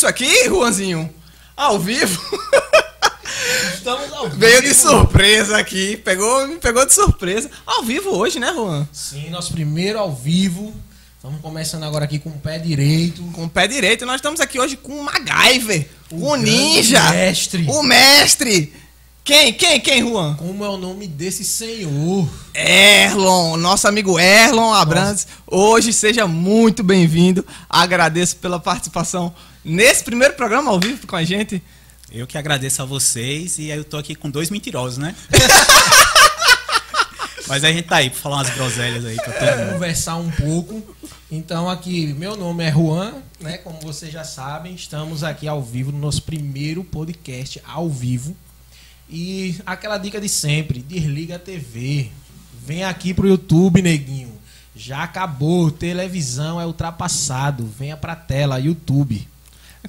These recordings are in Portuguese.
isso aqui, Juanzinho? Ao vivo? Estamos ao vivo. Veio de surpresa aqui. Pegou, me pegou de surpresa. Ao vivo hoje, né, Juan? Sim, nosso primeiro ao vivo. Estamos começando agora aqui com o pé direito. Com o pé direito. Nós estamos aqui hoje com o MacGyver. O O, ninja. mestre. O mestre. Quem? Quem? Quem, Juan? Como é o nome desse senhor? Erlon, nosso amigo Erlon Abrantes. Hoje seja muito bem-vindo. Agradeço pela participação nesse primeiro programa ao vivo com a gente. Eu que agradeço a vocês e aí eu tô aqui com dois mentirosos, né? Mas a gente tá aí pra falar umas groselhas aí pra todo mundo. Conversar um pouco. Então aqui, meu nome é Juan, né? Como vocês já sabem, estamos aqui ao vivo no nosso primeiro podcast ao vivo. E aquela dica de sempre, desliga a TV. Vem aqui pro YouTube, neguinho. Já acabou, televisão é ultrapassado. Venha pra tela, YouTube.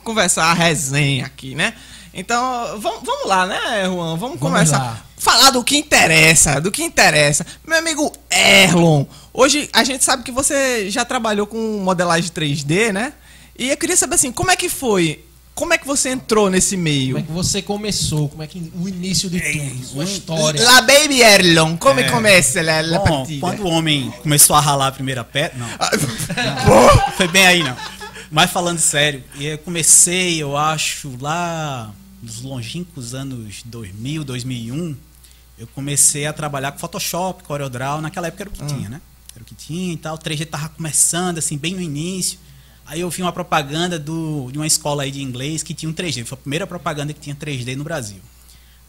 Conversar a resenha aqui, né? Então, vamos, vamos lá, né, Juan? Vamos, Vamos começar. lá. Falar do que interessa, do que interessa. Meu amigo Erlon, hoje a gente sabe que você já trabalhou com modelagem 3D, né? E eu queria saber assim, como é que foi? Como é que você entrou nesse meio? Como é que você começou? Como é que o início de tudo? Sua história. La Baby Erlon, como é. É. começa la, la Bom, partida? quando o homem começou a ralar a primeira pedra, não, Ah, Pô, foi bem aí não. Mas falando sério, eu comecei, eu acho, lá nos longínquos anos 2000, 2001, eu comecei a trabalhar com Photoshop, CorelDRAW, naquela época era o que tinha, né? Era o que tinha e tal, o 3D tava começando, assim, bem no início. Aí eu vi uma propaganda do, de uma escola aí de inglês que tinha um 3D. Foi a primeira propaganda que tinha 3D no Brasil.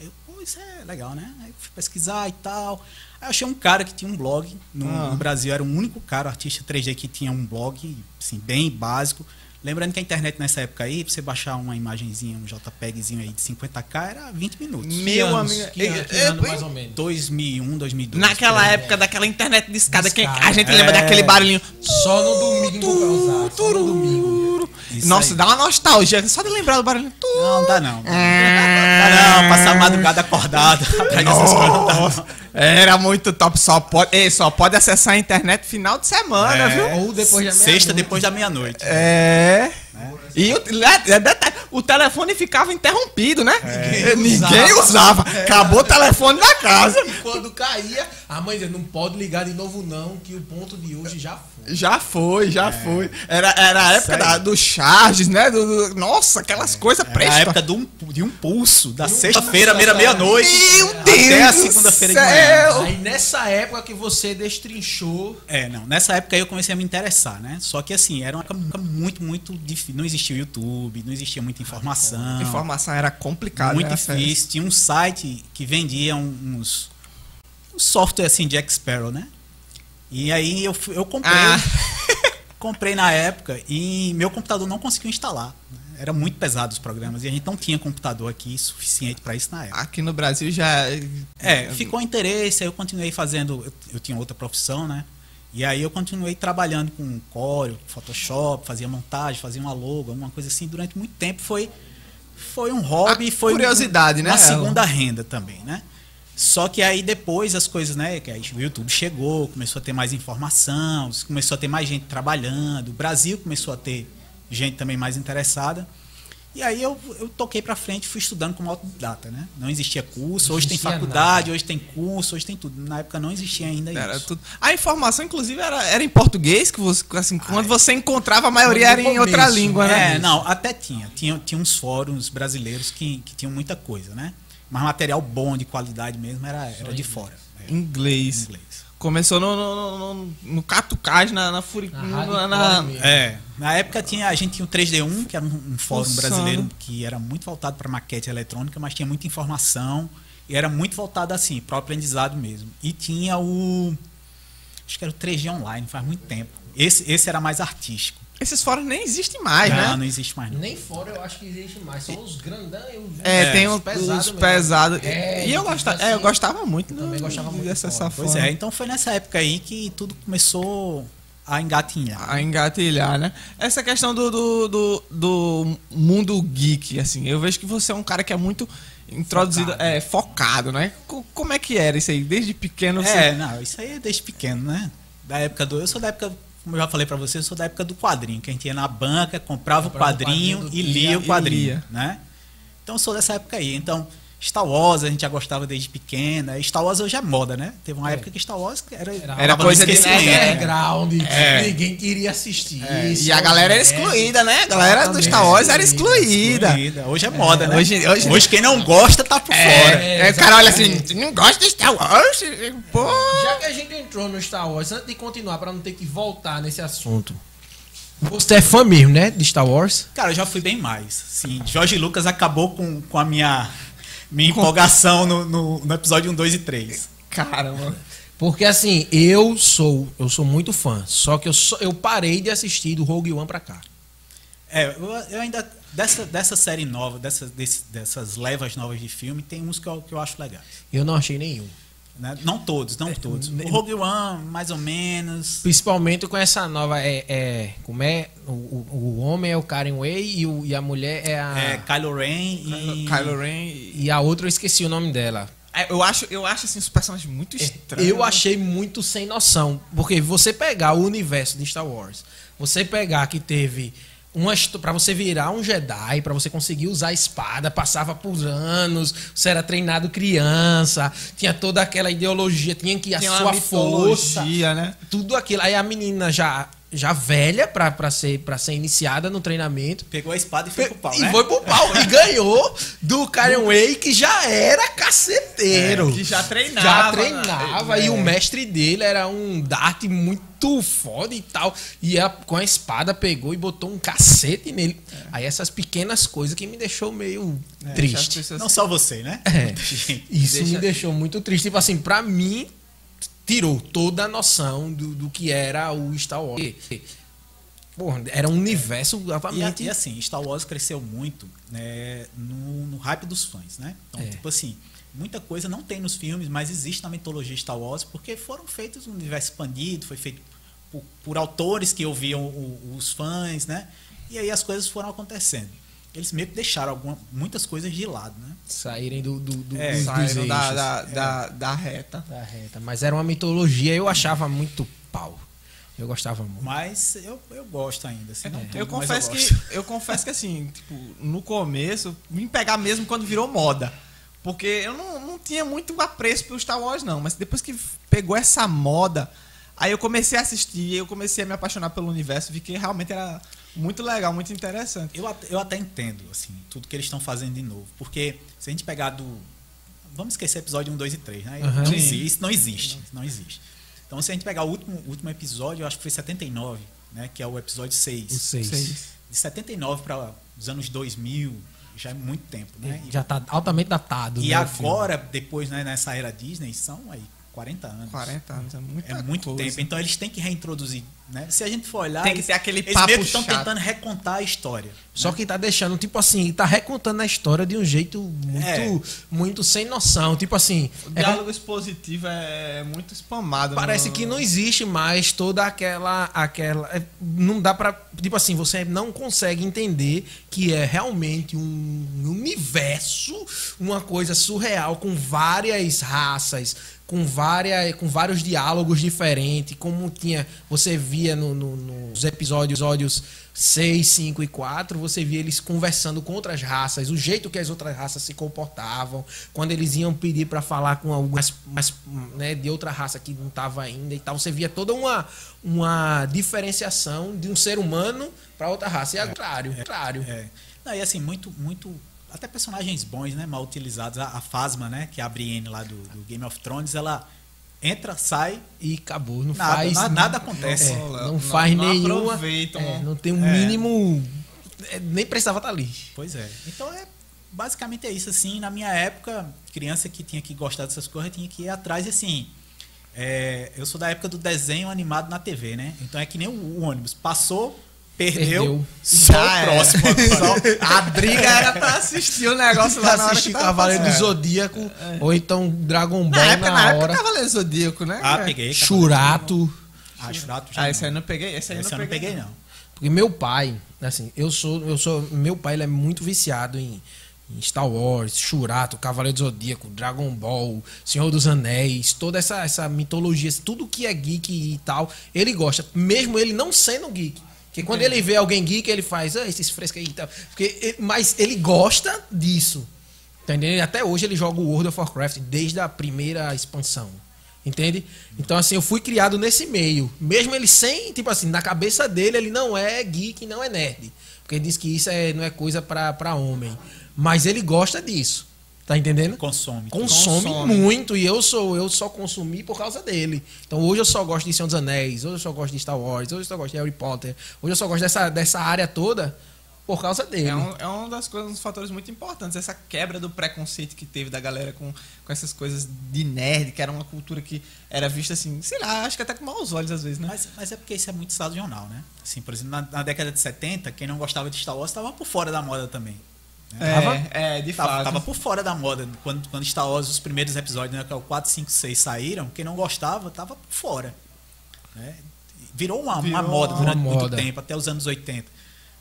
Aí eu, pô, isso é legal, né? Aí eu fui pesquisar e tal. Aí eu achei um cara que tinha um blog. No, Ah. no Brasil era o único cara, artista 3D, que tinha um blog, assim, bem básico. Lembrando que a internet nessa época aí, pra você baixar uma imagenzinha, um JPEGzinho aí de 50k, era 20 minutos. Me- Que Meu amigo, Que, ano, eu- que ano, mais ou menos? 2001, 2002. naquela época daquela internet de escada, Discada. a gente É. lembra daquele barulhinho. Só no domingo pra usar. Só no domingo. Isso Nossa, aí. dá uma nostalgia, só de lembrar do barulhinho. Tu- Não, dá não. Dá não, passar a madrugada acordado. Nossa, era muito top. Só pode, ei, só pode acessar a internet final de semana, É. viu? Ou depois da Sexta meia-noite. depois da meia-noite. É. E o, é, detalhe, o telefone ficava interrompido, né? É. Ninguém, usava. Acabou o telefone da casa. E quando caía, a mãe dizia, não pode ligar de novo não, que o ponto de hoje já foi. Já foi, já foi. Era, era a época da, do charges, né? Do, do- nossa, aquelas coisas Era prestas. a época de um, de um pulso, da um sexta-feira, meia-noite. Meu até Deus a do segunda-feira de manhã. Aí nessa época que você destrinchou, É, não. Nessa época aí eu comecei a me interessar, né? Só que assim, era uma época muito, muito difícil. Não existia o YouTube, não existia muita informação. A informação era complicada. muito né, difícil. Tinha um site que vendia uns, uns software assim de Sparrow, né? E aí eu, eu comprei. Ah. comprei na época e meu computador não conseguiu instalar. né? Era muito pesado os programas e a gente não tinha computador aqui suficiente para isso na época. Aqui no Brasil já. É, ficou interesse, aí eu continuei fazendo. Eu, eu tinha outra profissão, né? E aí eu continuei trabalhando com Corel, Photoshop, fazia montagem, fazia uma logo, alguma coisa assim. Durante muito tempo foi, foi um hobby, A foi um- curiosidade, né, uma segunda renda também, né? Só que aí depois as coisas, né? Que aí o YouTube chegou, começou a ter mais informação, começou a ter mais gente trabalhando, o Brasil começou a ter gente também mais interessada. E aí eu, eu toquei pra frente, fui estudando como autodidata, né? Não existia curso, hoje tem faculdade, hoje tem curso, hoje tem tudo. Na época não existia ainda Era isso. tudo. A informação, inclusive, era, era em português, que você, assim, quando você encontrava, a maioria era em no outra começo, língua, né? É, não, até tinha. Tinha, tinha uns fóruns brasileiros que, que tinham muita coisa, né? Mas material bom, de qualidade mesmo, era, era de fora. É, Inglês. inglês. Começou no, no, no, no Catucage, na, na Furi... Na na-. É, na época tinha, a gente tinha o 3D1, que era um, um fórum brasileiro que era muito voltado para maquete eletrônica, mas tinha muita informação e era muito voltado assim, para o aprendizado mesmo. E tinha o. Acho que era o 3G Online, faz muito tempo. Esse, esse era mais artístico. Esses fóruns nem existem mais, não, né? não existe mais. Não. nem fora eu acho que existe mais. São os grandão e os É, É, tem os os pesados pesados. É, e eu, tipo gostava, assim, é, eu gostava muito eu também do- gostava muito de do acessar fórum. Pois fórum. é, então foi nessa época aí que tudo começou a engatinhar. A engatilhar, né? Essa questão do, do, do, do mundo geek, assim, eu vejo que você é um cara que é muito introduzido, Focado. é, focado, né? Co- Como é que era isso aí? Desde pequeno você... É, não, isso aí é desde pequeno, né? Da época do. Eu sou da época como eu já falei pra você, eu sou da época do quadrinho, que a gente ia na banca, comprava, Comprava o o quadrinho, quadrinho e dia lia o quadrinho, lia. né? Então eu sou dessa época aí. Então, Star Wars a gente já gostava desde pequena. Star Wars hoje é moda, né? Teve uma É. época que Star Wars era, Era no coisa de né? Underground, É. ninguém queria assistir. É, e a galera era excluída, né? A galera do Star Wars era excluída, excluída. Hoje é moda, né? hoje- hoje- quem não gosta tá por fora. É, é, o cara olha assim, "Tu não gosta de Star Wars? Pô. Já que a gente entrou no Star Wars, antes de continuar, pra não ter que voltar nesse assunto. Você é fã mesmo, né? De Star Wars? Cara, eu já fui bem mais. Sim, Jorge Lucas acabou com, com a minha, minha empolgação no, no, no episódio 1, 2 e 3. Caramba. Porque assim, eu sou, eu sou muito fã. Só que eu, só, eu parei de assistir do Rogue One pra cá. É, eu, eu ainda. Dessa, dessa série nova, dessa, desse- dessas levas novas de filme, tem uns que eu, que eu acho legais. Eu não achei nenhum. Né? Não todos, não todos. ne- O Rogue One, mais ou menos. Principalmente com essa nova. É, é, como é? O, o, o homem é o Karen Way e, o, e a mulher é a. É, Kylo Ren e. Kylo Ren. e- E a outra eu esqueci o nome dela. É, Eu acho, eu acho assim, os personagens muito estranhos. Eu achei muito sem noção. Porque você pegar o universo de Star Wars, você pegar que teve para você virar um Jedi, pra você conseguir usar a espada, passava por anos, você era treinado criança, tinha toda aquela ideologia, tinha que a uma sua força, né? tudo aquilo. Aí a menina já já velha pra, pra ser para ser iniciada no treinamento, Pegou a espada e foi pro pau, e né? foi pro pau. e ganhou do Karen Way, que já era caceteiro. É, que já treinava. Já treinava. né? E o É. mestre dele era um Dart muito foda e tal. E ela, com a espada pegou e botou um cacete nele. Aí essas pequenas coisas que me deixou meio É, triste. as pessoas- Não só você, né? É. Isso Deixa- me deixou muito triste. Tipo assim, pra mim, tirou toda a noção do, do que era o Star Wars. Porra, era um universo E, totalmente. e assim, Star Wars cresceu muito né, no, no hype dos fãs, né? Então, É. tipo assim, muita coisa não tem nos filmes, mas existe na mitologia Star Wars, porque foram feitos um universo expandido, foi feito por, por autores que ouviam o- os fãs, né? E aí as coisas foram acontecendo. Eles meio que deixaram alguma, muitas coisas de lado, né? saírem do, do, do, É, dos, dos Saíram da, da, da, da reta. Da reta. Mas era uma mitologia, eu achava muito pau. Eu gostava muito. Mas eu, eu gosto ainda, assim, tudo, É, Eu confesso eu que eu confesso que assim, tipo, no começo, vim pegar mesmo quando virou moda. Porque eu não, não tinha muito apreço pelo Star Wars, não. Mas depois que pegou essa moda, aí eu comecei a assistir, eu comecei a me apaixonar pelo universo, vi que realmente era muito legal, muito interessante. Eu, eu até entendo, assim, tudo que eles estão fazendo de novo. Porque se a gente pegar do. Vamos esquecer episódio 1, 2 e 3, né? Aham. Não existe, isso não existe. Isso não existe. Então, se a gente pegar o último, o último episódio, eu acho que foi 79, né? Que é o episódio 6. Os seis. Seis. De 79 para os anos 2000, já é muito tempo, né? E, Já tá altamente datado. e né, o filme. agora, depois, né, nessa era Disney, são aí 40 anos. 40 anos, é muita É muito coisa. tempo. Então eles têm que reintroduzir, né? Se a gente for olhar, Tem que ter aquele eles papo meio que estão tentando recontar a história. Só né? que tá deixando, tipo assim, tá recontando a história de um jeito muito, É. muito sem noção. Tipo assim, O é como- diálogo expositivo é muito spamado. parece no- que não existe mais toda aquela. aquela é, não dá pra. Tipo assim, você não consegue entender que é realmente um universo, uma coisa surreal, com várias raças, com, várias, com vários diálogos diferentes, como tinha. Você via no- no- nos episódios, episódios 6, 5 e 4, você via eles conversando com outras raças, o jeito que as outras raças se comportavam, quando eles iam pedir para falar com algumas mais, né, de outra raça que não estava ainda e tal, você via toda uma, uma diferenciação de um ser humano para outra raça. E é o contrário, contrário. É. Não, e assim, muito, muito. Até personagens bons, né? Mal utilizados. A, a Phasma, né? Que é a Brienne lá do, do Game of Thrones, ela entra, sai. E acabou, não Nada, faz nada, nada acontece. é, Não, não, não- faz não nenhuma, aproveitam. é, não tem um É. mínimo, é, nem precisava estar ali. Pois é. Então é. Basicamente é isso, assim. Na minha época, criança que tinha que gostar dessas coisas tinha que ir atrás, assim. é, eu sou da época do desenho animado na TV, né? Então é que nem o, o ônibus. Passou, perdeu, Perdeu. só Já o próximo. A briga era pra assistir o negócio lá na hora assistir que tava Cavaleiro do. Zodíaco ou então Dragon Ball Na época, na, na época hora. Cavaleiro Zodíaco, né? Ah, É. peguei. Churato. Ah, Churato já Ah, não. esse aí eu não peguei. Esse aí Esse eu eu não peguei, não. Porque meu pai, assim, eu sou, eu sou, meu pai ele é muito viciado em Star Wars, Shurato, Cavaleiro do Zodíaco, Dragon Ball, Senhor dos Anéis, toda essa, essa mitologia, tudo que é geek e tal, ele gosta, mesmo ele não sendo geek. Porque quando ele vê alguém geek, ele faz, ah, esses frescos aí e tal. Porque, mas ele gosta disso. Tá entendendo? Até hoje ele joga o World of Warcraft desde a primeira expansão. Entende? Então, assim, eu fui criado nesse meio. Mesmo ele sem, tipo assim, na cabeça dele, ele não é geek, não é nerd. Porque ele diz que isso é, não é coisa pra homem. Mas ele gosta disso. Tá entendendo? Consome. Consome, Consome. muito e eu sou eu só consumi por causa dele. Então hoje eu só gosto de Senhor dos Anéis, hoje eu só gosto de Star Wars, hoje eu só gosto de Harry Potter, hoje eu só gosto dessa, dessa área toda por causa dele. É, um, é uma das coisas, um dos fatores muito importantes, essa quebra do preconceito que teve da galera com, com essas coisas de nerd, que era uma cultura que era vista assim, sei lá, acho que até com maus olhos às vezes, né? Mas, mas é porque isso é muito sazonal, né? Assim, por exemplo, na, na década de 70, quem não gostava de Star Wars estava por fora da moda também. É, Tava? é, de Tava, fato. tava por fora da moda. Quando, quando Star Wars, os primeiros episódios, né, que é o 4, 5, 6 saíram, quem não gostava tava por fora. né? Virou uma, uma Virou moda durante uma muito moda. tempo, até os anos 80.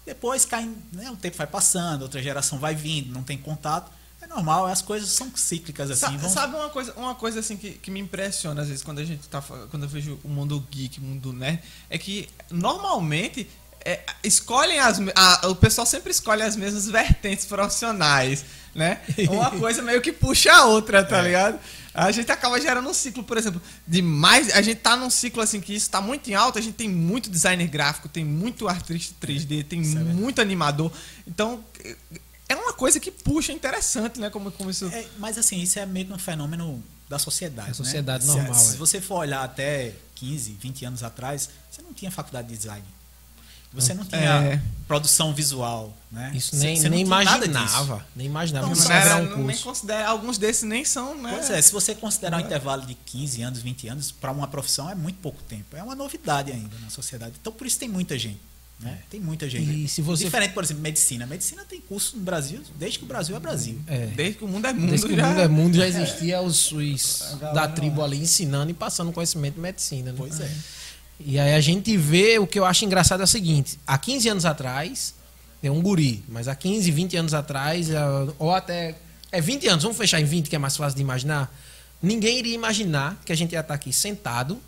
Depois cai, né, o tempo vai passando, outra geração vai vindo, não tem contato. É normal, as coisas são cíclicas assim. Sa- vão- Sabe uma coisa, uma coisa assim que, que me impressiona às vezes quando a gente tá quando eu vejo o mundo geek, o mundo nerd, é que normalmente é, escolhem as a- o pessoal sempre escolhe as mesmas vertentes profissionais, né? Uma coisa meio que puxa a outra, tá ligado? A gente acaba gerando um ciclo, por exemplo, de mais. A gente tá num ciclo assim que isso tá muito em alta, a gente tem muito designer gráfico, tem muito artista 3D, tem muito animador. Então, é uma coisa que puxa interessante, né? Como, como isso. É, mas assim, isso é meio que um fenômeno da sociedade. Da sociedade né? normal, Se, é. se você for olhar até 15, 20 anos atrás, você não tinha faculdade de design. Você não tinha É. produção visual, né? Isso Você- nem, você nem imaginava. Nem imaginava Não, Não era- um não- nem curso. considera, alguns desses nem são, né? Pois é, se você considerar um intervalo de 15 anos, 20 anos, para uma profissão é muito pouco tempo. É uma novidade ainda na sociedade. Então, por isso tem muita gente. Né? Tem muita gente. E se você- Diferente, por exemplo, medicina. Medicina tem curso no Brasil, desde que o Brasil é Brasil. É. Desde que o mundo é mundo. Desde que o já- mundo é mundo já existia os, os da tribo ali ensinando e passando conhecimento de medicina. Né? Pois é. E aí a gente vê, o que eu acho engraçado é o seguinte: há 15 anos atrás, é um guri, mas há 15, 20 anos atrás, é, ou até. É 20 anos, vamos fechar em 20, que é mais fácil de imaginar. Ninguém iria imaginar que a gente ia estar aqui sentado,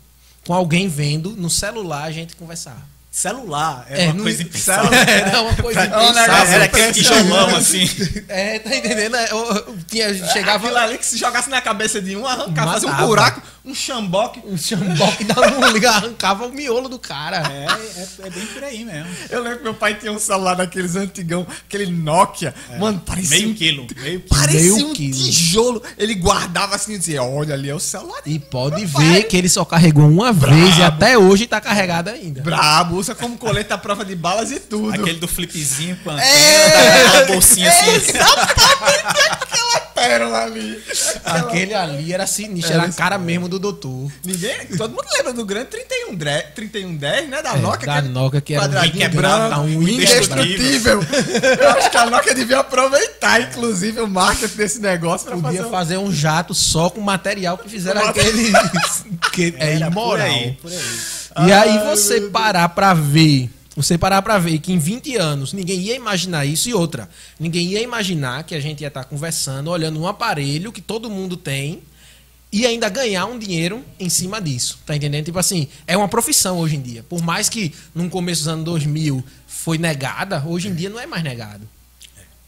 com alguém vendo, no celular, a gente conversar. Celular é, É, uma coisa impensável. É uma coisa É um negócio impensável. Era aquele tijolão assim. É, tá entendendo? É, eu- eu tinha, chegava Aquilo ali que se jogasse na cabeça de um, arrancava, fazia um buraco, um chamboque. um xamboque dava um liga, arrancava o miolo do cara. É, é, é bem por aí mesmo. Eu lembro que meu pai tinha um celular daqueles antigão, aquele Nokia. Mano, parecia Meio um, quilo. Meio quilo. parecia Meio um quilo. tijolo. Ele guardava assim e dizia, olha ali é o celular. E pode Meu ver pai. que ele só carregou uma vez e até hoje tá carregado ainda. Brabo, usa como colete à prova de balas e tudo. Aquele do flipzinho com a É, antena, a bolsinha assim. Exatamente pérola ali. Aquele ali era sinistro, era a cara mesmo do doutor. Ninguém, todo mundo lembra do grande 31, dre- 3110, né? Da É, Nokia. da aquele Nokia, que era um branco, um indestrutível. Eu acho que a Nokia devia aproveitar, inclusive, o marketing desse negócio pra Podia fazer... um- fazer um jato só com material que fizeram aquele. que é Era por imoral. aí, por aí. E aí você parar pra ver, você parar pra ver que em 20 anos ninguém ia imaginar isso e outra, ninguém ia imaginar que a gente ia estar conversando, olhando um aparelho que todo mundo tem e ainda ganhar um dinheiro em cima disso, tá entendendo? Tipo assim, é uma profissão hoje em dia. Por mais que no começo dos anos 2000 foi negada, hoje em dia não é mais negado.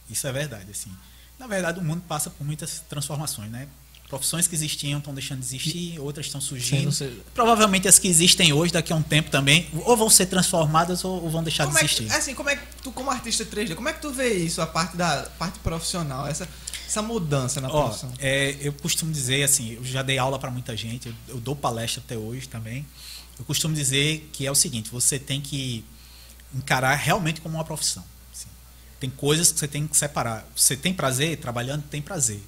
Isso é verdade, assim. Na verdade, o mundo passa por muitas transformações, né? Profissões que existiam estão deixando de existir, outras estão surgindo. Se- Provavelmente as que existem hoje, daqui a um tempo também, ou vão ser transformadas ou vão deixar Como de é, que, existir. assim, como é que tu, como artista 3D, como é que tu vê isso, a parte da parte profissional, essa, essa mudança na Ó, profissão? é, eu costumo dizer assim, eu já dei aula para muita gente, eu, eu dou palestra até hoje também. Eu costumo dizer que é o seguinte: você tem que encarar realmente como uma profissão. assim. Tem coisas que você tem que separar. Você tem prazer trabalhando, tem prazer.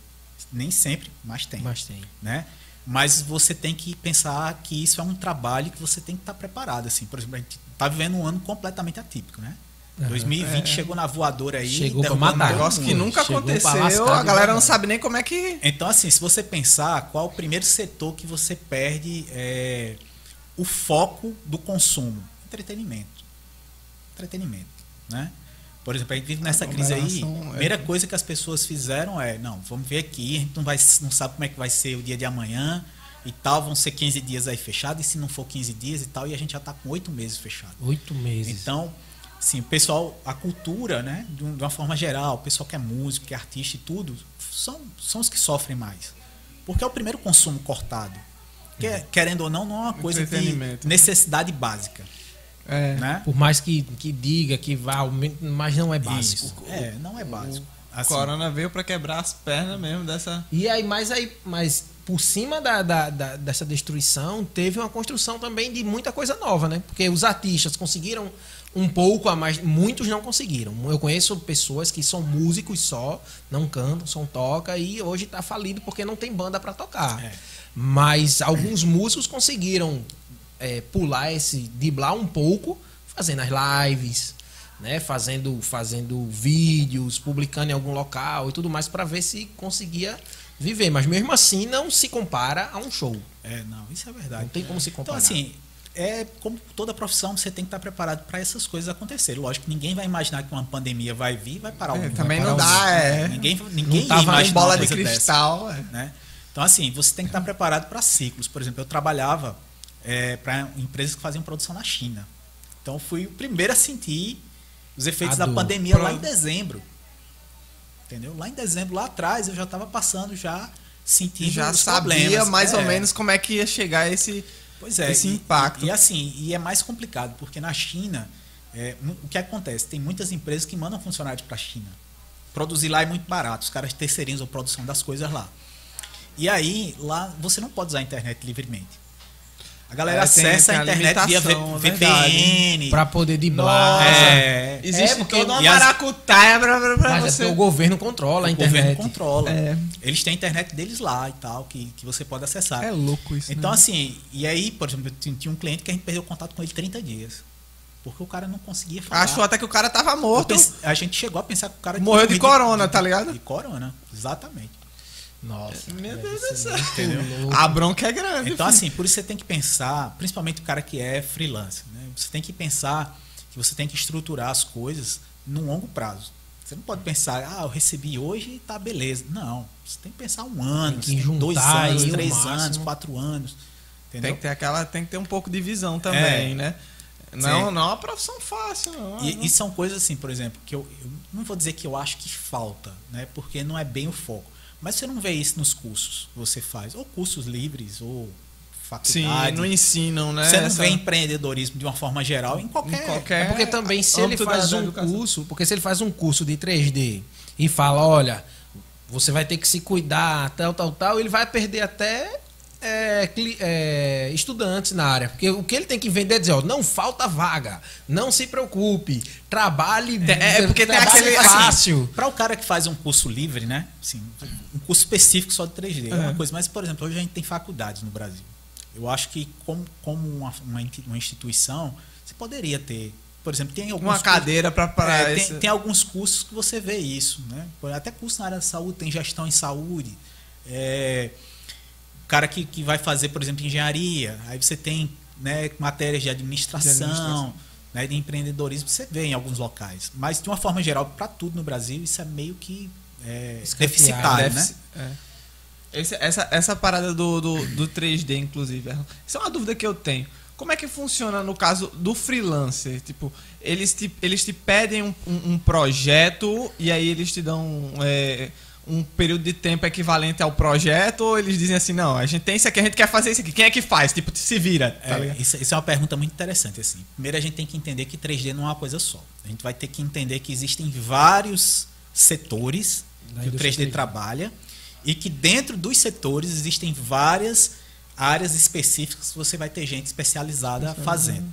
Nem sempre, mas tem. Mas tem. né? Mas você tem que pensar que isso é um trabalho que você tem que estar preparado, assim. Por exemplo, a gente está vivendo um ano completamente atípico, né? 2020 chegou na voadora aí, Chegou pra matar. todo Negócio que nunca Chegou aconteceu, lascar a galera não sabe nem como é que... Então, assim, se você pensar, qual o primeiro setor que você perde é, o foco do consumo? Entretenimento. Entretenimento, né? Por exemplo, a gente vive nessa crise aí. A é. primeira coisa que as pessoas fizeram é, não, vamos ver aqui, a gente não, vai, não sabe como é que vai ser o dia de amanhã e tal, vão ser 15 dias aí fechado, e se não for 15 dias e tal, e a gente já está com oito meses fechado. Oito meses. Então, sim, o pessoal, a cultura, né, de um- uma forma geral, o pessoal que é músico, que é artista e tudo, são, são os que sofrem mais. Porque é o primeiro consumo cortado. Que, é, querendo ou não, não é uma coisa de necessidade básica. É. Né? Por mais que, que diga que vá, mas não é básico. Isso. É, não é básico. O Assim, Corona veio pra quebrar as pernas mesmo dessa. E aí, mas aí, mas por cima da, da- da- dessa destruição, teve uma construção também de muita coisa nova, né? Porque os artistas conseguiram um pouco a mais, muitos não conseguiram. Eu conheço pessoas que são músicos só, não cantam, só toca e hoje tá falido porque não tem banda para tocar. É. Mas alguns músicos conseguiram é, pular esse, driblar um pouco, fazendo as lives, né? Fazendo, fazendo vídeos, publicando em algum local e tudo mais para ver se conseguia viver. Mas mesmo assim não se compara a um show. É, não, isso é verdade. Não tem como se Então, comparar. assim, é como toda profissão, você tem que estar preparado para essas coisas acontecerem. Lógico que ninguém vai imaginar que uma pandemia vai vir e vai parar o É, mundo. também vai não dá, mundo. é. Ninguém, ninguém tava imaginar bola de coisa dessa, cristal. é. né? Então, assim, você tem que estar preparado para ciclos. Por exemplo, eu trabalhava para empresas que faziam produção na China. Então, eu fui o primeiro a sentir os efeitos A da dor. pandemia lá em dezembro. Entendeu? Lá em dezembro, lá atrás, eu já estava passando, já sentindo Já os sabia problemas. mais ou É. menos como é que ia chegar esse. Pois é, esse e- impacto. E, e assim, e é mais complicado, porque na China, é, o que acontece? Tem muitas empresas que mandam funcionários para a China. Produzir lá é muito barato, os caras terceirizam a produção das coisas lá. E aí, lá você não pode usar a internet livremente. A galera É, acessa tem a a internet via é. VPN. Para poder driblar. É, Existe é, porque- toda uma as- maracutaia pra, pra, pra Mas é você. o governo controla a o governo internet. controla. É. Eles têm a internet deles lá e tal, que, que você pode acessar. É louco isso. Então, né? assim, e aí, por exemplo, eu tinha- um cliente que a gente perdeu contato com ele 30 dias. Porque o cara não conseguia falar. Achou até que o cara tava morto. pense- a gente chegou a pensar que o cara Morreu de corona, tá ligado? De corona, exatamente. Nossa. Meu deve Deus do céu. A bronca é grande. Então, filho. assim, por isso você tem que pensar, principalmente o cara que é freelancer, né? Você tem que pensar que você tem que estruturar as coisas num longo prazo. Você não pode pensar, ah, eu recebi hoje e tá beleza. Não. Você tem que pensar um ano, você tem dois juntar anos, três máximo. anos, quatro anos. tem Entendeu? que ter aquela, tem que ter um pouco de visão também, É. né? Não, Sim. não é uma profissão fácil, não. E, não. e são coisas assim, por exemplo, que eu, eu não vou dizer que eu acho que falta, né? Porque não é bem o foco. Mas você não vê isso nos cursos que você faz, ou cursos livres, ou Sim, faculdade. não ensinam, né? você não essa- vê empreendedorismo de uma forma geral em qualquer. Em qualquer- É porque também se ele faz um curso, porque se ele faz um curso de 3D e fala, olha, você vai ter que se cuidar, tal, tal, tal, ele vai perder até é, cli- é, estudantes na área. Porque o que ele tem que vender é dizer, ó, não falta vaga, não se preocupe, trabalhe É, é porque tem aquele- fácil. Para o cara que faz um curso livre, né? Assim, um curso específico só de 3D, é. uma É. coisa. Mas, por exemplo, hoje a gente tem faculdades no Brasil. Eu acho que, como, como uma, uma instituição, você poderia ter. Por exemplo, tem alguns Uma cadeira pra É, esse- tem, tem alguns cursos que você vê isso, né? Até curso na área da saúde, tem gestão em saúde. É, cara que, que vai fazer, por exemplo, engenharia, aí você tem né, matérias de administração, De administração. Né, de empreendedorismo, você vê em alguns locais. Mas, de uma forma geral, para tudo no Brasil, isso é meio que é, deficitário, né? é. Esse- essa, essa parada do, do, do 3D, inclusive, Erlon, isso é uma dúvida que eu tenho. Como é que funciona no caso do freelancer? Tipo, eles te, eles te pedem um, um- um projeto e aí eles te dão é, um período de tempo equivalente ao projeto ou eles dizem assim, não, a gente tem isso aqui, a gente quer fazer isso aqui. Quem é que faz? Tipo, se vira, tá É, isso, isso é uma pergunta muito interessante. Assim. Primeiro, a gente tem que entender que 3D não é uma coisa só. A gente vai ter que entender que existem vários setores Da que o indústria 3D 3D. trabalha e que dentro dos setores existem várias áreas específicas que você vai ter gente especializada fazendo.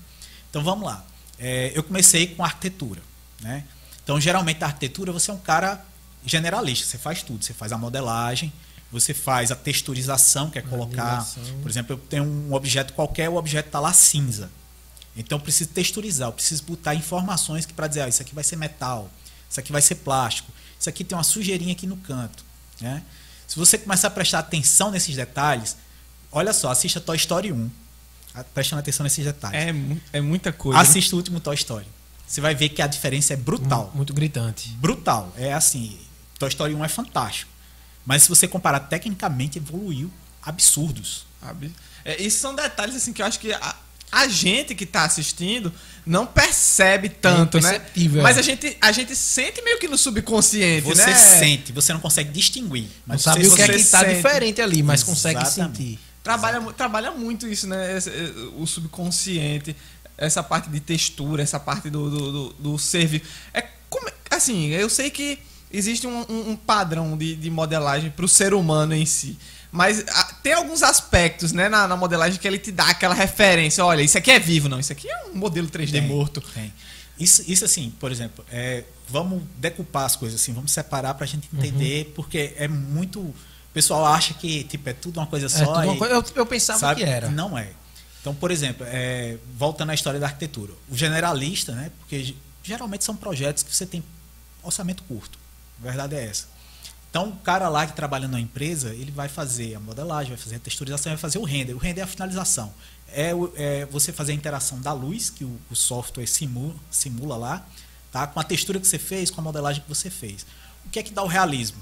Então vamos lá. É, eu comecei com arquitetura. Né? Então, geralmente, a arquitetura você é um cara generalista, você faz tudo. Você faz a modelagem, você faz a texturização, que é colocar. Por exemplo, eu tenho um objeto qualquer, o objeto está lá cinza. Então eu preciso texturizar, eu preciso botar informações que para dizer, ah, isso aqui vai ser metal, isso aqui vai ser plástico, isso aqui tem uma sujeirinha aqui no canto. Né? Se você começar a prestar atenção nesses detalhes, olha só, assista Toy Story 1, ah, prestando atenção nesses detalhes. É, é muita coisa. né? Assista o último Toy Story. você vai ver que a diferença é brutal. Muito gritante. Brutal. É assim, Toy Story 1 é fantástico. Mas se você comparar tecnicamente, evoluiu absurdos. Sabe? É, esses são detalhes assim que eu acho que a, a gente que tá assistindo não percebe tanto, né? imperceptível, Mas é. a gente, a gente sente meio que no subconsciente, Você né? sente, você não consegue distinguir. Não Mas sabe você o que é você que tá sente. diferente ali, mas consegue Exatamente. sentir. Trabalha, trabalha muito isso, né? Eh, o subconsciente, essa parte de textura, essa parte do, do, do, do ser vivo. É como, assim, eu sei que existe um, um- um padrão de, de modelagem para o ser humano em si. Mas ah, tem alguns aspectos né, na, na modelagem que ele te dá aquela referência. Olha, isso aqui é vivo, não. Isso aqui é um modelo 3D Tem, morto. Tem. Isso, isso assim, por exemplo, é, vamos decupar as coisas assim, vamos separar pra gente entender, porque é muito. O pessoal acha que tipo, é tudo uma coisa É, só. tudo uma e- coisa- eu, eu pensava sabe? que era. Não é. Então, por exemplo, é, voltando à história da arquitetura. O generalista, né? Porque ge- geralmente são projetos que você tem orçamento curto. A verdade é essa. Então, o cara lá que trabalha na empresa, ele vai fazer a modelagem, vai fazer a texturização, vai fazer o render. O render é a finalização. É, é você fazer a interação da luz, que o, o software simula, simula lá, tá? com a textura que você fez, com a modelagem que você fez. O que é que dá o realismo?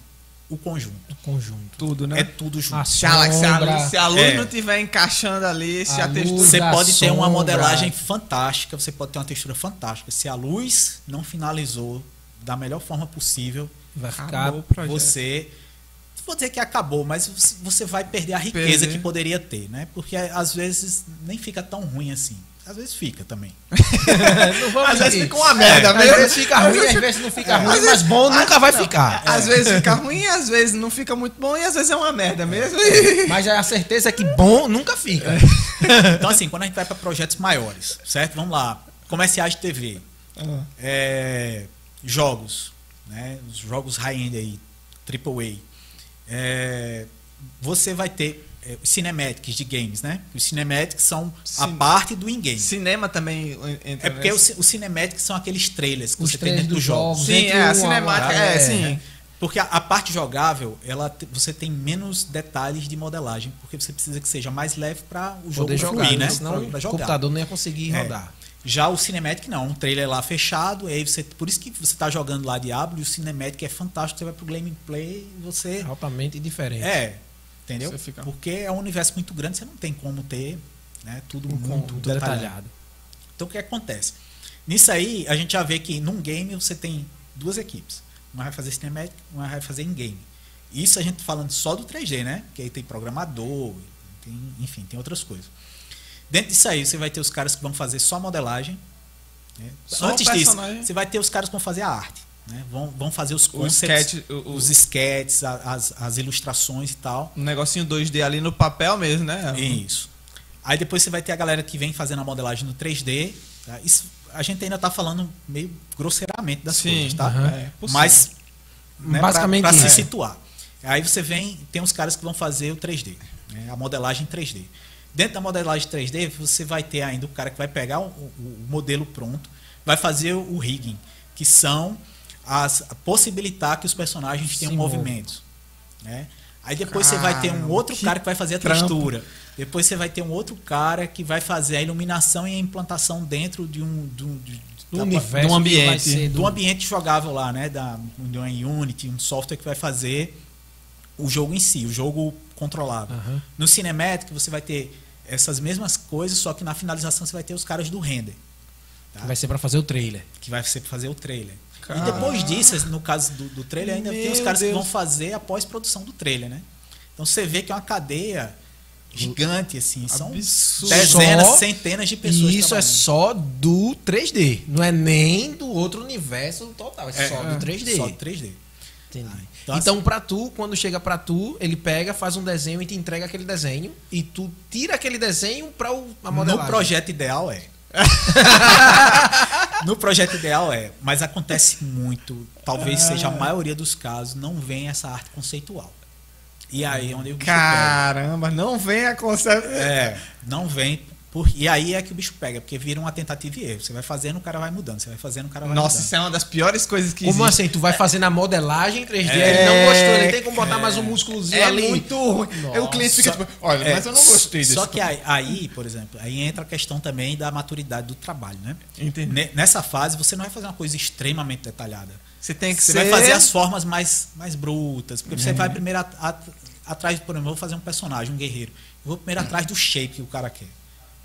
O conjunto. O conjunto. Tudo, né? É tudo junto. A Se a, se a luz, se a luz É. não estiver encaixando ali, se A a, textura. luz, Você pode ter uma sombra. modelagem fantástica, você pode ter uma textura fantástica. Se a luz não finalizou da melhor forma possível, Vai ficar. Você. Não vou dizer que acabou, mas você- vai perder a riqueza Perder. que poderia ter, né? Porque às vezes nem fica tão ruim assim. Às vezes fica também. não Às vezes fica uma merda Às mesmo. vezes fica ruim, às vezes não fica ruim, mas bom nunca vai ficar. Às vezes fica ruim, às vezes não fica muito bom e às vezes é uma merda mesmo. Mas a certeza é que bom nunca fica. Então, assim, quando a gente vai para projetos maiores, certo? Vamos lá. Comerciais de TV. Ah. é, jogos, né? Os jogos high-end aí, AAA. É, você vai ter é, cinematics de games, né? Os cinematics são a parte do in-game. Cinema também entra É porque nessa. os, cinematics são aqueles trailers que Os você tem trailers dentro dos jogos. jogos. Sim, é, a cinemática, é, é, sim. Porque a, a parte jogável, ela você tem menos detalhes de modelagem, porque você precisa que seja mais leve para o jogo Poder jogar, fluir, né? senão Pra- o pra jogar. computador não ia conseguir É. rodar. Já o Cinematic não, um trailer lá fechado, e aí você, por isso que você tá jogando lá Diablo e o Cinematic é fantástico, você vai pro gameplay e você Altamente diferente. é, entendeu? Fica- Porque é um universo muito grande, você não tem como ter, né, tudo Um muito detalhado. detalhado. Então o que acontece? Nisso aí, a gente já vê que num game você tem duas equipes. Uma vai fazer Cinematic, uma vai fazer in-game. Isso a gente falando só do 3D, né? Que aí tem programador, tem, enfim, tem outras coisas. Dentro disso aí, você vai ter os caras que vão fazer só modelagem. né? Só Antes disso, você vai ter os caras que vão fazer a arte. Né? Vão, vão fazer os O concepts, sketch, o- os sketches, as, as ilustrações e tal. Um negocinho 2D ali no papel mesmo, né? Isso. Aí depois você vai ter a galera que vem fazendo a modelagem no 3D. tá? Isso, a gente ainda tá falando meio grosseiramente das Sim, coisas, tá? É. Mas né, Basicamente para se isso. situar. Aí você vem, tem uns caras que vão fazer o 3D, né, a modelagem 3D. Dentro da modelagem 3D, você vai ter ainda o cara que vai pegar o, o- modelo pronto, vai fazer o rigging, que são as possibilitar que os personagens tenham movimentos, né? Aí depois você vai ter um outro cara que vai fazer a trampo. textura. Depois você vai ter um outro cara que vai fazer a iluminação e a implantação dentro de um, de um- de- Do da- universo do ambiente. ser do ambiente jogável lá, né? Da, de uma Unity, um software que vai fazer o jogo em si, o jogo controlável. Aham. No Cinematic você vai ter essas mesmas coisas, só que na finalização você vai ter os caras do render, tá? Vai ser pra fazer o trailer. que vai ser fazer o trailer. Cara. E depois disso, no caso do, do trailer, ainda tem os Meu caras que Deus. vão fazer a pós-produção do trailer, né? Então você vê que é uma cadeia gigante, assim. São Absurdo. dezenas, Só- centenas de pessoas. E isso é só do 3D. Não é nem do outro universo total. É, só do 3D. Só do 3D. Entendi. Então, Então, pra tu, quando chega pra tu, ele pega, faz um desenho e te entrega aquele desenho. E tu tira aquele desenho pra o, a modelagem. No projeto ideal é. no projeto ideal é, mas acontece muito, talvez seja a maioria dos casos, não vem essa arte conceitual. E aí é onde o. Caramba, não vem a conceito. É, não vem Por- e aí é que o bicho pega, porque vira uma tentativa e erro. Você vai fazendo, o cara vai mudando. Você vai fazendo, o cara vai Nossa, mudando. isso é uma das piores coisas que Como existe. assim? Tu vai fazendo a modelagem em 3D, É, ele não gostou, ele tem como botar mais um músculozinho É ali. muito ruim. Nossa. o cliente fica tipo, olha, É, mas eu não gostei disso. Só que aí, aí, por exemplo, aí entra a questão também da maturidade do trabalho, né? Entendi. Ne- Nessa fase, você não vai fazer uma coisa extremamente detalhada. Você tem que Você ser... vai fazer as formas mais, mais brutas. Porque você vai primeiro at- at- atrás, por exemplo, eu vou fazer um personagem, um guerreiro. Eu vou primeiro atrás do shape que o cara quer.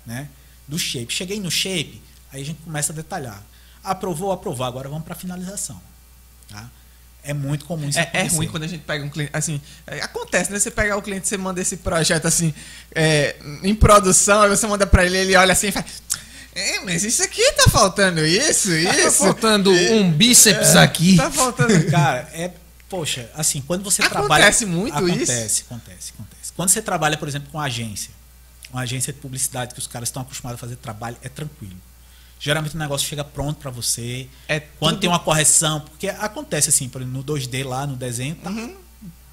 Né? Do shape. Cheguei no shape, aí a gente começa a detalhar. Aprovou, aprovou. Agora vamos para finalização. Tá? É muito comum isso É, é acontecer. ruim quando a gente pega um cliente. Assim, é, acontece, né? Você pegar o cliente, você manda esse projeto assim, é, em produção, aí você manda pra ele, ele olha assim e faz. É, mas isso aqui tá faltando isso, isso. Tá faltando um bíceps é, aqui. Tá faltando. Cara, é. Poxa, assim, quando você Acontece trabalha. muito acontece, isso? Acontece, acontece, acontece. Quando você trabalha, por exemplo, com agência, uma agência de publicidade que os caras estão acostumados a fazer trabalho, é tranquilo. Geralmente o negócio chega pronto pra você. É quando tudo- tem uma correção, porque acontece assim, por exemplo, no 2D lá, no desenho, tá Uhum.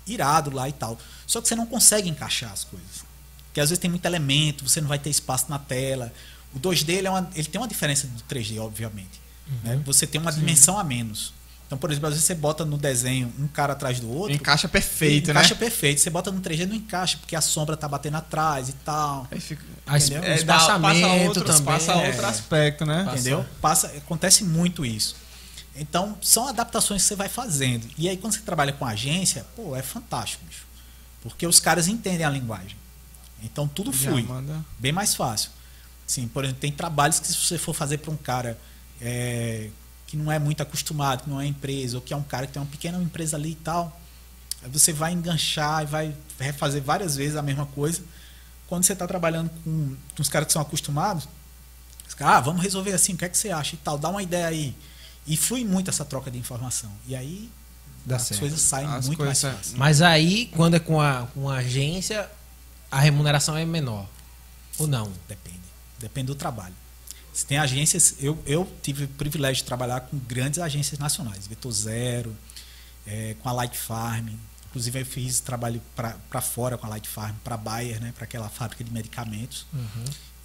irado lá e tal. Só que você não consegue encaixar as coisas. Porque às vezes tem muito elemento, você não vai ter espaço na tela. O 2D ele, é uma- ele tem uma diferença do 3D, obviamente. né? Você tem uma dimensão a menos. Então, por exemplo, às vezes você bota no desenho um cara atrás do outro. Encaixa perfeito, encaixa né? perfeito. Você bota no 3D não encaixa, porque a sombra tá batendo atrás e tal. Aí fica- Entendeu? o espaçamento também. Passa é. outro aspecto, né? Passa. Entendeu? Passa, acontece muito isso. Então, são adaptações que você vai fazendo. E aí, quando você trabalha com agência, pô, é fantástico, bicho. Porque os caras entendem a linguagem. Então, tudo Já flui. manda. Bem mais fácil. Sim, por exemplo, tem trabalhos que se você for fazer para um cara é, que não é muito acostumado, que não é empresa, ou que é um cara que tem uma pequena empresa ali e tal, aí você vai enganchar e vai refazer várias vezes a mesma coisa. Quando você está trabalhando com, os caras que são acostumados, os caras, ah, vamos resolver assim, o que é que você acha e tal, dá uma ideia aí. E flui muito essa troca de informação. E aí Dá as certo. coisas saem As muito coisas mais saem- fáceis. Mas aí, quando é com a, com a agência, a remuneração é menor. Ou não? Depende. Depende do trabalho. Se tem agências, eu, eu tive o privilégio de trabalhar com grandes agências nacionais, Vetor Zero, eh, com a Light Farm. Inclusive, eu fiz trabalho para fora com a Light Farm, para Bayer, né, para aquela fábrica de medicamentos.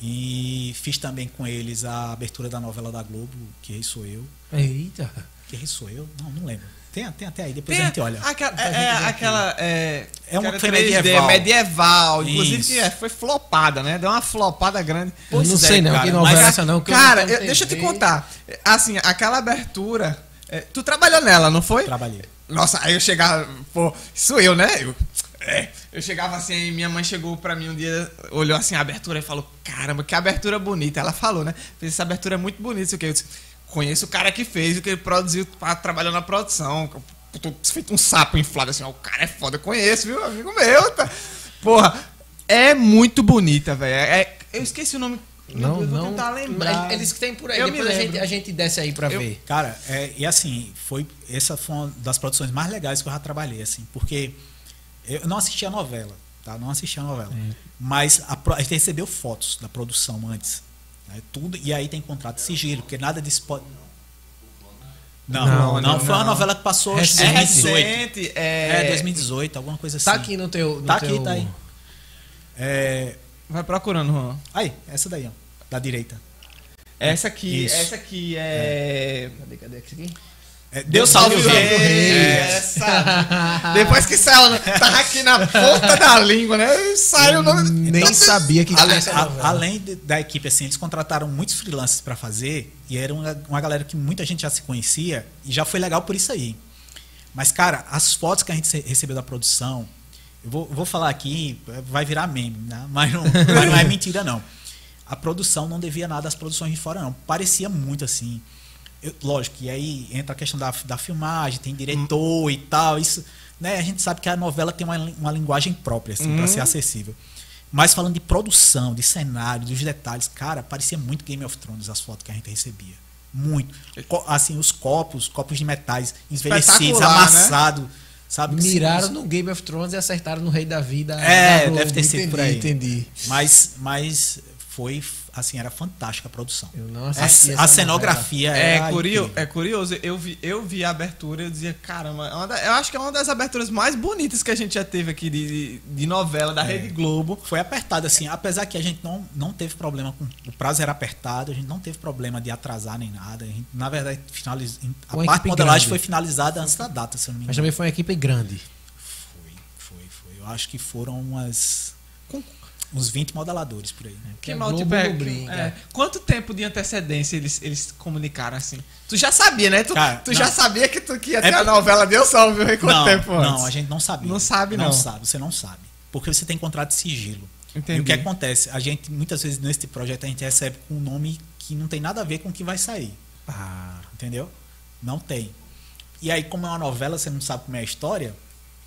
E fiz também com eles a abertura da novela da Globo, Que Rei Sou Eu. Eita. Que Rei Sou Eu? Não, não lembro. Tem, tem até aí, depois Tem a gente olha. Aquela, é, gente é aquela. É, É uma que foi 3D, medieval. medieval. Inclusive, é, foi flopada, né? Deu uma flopada grande. Não sei é, não, cara, que novela mas- é essa não. que eu Cara, eu- deixa eu te contar. Assim, aquela abertura. é, tu trabalhou nela, não foi? Trabalhei. Nossa, aí eu chegava, pô, isso eu, né? Eu, é, eu chegava assim, aí minha mãe chegou pra mim um dia, olhou assim a abertura e falou: Caramba, que abertura bonita. Ela falou, né? Fez essa abertura é muito bonita, isso que eu disse, conheço o cara que fez, o que ele produziu, tá trabalhando na produção. Eu tô feito um sapo inflado assim, ó, o cara é foda, eu conheço, viu? Amigo meu, tá? Porra, é muito bonita, velho. É, eu esqueci o nome. Não, Deus, vou não. tentar lembrar. Eles que tem por aí. Eu me Depois a gente, a gente desce aí pra Eu- ver. Cara, é, e assim, foi essa foi uma das produções mais legais que eu já trabalhei, assim, porque eu não assisti a novela, tá? Não assisti a novela. Mas a, a gente recebeu fotos da produção antes. Né? Tudo, e aí tem contrato de sigilo, porque nada disso pode. Não, Não, não, não, foi uma novela que passou que É em 2018. recente, é, É, 2018, alguma coisa assim. Tá aqui no teu. no Tá aqui, teu- tá aí. É, Vai procurando, Juan. aí, essa daí, ó, da direita. Essa aqui, Isso. essa aqui é. Cadê, cadê esse aqui? É, Deus salve o rei. rei. Essa. Depois que saiu, tava aqui na ponta da língua, né? Saiu o nome. Nem Então, sabia que Além, a- além de- da equipe, assim, eles contrataram muitos freelancers para fazer e era uma, uma galera que muita gente já se conhecia e já foi legal por isso aí. Mas, cara, as fotos que a gente recebeu da produção, eu vou, vou falar aqui, vai virar meme, né? mas, não, mas não é mentira, não. A produção não devia nada às produções de fora, não. Parecia muito assim. Eu- lógico, e aí entra a questão da, da filmagem, tem diretor e tal. Isso, né? A gente sabe que a novela tem uma, uma linguagem própria, assim, para ser acessível. Mas falando de produção, de cenário, dos detalhes, cara, parecia muito Game of Thrones as fotos que a gente recebia. Muito. Co- assim, os copos, copos de metais envelhecidos, né? amassados. Sabe? Miraram no Game of Thrones e acertaram no Rei da Vida. É, da deve ter sido entendi, por aí. Entendi. Mas, mas foi, assim, era fantástica a produção. Eu não A, assisti a cenografia É, era curio, incrível. é curioso, eu vi, eu vi a abertura e eu dizia, caramba, é da- eu acho que é uma das aberturas mais bonitas que a gente já teve aqui de, de novela da Rede Globo. Foi apertado, assim, apesar que a gente não, não teve problema com. O prazo era apertado, a gente não teve problema de atrasar nem nada. A gente, na verdade, finaliz, a Uma parte de modelagem grande. foi finalizada antes da data, se eu não me Mas engano. também foi uma equipe grande. Foi, foi, foi. Eu acho que foram umas. com- uns 20 modeladores por aí. né? Que a mal brinca. É, quanto tempo de antecedência eles, eles comunicaram assim? Tu já sabia, né? Tu, Cara, tu não. já sabia que tu que ia É ter a por- novela Deus salve, viu? Quanto não, tempo antes? não, a gente não sabia. Não sabe, não. Não sabe, você não sabe. Porque você tem contrato de sigilo. Entendi. E o que acontece? A gente, muitas vezes, nesse projeto, a gente recebe com um nome que não tem nada a ver com o que vai sair. Ah, Entendeu? Não tem. E aí, como é uma novela, você não sabe como é a história,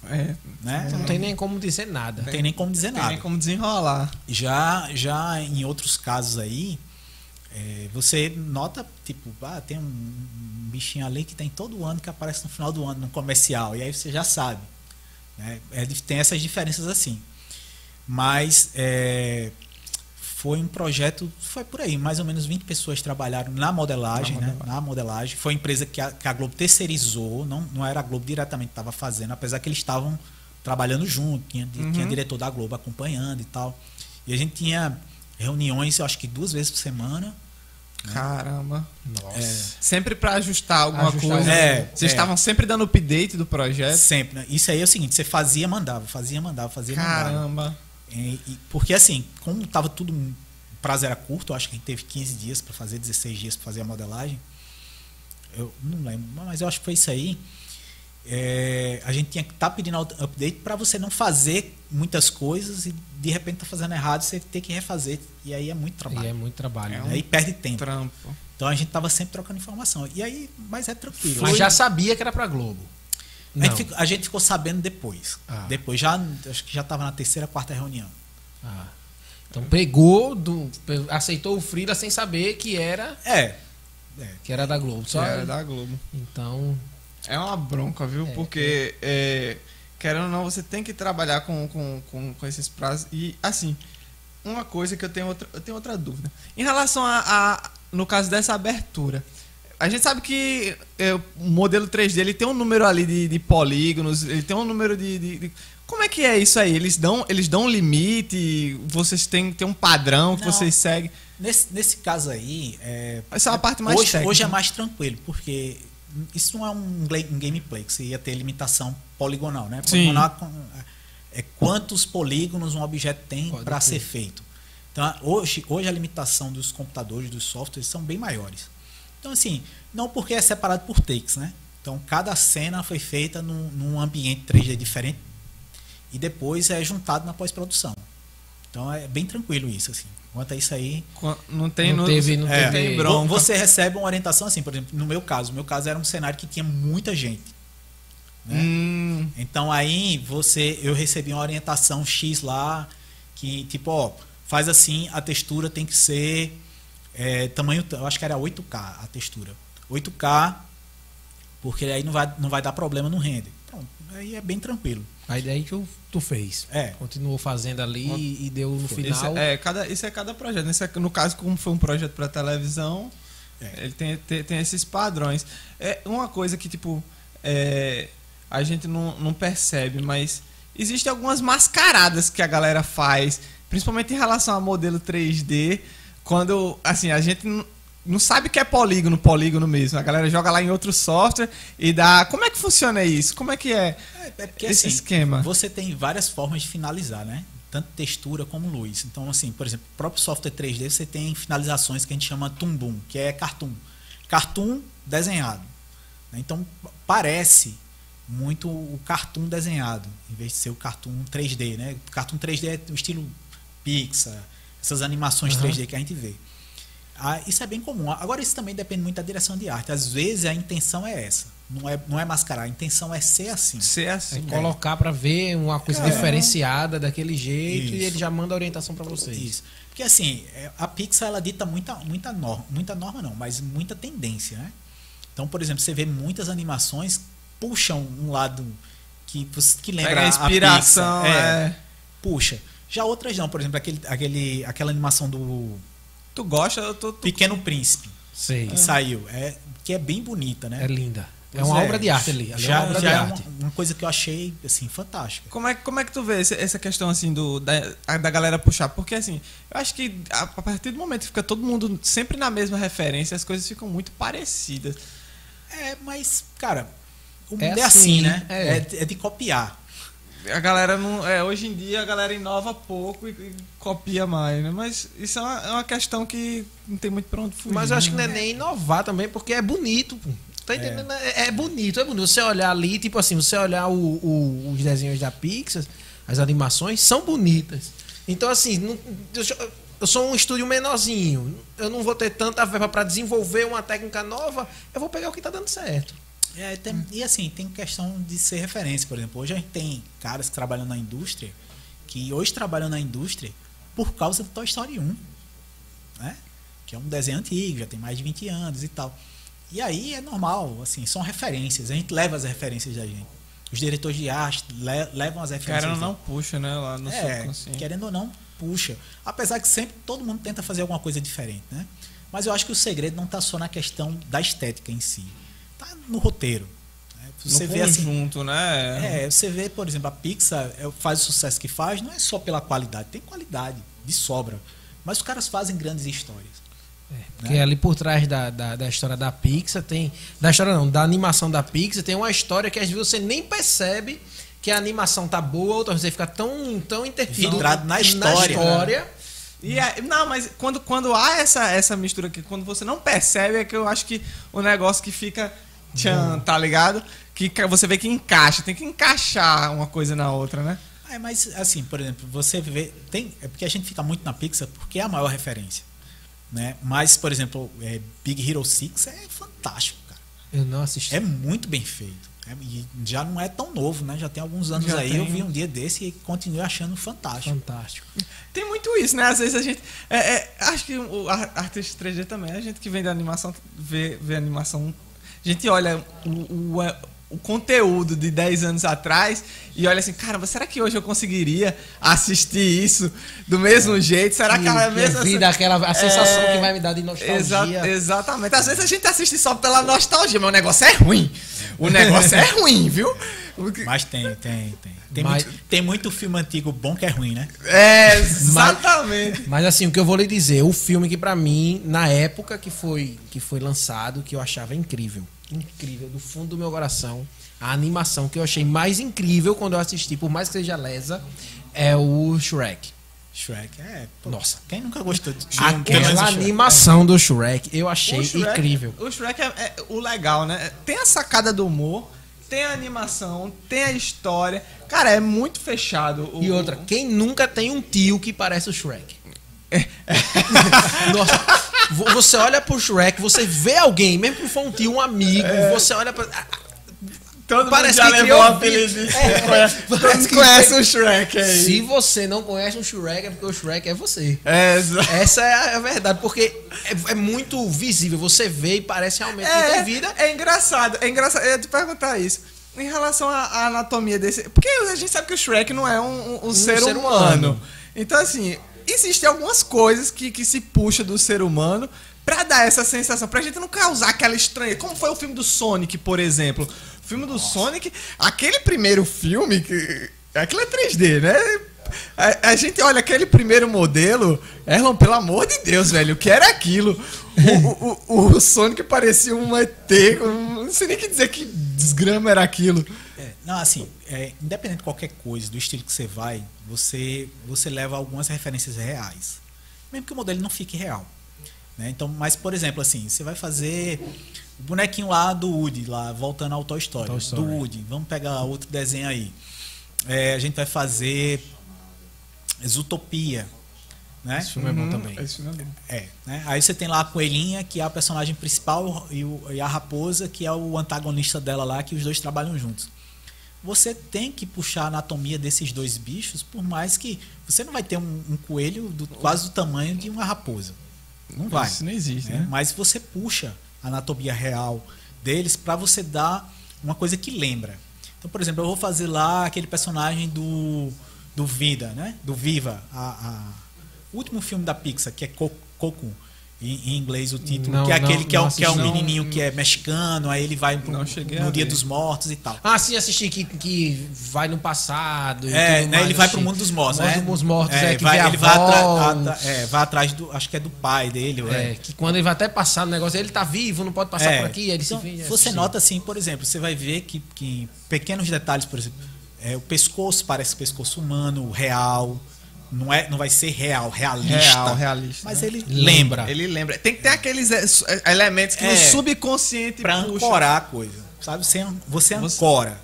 É, né? não tem nem como dizer nada. Não tem nem como dizer não tem nada. nem como desenrolar. Já, já em outros casos aí, é, você nota, tipo, ah, tem um bichinho ali que tem todo ano que aparece no final do ano no comercial, e aí você já sabe. Né? É, tem essas diferenças assim. Mas é, foi um projeto, foi por aí, mais ou menos 20 pessoas trabalharam na modelagem, Na né? modelagem. Na modelagem. Foi uma empresa que a, que a Globo terceirizou, não, não era a Globo diretamente que estava fazendo, apesar que eles estavam trabalhando junto, tinha, Uhum. tinha diretor da Globo acompanhando e tal. E a gente tinha reuniões, eu acho que duas vezes por semana. Caramba. Nossa. Sempre pra ajustar alguma Ajustar coisa. É, Vocês é. estavam sempre dando update do projeto. Sempre. né? Isso aí é o seguinte, você fazia, mandava, fazia, mandava, fazia, mandava. Caramba. E- e- porque assim, como tava tudo. O prazo era curto, eu acho que a gente teve 15 dias para fazer, 16 dias para fazer a modelagem. Eu não lembro, mas eu acho que foi isso aí. É, a gente tinha que estar pedindo out- update para você não fazer muitas coisas e de repente tá fazendo errado, você ter que refazer. E aí é muito E trabalho. é muito trabalho. É né? Aí perde tempo. Trampo. Então a gente tava sempre trocando informação. E aí, mas é tranquilo. Mas já sabia que era pra Globo. A gente, ficou, a gente ficou sabendo depois. Ah. Depois, já, acho que já estava na terceira, quarta reunião. Ah. Então pegou, do, aceitou o Frida sem saber que era, É. que era da Globo. Só, É, da Globo. Então, É uma bronca, viu? É, Porque, é, querendo ou não, você tem que trabalhar com, com, com, com esses prazos. E, assim, uma coisa que eu tenho outra, eu tenho outra dúvida. Em relação a, a- no caso dessa abertura, a gente sabe que é, o modelo 3D ele tem um número ali de, de polígonos, ele tem um número de, de- de- Como é que é isso aí? Eles dão, eles dão um limite? Vocês têm, têm um padrão que Não. vocês seguem? Nesse, nesse caso aí. É, Essa é uma parte mais hoje, técnica. hoje é mais tranquilo, porque isso não é um, um gameplay, que você ia ter limitação poligonal, né? Sim. Poligonal é com- é quantos polígonos um objeto tem para ser feito. Então, hoje, hoje a limitação dos computadores, dos softwares, são bem maiores. Então, assim, não porque é separado por takes, né? Então, cada cena foi feita num, num ambiente 3D diferente e depois é juntado na pós-produção. Então, é bem tranquilo isso, assim. Quanto a isso aí, Não tem, Não teve- não é, teve- bronca. Você recebe uma orientação assim, por exemplo, no meu caso, no meu caso era um cenário que tinha muita gente. né? Hum, Então aí você, eu recebi uma orientação X lá que tipo, ó, faz assim, a textura tem que ser é, tamanho, eu acho que era 8K a textura. 8K, porque aí não vai, não vai dar problema no render. Pronto, aí é bem tranquilo. aí daí tu, tu fez. É. Continuou fazendo ali e, e deu no final. é, cada, isso é cada projeto. Nesse, no caso, como foi um projeto para televisão, É. ele tem, tem, tem esses padrões. É uma coisa que, tipo, é, a gente não, não percebe, mas existem algumas mascaradas que a galera faz, principalmente em relação a modelo 3D, quando, assim, a gente não, sabe que é polígono, polígono mesmo. A galera joga lá em outro software e dá... Como é que funciona isso? Como é que é, É, é porque esse assim, esquema? Você tem várias formas de finalizar, né? Tanto textura como luz. Então, assim, por exemplo, o próprio software 3D você tem finalizações que a gente chama tumbum, que é cartoon. Cartoon desenhado. né? Então, parece muito o cartoon desenhado, em vez de ser o cartoon 3D, né? O cartoon 3D é o estilo Pixar, essas animações Aham. 3D que a gente vê. Ah, isso é bem comum. Agora, isso também depende muito da direção de arte. Às vezes a intenção é essa. Não é, não é mascarar, a intenção é ser assim. Ser É assim. colocar pra ver uma coisa É. diferenciada daquele jeito e Isso. ele já manda a orientação pra vocês. Isso. Porque assim, é, a Pixar ela dita muita, muita norma, muita norma não, mas muita tendência, né? Então, por exemplo, você vê muitas animações puxam um lado que, que lembra Pega a a inspiração, Pixar, é. puxa. Já outras não, por exemplo, aquele, aquele, aquela animação do Tu gosta? Eu tô, tô- Pequeno Príncipe, Sei. que saiu, é, que é bem bonita, né? É linda. É uma obra de arte ali. É Já, uma obra já de é arte. uma, uma coisa que eu achei, assim, fantástica. Como é, como é que tu vê esse- essa questão assim do, da, da galera puxar? Porque assim, eu acho que a, a partir do momento que fica todo mundo sempre na mesma referência, as coisas ficam muito parecidas. É, mas, cara, o É mundo é assim, assim, né? é. É, é de copiar. A galera não. É, hoje em dia a galera inova pouco e, e copia mais, né? Mas isso é uma, é uma questão que não tem muito pra onde fugir. Mas eu acho que não né? é nem inovar também, porque é bonito. pô. Tá entendendo? É. é bonito, é bonito. Você olhar ali, tipo assim, você olhar o- o- os desenhos da Pixar, as animações, são bonitas. Então, assim, não- eu- eu sou um estúdio menorzinho. Eu não vou ter tanta verba para desenvolver uma técnica nova. Eu vou pegar o que tá dando certo. É, tem- E assim, tem questão de ser referência, por exemplo. Hoje a gente tem caras que trabalham na indústria, que hoje trabalham na indústria por causa do Toy Story 1. Né? Que é um desenho antigo, já tem mais de 20 anos e tal. E aí é normal, assim, são referências. A gente leva as referências da gente. Os diretores de arte le- levam as referências. Querendo ou não puxa, né? Lá no é, querendo ou não, puxa. Apesar que sempre todo mundo tenta fazer alguma coisa diferente, né? Mas eu acho que o segredo não está só na questão da estética em si. Tá no roteiro. né? Você no vê assim. conjunto, né? É, você vê, por exemplo, a Pixar é, faz o sucesso que faz, não é só pela qualidade, tem qualidade, de sobra. Mas os caras fazem grandes histórias. Porque ali por trás da, da, da história da Pixar tem. Da história não, da animação da Pixar tem uma história que às vezes você nem percebe que a animação tá boa, outra você fica tão, tão interferido Vidrado na história. história. E é- não, mas quando, quando há essa, essa mistura aqui, quando você não percebe, é que eu acho que o negócio que fica tchan, tá ligado? Que você vê que encaixa, tem que encaixar uma coisa na outra, né? É, mas assim, por exemplo, você vê. Tem, é porque a gente fica muito na Pixar porque é a maior referência. Né? Mas, por exemplo, é, Big Hero 6 é fantástico, cara. Eu não assisti. É muito bem feito. É, e já não é tão novo, né? Já tem alguns anos Já aí. tem. Eu vi um dia desse e continuo achando fantástico. Fantástico. Tem muito isso, né? Às vezes a gente. é, é, acho que o ar- artista 3D também, a gente que vem da animação, vê, vê animação. A gente olha o, o, é, o conteúdo de 10 anos atrás e olha assim, caramba, será que hoje eu conseguiria assistir isso do mesmo jeito? Será que a mesma. vida, aquela a sensação É, que vai me dar de nostalgia. Exa- exatamente. Às vezes a gente assiste só pela nostalgia, mas o negócio é ruim. O negócio é ruim, viu? Mas tem, tem, tem. Tem, Mas- muito, tem muito filme antigo bom que é ruim, né? É, exatamente. Mas assim, o que eu vou lhe dizer, o filme que pra mim, na época que foi, que foi lançado, que eu achava incrível, incrível, do fundo do meu coração, a animação que eu achei mais incrível quando eu assisti, por mais que seja lesa, é o Shrek. Shrek, é. pô, Nossa. Quem nunca gostou de um- Aquela animação do Shrek, eu achei O Shrek- incrível. O Shrek é, é o legal, né? Tem a sacada do humor, tem a animação, tem a história. Cara, é muito fechado. O- E outra, quem nunca tem um tio que parece o Shrek? Nossa, vo- você olha pro Shrek, você vê alguém, mesmo que não for um tio, um amigo, você olha pra. Todo Parece mundo já que levou o um apelido de- É, conhece- parece Todo que conhece o Shrek aí. Se você não conhece um Shrek, é porque o Shrek é você. É, Essa é a verdade, porque é, é muito visível. Você vê e parece realmente que é, tem vida. é engraçado. É engraçado. Eu ia te perguntar isso. Em relação à, à anatomia desse. Porque a gente sabe que o Shrek não é um, um- um ser, ser humano. humano. Então, assim, existem algumas coisas que, que se puxa do ser humano pra dar essa sensação, pra gente não causar aquela estranha. Como foi o filme do Sonic, por exemplo. O filme do Sonic, aquele primeiro filme, que. Aquilo é 3D, né? A, a gente olha aquele primeiro modelo, Erlon, pelo amor de Deus, velho, o que era aquilo? O, o, o, o Sonic parecia um ET, não sei nem que dizer que desgrama era aquilo. É, não, assim, é, independente de qualquer coisa, do estilo que você vai, você, você leva algumas referências reais. Mesmo que o modelo não fique real. Né? Então, mas, por exemplo, assim, você vai fazer o bonequinho lá do Woody, lá, voltando ao Toy Story. Toy Story. Do Woody. Vamos pegar outro desenho aí. É, a gente vai fazer Zootopia. Né? Esse filme é bom também. Esse filme é bom. É, né? Aí você tem lá a coelhinha, que é a personagem principal, e, o- e a raposa, que é o antagonista dela lá, que os dois trabalham juntos. Você tem que puxar a anatomia desses dois bichos, por mais que você não vai ter um, um coelho do, quase do tamanho de uma raposa. Não vai. Isso não existe, né? né? Mas você puxa a anatomia real deles para você dar uma coisa que lembra. Então, por exemplo, eu vou fazer lá aquele personagem do do Vida, né? Do Viva, a, a- o último filme da Pixar, que é Co- Coco, em, inglês o título, Não, que é não, aquele que é, não o, que é não. menininho que é mexicano, aí ele vai pro, Não no Dia dos Mortos e tal. Ah, sim, assisti que, que vai no passado. É, né, mais, ele vai pro mundo dos mortos, Mundo né? dos mortos, é, que vai, vê a ele vai, atra- atra- é, vai atrás do, acho que é do pai dele, É, é. que quando ele vai até passar no negócio, ele tá vivo, não pode passar É. por aqui, aí ele Então, se vê. Você nota assim, por exemplo, você vai ver que, que em pequenos detalhes, por exemplo, é, o pescoço parece pescoço humano, real. Não, é, não vai ser real, realista. Real, realista, Mas né? ele Lembra. Ele lembra. Tem que ter aqueles é, é, elementos que É. o subconsciente Pra puxa. ancorar a coisa. Sabe? Você, você Você- ancora.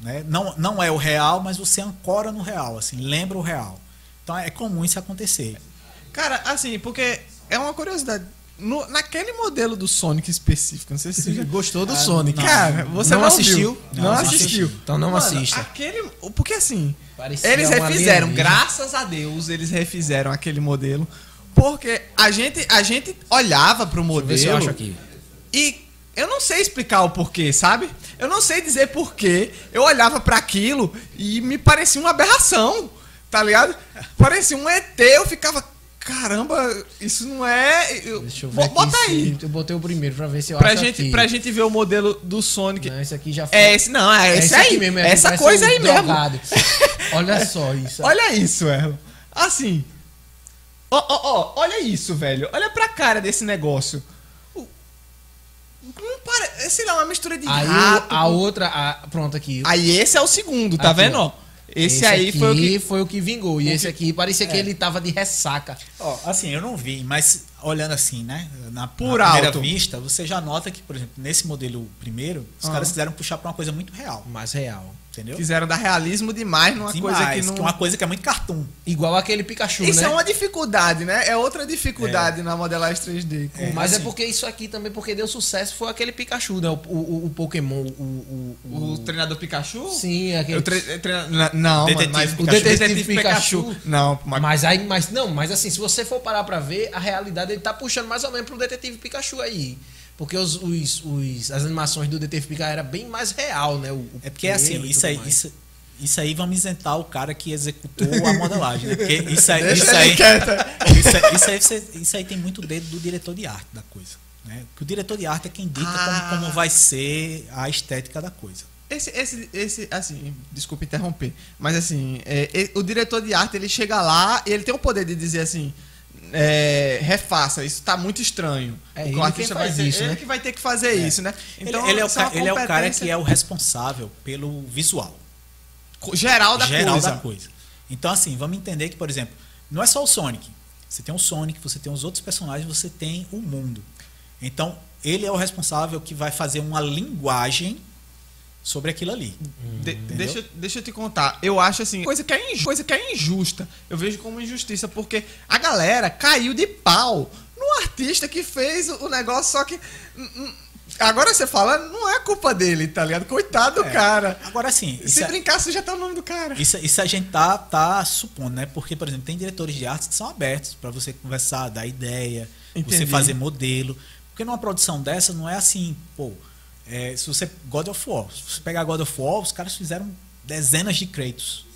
Né? Não, não é o real, mas você ancora no real. Assim, lembra o real. Então é comum isso acontecer. Cara, assim, porque é uma curiosidade. No- naquele modelo do Sonic específico, não sei se você Gostou do Ah, Sonic? não. Cara, você Não não, assistiu? Não, Não, assistiu. assisti. Então não assista. Aquele, porque assim, Parecia eles refizeram, graças a Deus, eles refizeram aquele modelo. Porque a gente, a gente olhava pro modelo eu e eu não sei explicar o porquê, sabe? Eu não sei dizer porquê. Eu olhava pra aquilo e me parecia uma aberração, tá ligado? Parecia um ET, eu ficava, caramba, isso não é. eu- Deixa eu ver Bota se- aí. Eu botei o primeiro pra ver se eu Pra acho gente, aqui. pra gente ver o modelo do Sonic. Não, esse aqui já foi. É esse, não, é esse, aí. mesmo, é essa coisa um aí mesmo. drogado. Olha só isso. Olha isso, Erlon. Assim. Ó, ó, ó, olha isso, velho. Olha pra cara desse negócio. Não para, sei lá, uma mistura de Aí rato. a outra, a- pronto aqui. Aí esse é o segundo, tá Aqui, vendo? ó. Ó? Esse, aí foi o que. foi o que vingou. E esse aqui parecia que ele tava de ressaca. Ó, assim, eu não vi, mas olhando assim, né? Na, Por na primeira alto. vista, você já nota que, por exemplo, nesse modelo primeiro, os Ah. caras quiseram puxar pra uma coisa muito real. Mais real. Entendeu? Quiseram dar realismo demais numa Demais, coisa que não. é uma coisa que é muito cartoon. Igual aquele Pikachu, Isso né? é uma dificuldade, né? É outra dificuldade na modelagem 3D. com- Mas é assim. porque isso aqui também, porque deu sucesso, foi aquele Pikachu, né? O, o, o Pokémon, o, o, o- O treinador Pikachu? Sim, aquele. Eu tre... treina- na- Não, Detetive mano, mas Pikachu. o detetive, Pikachu. Não, mas Mas aí, mas não, mas assim, se você for parar pra ver, a realidade ele tá puxando mais ou menos pro Detetive Pikachu aí. Porque os, os, os- as animações do Detetive Pikachu era bem mais real, né? O, o É porque assim, isso aí, mais. isso, isso aí vamos isentar o cara que executou a modelagem, né? Porque isso aí, Deixa isso aí, quieto. isso, aí- isso aí você- isso aí tem muito dedo do diretor de arte da coisa. Né? Porque o diretor de arte é quem dita Ah. como, como vai ser a estética da coisa. Esse, esse, esse, assim, desculpa interromper, mas assim, é, o diretor de arte ele chega lá e ele tem o poder de dizer assim, é, refaça, isso tá muito estranho. É O ele artista vai ter- isso, ele né? que vai ter que fazer isso, né? Então, ele, ele é o, ca- ele é o cara que é o responsável pelo visual. geral da geral coisa. da coisa. Então, assim, vamos entender que, por exemplo, não é só o Sonic. Você tem o Sonic, você tem os outros personagens, você tem o mundo. Então, ele é o responsável que vai fazer uma linguagem sobre aquilo ali. De- Entendeu? deixa, deixa eu te contar. Eu acho assim, coisa que, é coisa que é injusta. Eu vejo como injustiça, porque a galera caiu de pau no artista que fez o negócio, só que. hum, hum, Agora você fala, não é culpa dele, tá ligado? Coitado do É. cara. Agora, isso, Se é- brincar, você já tá o nome do cara. isso, isso a gente tá, tá supondo, né? Porque, por exemplo, tem diretores de arte que são abertos para você conversar, dar ideia, você Entendi. fazer modelo. Porque numa produção dessa não é assim, pô. É, se você. God of War. Se você pegar God of War, os caras fizeram dezenas de Kratos.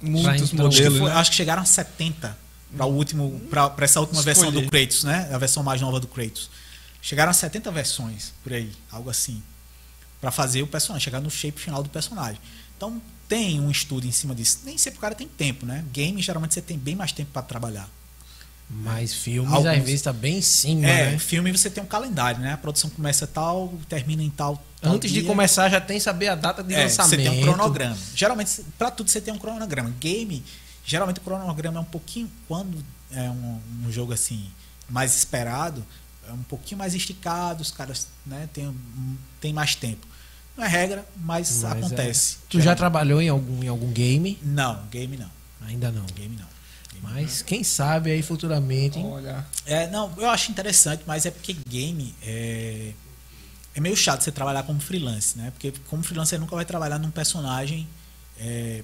Muitos então, Acho que, modelos. foi- né? acho que chegaram a 70 para último para essa última versão do Kratos, né? A versão mais nova do Kratos. Chegaram a 70 versões por aí, algo assim, Pra fazer o personagem, chegar no shape final do personagem. Então tem um estudo em cima disso. Nem sempre o cara tem tempo, né? Game geralmente você tem bem mais tempo para trabalhar. Mas filmes, Alguns- às vezes, tá bem em cima, É, né? filme você tem um calendário, né? A produção começa tal, termina em tal. tal Antes de dia. começar, já tem que saber a data de É, lançamento. Você tem um cronograma. Geralmente, para tudo você tem um cronograma. Game, geralmente o cronograma é um pouquinho. Quando é um, um jogo assim, mais esperado, é um pouquinho mais esticado, os caras né, têm tem mais tempo. Não é regra, mas, Mas acontece. é. Tu já trabalhou em algum, em algum game? Não, game não. Ainda não. Game não. Mas quem sabe aí futuramente. hein? Olha. É, não, eu acho interessante, mas é porque game é, é meio chato você trabalhar como freelance, né? Porque como freelance você nunca vai trabalhar num personagem, é,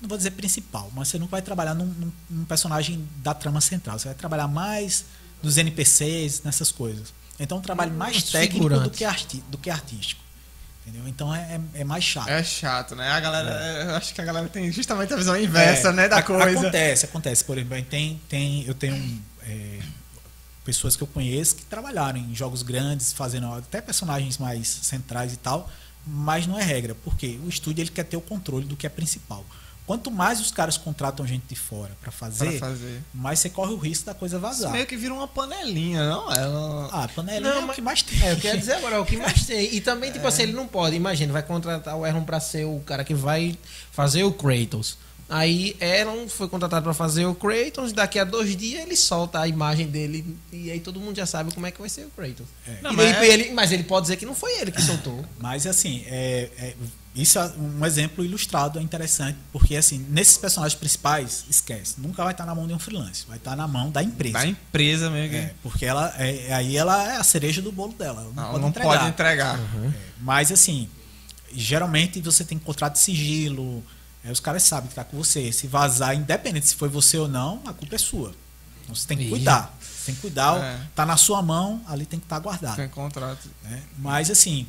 não vou dizer principal, mas você nunca vai trabalhar num, num- num personagem da trama central. Você vai trabalhar mais nos NPCs, nessas coisas. Então, é um trabalho mais técnico do que, arti do que artístico. Entendeu? Então é, é, é mais chato. É chato, né? A galera, eu acho que a galera tem justamente a visão inversa, É, né, da ac- coisa. Acontece, acontece. Por exemplo, tem, tem, eu tenho é, pessoas que eu conheço que trabalharam em jogos grandes, fazendo até personagens mais centrais e tal, mas não é regra, porque o estúdio ele quer ter o controle do que é principal. Quanto mais os caras contratam gente de fora para fazer, Pra fazer. mais você corre o risco da coisa Isso vazar. meio que vira uma panelinha, não? É uma... Ah, a panelinha Não, é o mas- que mais tem. É, eu quero dizer agora, é o que mais tem. E também, tipo assim, ele não pode, imagina, vai contratar o Erlon pra ser o cara que vai fazer o Kratos. Aí Erlon foi contratado pra fazer o Kratos, daqui a dois dias ele solta a imagem dele e aí todo mundo já sabe como é que vai ser o Kratos. É. Não, E mas daí é- ele, mas ele pode dizer que não foi ele que soltou. Mas assim, é, é- isso é um exemplo ilustrado, é interessante, porque assim, nesses personagens principais, esquece, nunca vai estar na mão de um freelance, vai estar na mão da empresa. Da empresa mesmo. É, que porque ela é, aí ela é a cereja do bolo dela. ela Não, não, pode não entregar. pode entregar. Uhum. Mas assim, geralmente você tem contrato de sigilo, aí os caras sabem que tá com você. Se vazar, independente se foi você ou não, a culpa é sua. Então você tem que cuidar. Você tem que cuidar, É. tá na sua mão, ali tem que estar guardado. Tem contrato. né? Mas assim,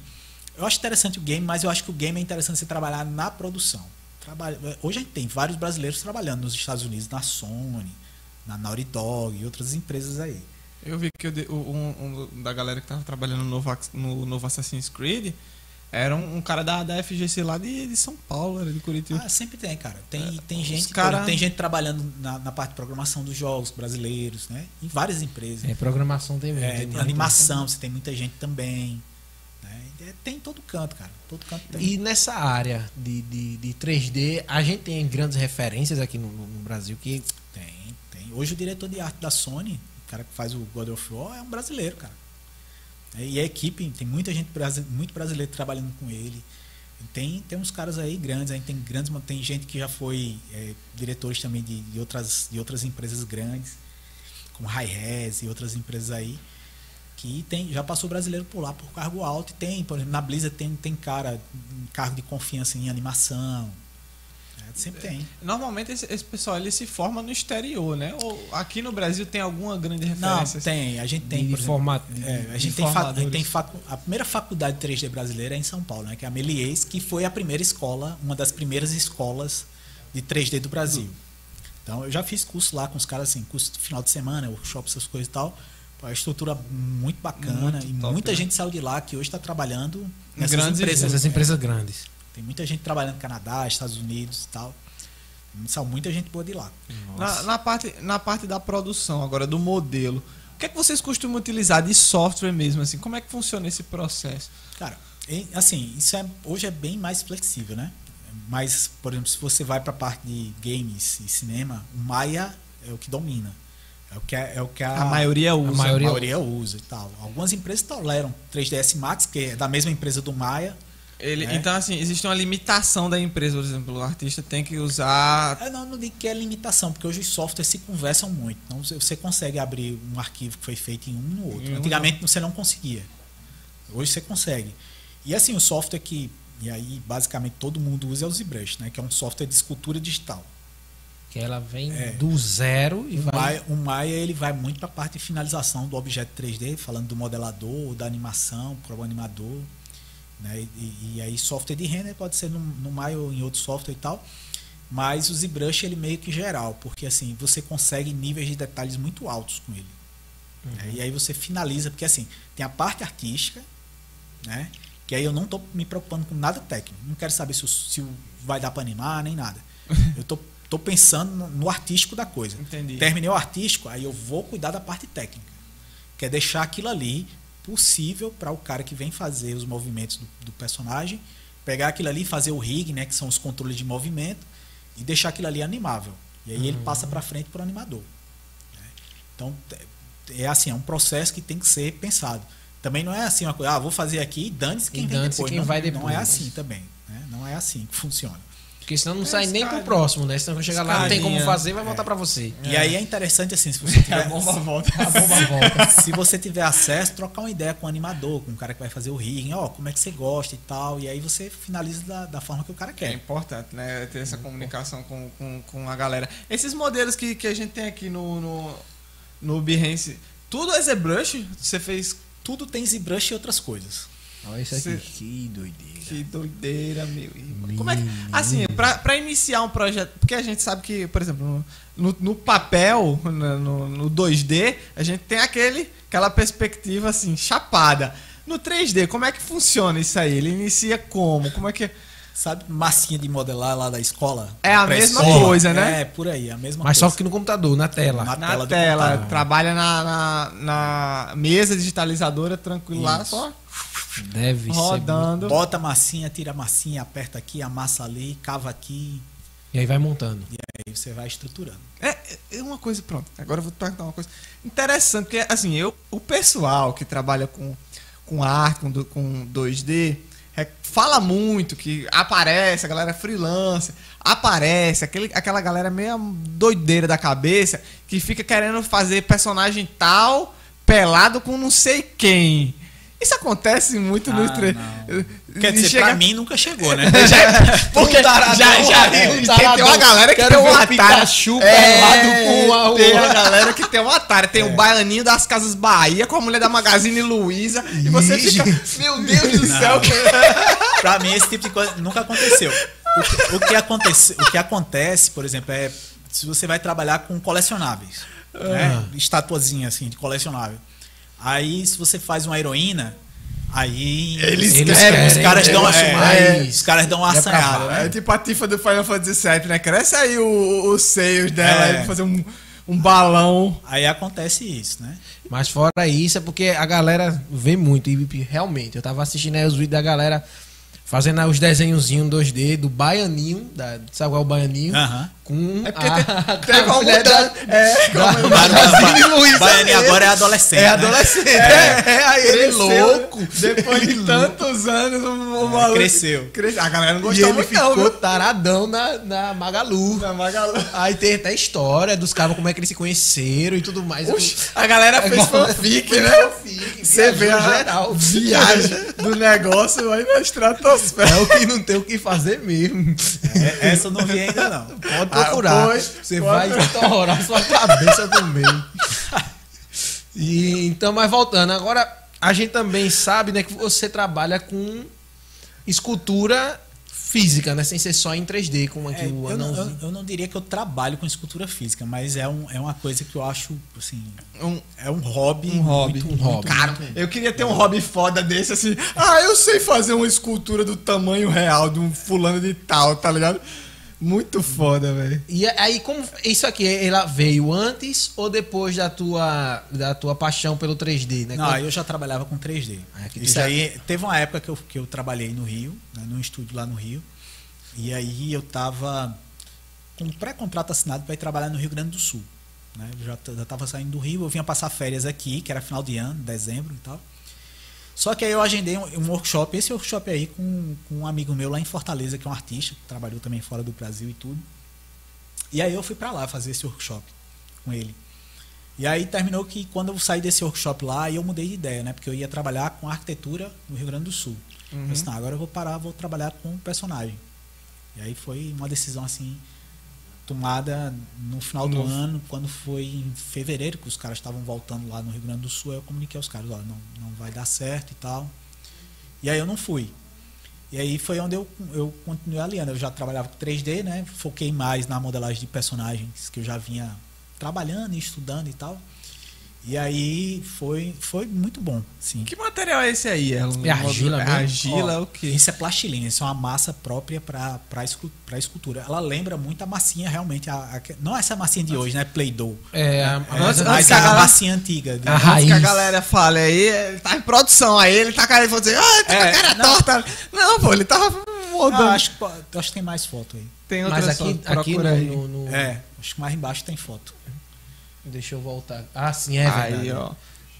eu acho interessante o game, mas eu acho que o game é interessante você trabalhar na produção. Trabalha, hoje a gente tem vários brasileiros trabalhando nos Estados Unidos, na Sony, na Naughty Dog e outras empresas aí. Eu vi que eu um, um da galera que tava trabalhando no novo, no novo Assassin's Creed era um, um cara da, da FGC lá de, de São Paulo, era de Curitiba. Ah, sempre tem, cara. Tem, É, tem gente, cara- tem gente trabalhando na, na parte de programação dos jogos brasileiros, né? Em várias empresas. É, programação tem muito. É, tem tem muito. animação, você tem muita gente também. É, tem em todo canto, cara. Todo canto tem. E nessa área de, de, de 3D, a gente tem grandes referências aqui no, no Brasil que Tem, tem. Hoje o diretor de arte da Sony, o cara que faz o God of War, é um brasileiro, cara. É, E a equipe, tem muita gente, muito brasileiro trabalhando com ele. Tem, tem uns caras aí grandes, aí tem grandes, tem gente que já foi é, diretores também de, de, outras, de outras empresas grandes, como Hi-Res e outras empresas aí, que tem, já passou brasileiro por lá por cargo alto. E tem, por exemplo, na Blizzard tem, tem cara em cargo de confiança em animação. É, sempre tem. Normalmente esse, esse pessoal ele se forma no exterior, né? Ou aqui no Brasil tem alguma grande Não, referência? tem. A gente tem. de por exemplo, formato. de- É, a de gente tem, fa- a, gente tem facu- a primeira faculdade 3D brasileira é em São Paulo, né? Que é a Melies, que foi a primeira escola, uma das primeiras escolas de 3D do Brasil. Então eu já fiz curso lá com os caras assim, curso de final de semana, workshop, essas coisas e tal. Pô, A estrutura muito bacana Muito e top, muita né? gente saiu de lá que hoje está trabalhando nessas grandes empresas. Essas empresas grandes. Tem muita gente trabalhando no Canadá, Estados Unidos e tal. Saiu muita gente boa de lá. Na, na parte, na parte da produção, agora, do modelo, o que é que vocês costumam utilizar de software mesmo? assim? Como é que funciona esse processo? Cara, assim, isso é, hoje é bem mais flexível, né? Mas, por exemplo, se você vai para a parte de games e cinema, o Maya é o que domina. É o que, é, é o que a, A maioria usa. a maioria maioria usa e tal. Algumas empresas toleram 3ds Max, que é da mesma empresa do Maya. Ele, É. Então, assim, existe uma limitação da empresa, por exemplo, o artista tem que usar. Eu não, não digo que é limitação, porque hoje os softwares se conversam muito. Então você- consegue abrir um arquivo que foi feito em um no outro. Em um Antigamente você não conseguia. Hoje você consegue. E assim, o software que, e aí basicamente todo mundo usa é o ZBrush, né? Que é um software de escultura digital. Que ela vem É. do zero e O vai. Maya, o Maya ele vai muito para a parte de finalização do objeto 3D, falando do modelador, da animação, para o animador. Né? E, e aí software de render pode ser no, no Maya ou em outro software e tal. Mas o ZBrush ele meio que geral, porque assim você consegue níveis de detalhes muito altos com ele. né? E aí você finaliza, porque assim, tem a parte artística, né? Que aí eu não estou me preocupando com nada técnico. Não quero saber se, o- se o- vai dar para animar, nem nada. Eu tô, tô pensando no, artístico da coisa. Entendi. Terminei o artístico, aí eu vou cuidar da parte técnica. Que é deixar aquilo ali possível para o cara que vem fazer os movimentos do, do personagem, pegar aquilo ali, fazer o rig, né, que são os controles de movimento, e deixar aquilo ali animável. E aí ele passa para frente para o animador. né? Então, é assim, é um processo que tem que ser pensado. Também não é assim uma coisa, ah, vou fazer aqui e dane-se quem E depois. quem não, vai não é depois. assim também. Né? Não é assim que funciona. Porque senão não É, sai nem pro próximo, né? Senão chegar lá, não tem como fazer, vai voltar pra você. E aí é interessante assim, se você tiver, volta. A bomba volta. se você tiver acesso, trocar uma ideia com o animador, com o cara que vai fazer o rigging, ó, como é que você gosta e tal, e aí você finaliza da, da forma que o cara É quer. importante, né? Ter essa comunicação com, com, com a galera. Esses modelos que, que a gente tem aqui no, no, no Behance, tudo é ZBrush? Você fez. Tudo tem ZBrush e outras coisas. Olha isso aqui, que doideira. Que doideira, meu irmão. Como é que, assim, pra, pra iniciar um projeto, porque a gente sabe que, por exemplo, no, no papel, no, no- no 2D, a gente tem aquele, aquela perspectiva assim, chapada. No 3D, como é que funciona isso aí? Ele inicia como? Como é que. Sabe, massinha de modelar lá da escola? É a mesma coisa, né? É, por aí, a mesma Mas só coisa. que no computador, na tela. Na Na tela tela, trabalha na, na, na mesa digitalizadora, tranquilo lá, Isso. só Deve rodando. Bota a massinha, tira a massinha, aperta aqui, amassa ali, cava aqui, ser. E aí vai montando. e aí você vai estruturando. É, é uma coisa, pronto. Agora eu vou te perguntar uma coisa interessante, porque assim, eu, o pessoal que trabalha com, com arte, com, com 2D, é, fala muito que aparece, a galera freelancer, aparece, aquele, aquela galera meio doideira da cabeça, que fica querendo fazer personagem tal, pelado com não sei quem. Isso acontece muito no Ah, tre- não. e Quer dizer, chega- pra mim nunca chegou, né? já, porque taradão já, já, tem, taradão. tem uma galera que tem um Atari. Pikachu com a- Tem a galera que tem um Atari. Tem o baianinho das Casas Bahia com a mulher da Magazine Luiza. E você fica, meu Deus do Não. céu. pra mim, esse tipo de coisa nunca aconteceu. O que, o que acontece, o que acontece, por exemplo, é se você vai trabalhar com colecionáveis, né? Estatuazinha assim de colecionável. Aí, se você faz uma heroína, aí Eles os, querem, os caras eles dão, gostam é, mais. os caras dão uma É pra assanhada, baixo. né? É tipo a Tifa do Final Fantasy VII, né? Cresce aí o- os seios dela É. fazer um, um balão. Aí acontece isso, né? Mas fora isso, é porque a galera vê muito. E realmente, eu tava assistindo aí os vídeos da galera fazendo aí os desenhozinhos 2D do baianinho. Da, sabe qual é o baianinho? Aham. Com É porque a, te- teve uma mulher da- mudança. É, da- como- Baianinho mesmo. agora é adolescente. É né? adolescente. É, é, aí ele Cresceu, louco. Depois de tantos anos, o, o maluco. cresceu. cresceu. A galera não E gostou ele muito, ficou não, taradão na, na Magalu. Na Magalu. Aí tem até história dos caras, como é que eles se conheceram e tudo mais. Oxi, a galera fez fanfic, né? Fanfic, Você vê a geral. viagem do negócio aí na estratosfera. É o que não tem o que fazer mesmo. É, essa eu não vi ainda, não. Pode procurar. Ah, pois, Você pode vai estourar sua cabeça meio. E, então, mas voltando, agora a gente também sabe né, que você trabalha com escultura física, né? Sem ser só em 3D, como aqui É, o eu, não, anãozinho. eu- eu não diria que eu trabalho com escultura física, mas é, um, é uma coisa que eu acho, assim, Um, é um hobby. um hobby. muito- um hobby. Cara, eu queria ter um hobby foda desse, assim. Ah, eu sei fazer uma escultura do tamanho real de um fulano de tal, tá ligado? Muito foda, velho. E aí, como isso aqui, ela veio antes ou depois da tua, da tua paixão pelo 3D, né? Não, Quando- eu já trabalhava com 3D. Ah, Isso já- aí, teve uma época que eu, que eu trabalhei no Rio, né, num estúdio lá no Rio, e aí eu tava com um pré-contrato assinado para ir trabalhar no Rio Grande do Sul. Né? Eu já, já tava saindo do Rio, eu vinha passar férias aqui, que era final de ano, dezembro e tal. Só que aí eu agendei um, workshop, esse workshop aí com, com um amigo meu lá em Fortaleza, que é um artista, que trabalhou também fora do Brasil e tudo. E aí eu fui para lá fazer esse workshop com ele. E aí terminou que quando eu saí desse workshop lá, eu mudei de ideia, né? Porque eu ia trabalhar com arquitetura no Rio Grande do Sul. Eu disse, não, agora eu vou parar, vou trabalhar com personagem. E aí foi uma decisão assim tomada no final do No- ano, quando foi em fevereiro que os caras estavam voltando lá no Rio Grande do Sul, eu comuniquei aos caras, olha, não, não vai dar certo e tal. E aí eu não fui. E aí foi onde eu, eu continuei aliando. Eu já trabalhava com 3D, né? Foquei mais na modelagem de personagens que eu já vinha trabalhando e estudando e tal. E aí foi, foi muito bom, sim. Que material é esse aí? É argila É mesmo? argila, Ó, o quê? Isso é plastilina, isso é uma massa própria para para escultura. Ela lembra muito a massinha realmente, a, a- não essa massinha de hoje, né, Play-Doh. É, a, É, Antes- mas antes que a a galera- massinha antiga. de- A raiz. que a galera fale aí, ele tá em produção aí, ele tá querendo dizer, ah, ele tá com a É, cara não. torta. Não, pô, ele tava rodando. Ah, acho, acho que tem mais foto aí. Tem mas outra aqui, só, aqui procura no, aí. no- no- É, acho que mais embaixo tem foto. Deixa eu voltar. Ah, sim, é verdade. Aí, ó.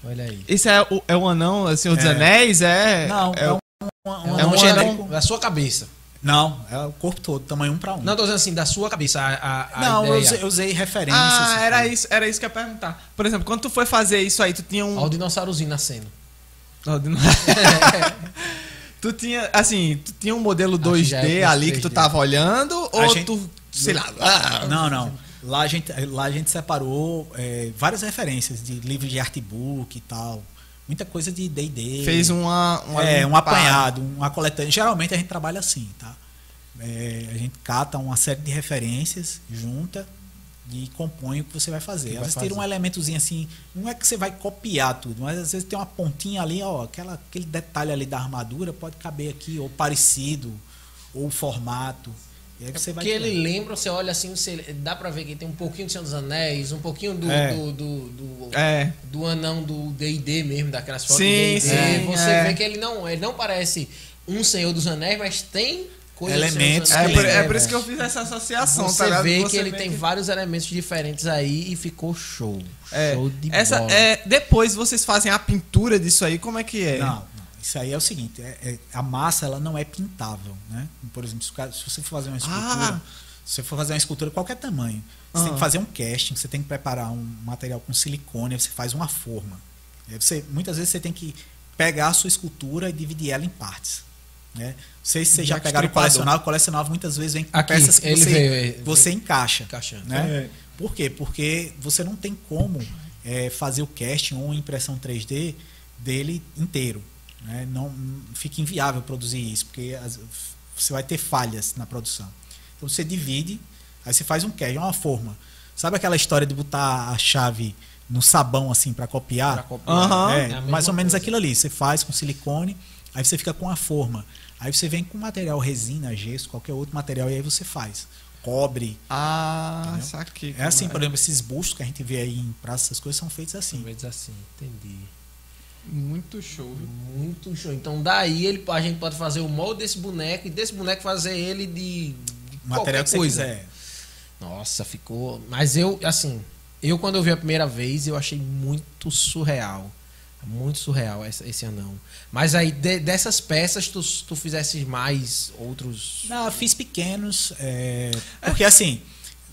Olha aí. Esse é o, é o anão, assim, o dos É. Anéis? É, Não, é, é, o- um, um, É um um anão anão genérico. da sua cabeça. Não, é o corpo todo, tamanho um para um. Não, tô dizendo assim, da sua cabeça. A, a, Não, eu ideia. usei, eu usei referências. Ah, assim, era isso, era isso que eu ia perguntar. Por exemplo, quando tu foi fazer isso aí, tu tinha um. Olha o dinossaurozinho nascendo. De novo. tu tinha, assim, tu tinha um modelo Acho que já é 2D o ali que tu 3D. tava olhando? Ou gente- tu, sei lá. ah, Não, não. Lá a gente, lá a gente separou é, várias referências de livros de artbook e tal. muita coisa de D&D. Fez uma, uma é, um apanhado, uma coletânea. Geralmente a gente trabalha assim, tá? É, a gente cata uma série de referências, junta e compõe o que você vai fazer. Às vai vezes tem um fazer. elementozinho assim, não é que você vai copiar tudo, mas às vezes tem uma pontinha ali, ó, aquela, aquele detalhe ali da armadura pode caber aqui, ou parecido, ou formato. E aí você vai. Porque ele lembra, você olha assim, você, dá pra ver que tem um pouquinho do Senhor dos Anéis, um pouquinho do, É. do, do, do, É. do anão do D&D mesmo, daquelas fotos Sim, do D&D. sim, Você é. vê que ele não, ele não parece um Senhor dos Anéis, mas tem Elementos É por, que é por isso que eu fiz essa associação, Você tá ligado? vê Você que ele vê tem vários elementos diferentes aí e ficou show. É, show de essa, bola. é, depois vocês fazem a pintura disso aí, como é que é? Não. Isso aí é o seguinte, é- é- a massa ela não é pintável, né? Por exemplo, se, você for fazer uma escultura, Ah. se você for fazer uma escultura qualquer tamanho, você tem Ah. que fazer um casting, você tem que preparar um material com silicone, você faz uma forma. Aí você, muitas vezes você tem que pegar a sua escultura e dividir ela em partes. Né? Não sei se vocês já Jack pegaram o colecionável, o colecionável muitas vezes vem com Aqui, peças que você, veio, é, você encaixa. encaixando. Né? É. Por quê? Porque você não tem como é, fazer o casting ou impressão 3D dele inteiro. Né? Não fica inviável produzir isso, porque as- você vai ter falhas na produção. Então você divide, aí você faz um casting, uma forma. Sabe aquela história de botar a chave no sabão assim para copiar? Pra copiar. Aham. É, É mais ou menos coisa. aquilo ali. Você faz com silicone, aí você fica com a forma. Aí você vem com material resina, gesso, qualquer outro material, e aí você faz. Cobre. Ah, saquei. É assim, como por exemplo, esses bustos que a gente vê aí em praça, essas coisas são feitos assim. Talvez assim, entendi. Muito show, viu? Muito show. Então daí ele, a gente pode fazer o molde desse boneco e desse boneco fazer ele de O material qualquer que você coisa. quiser. Nossa, ficou. Mas eu, assim, eu quando eu vi a primeira vez, eu achei muito surreal. Muito surreal essa- esse anão. Mas aí, de- dessas peças, tu, tu fizesse mais outros. Não, eu fiz pequenos, é, porque assim,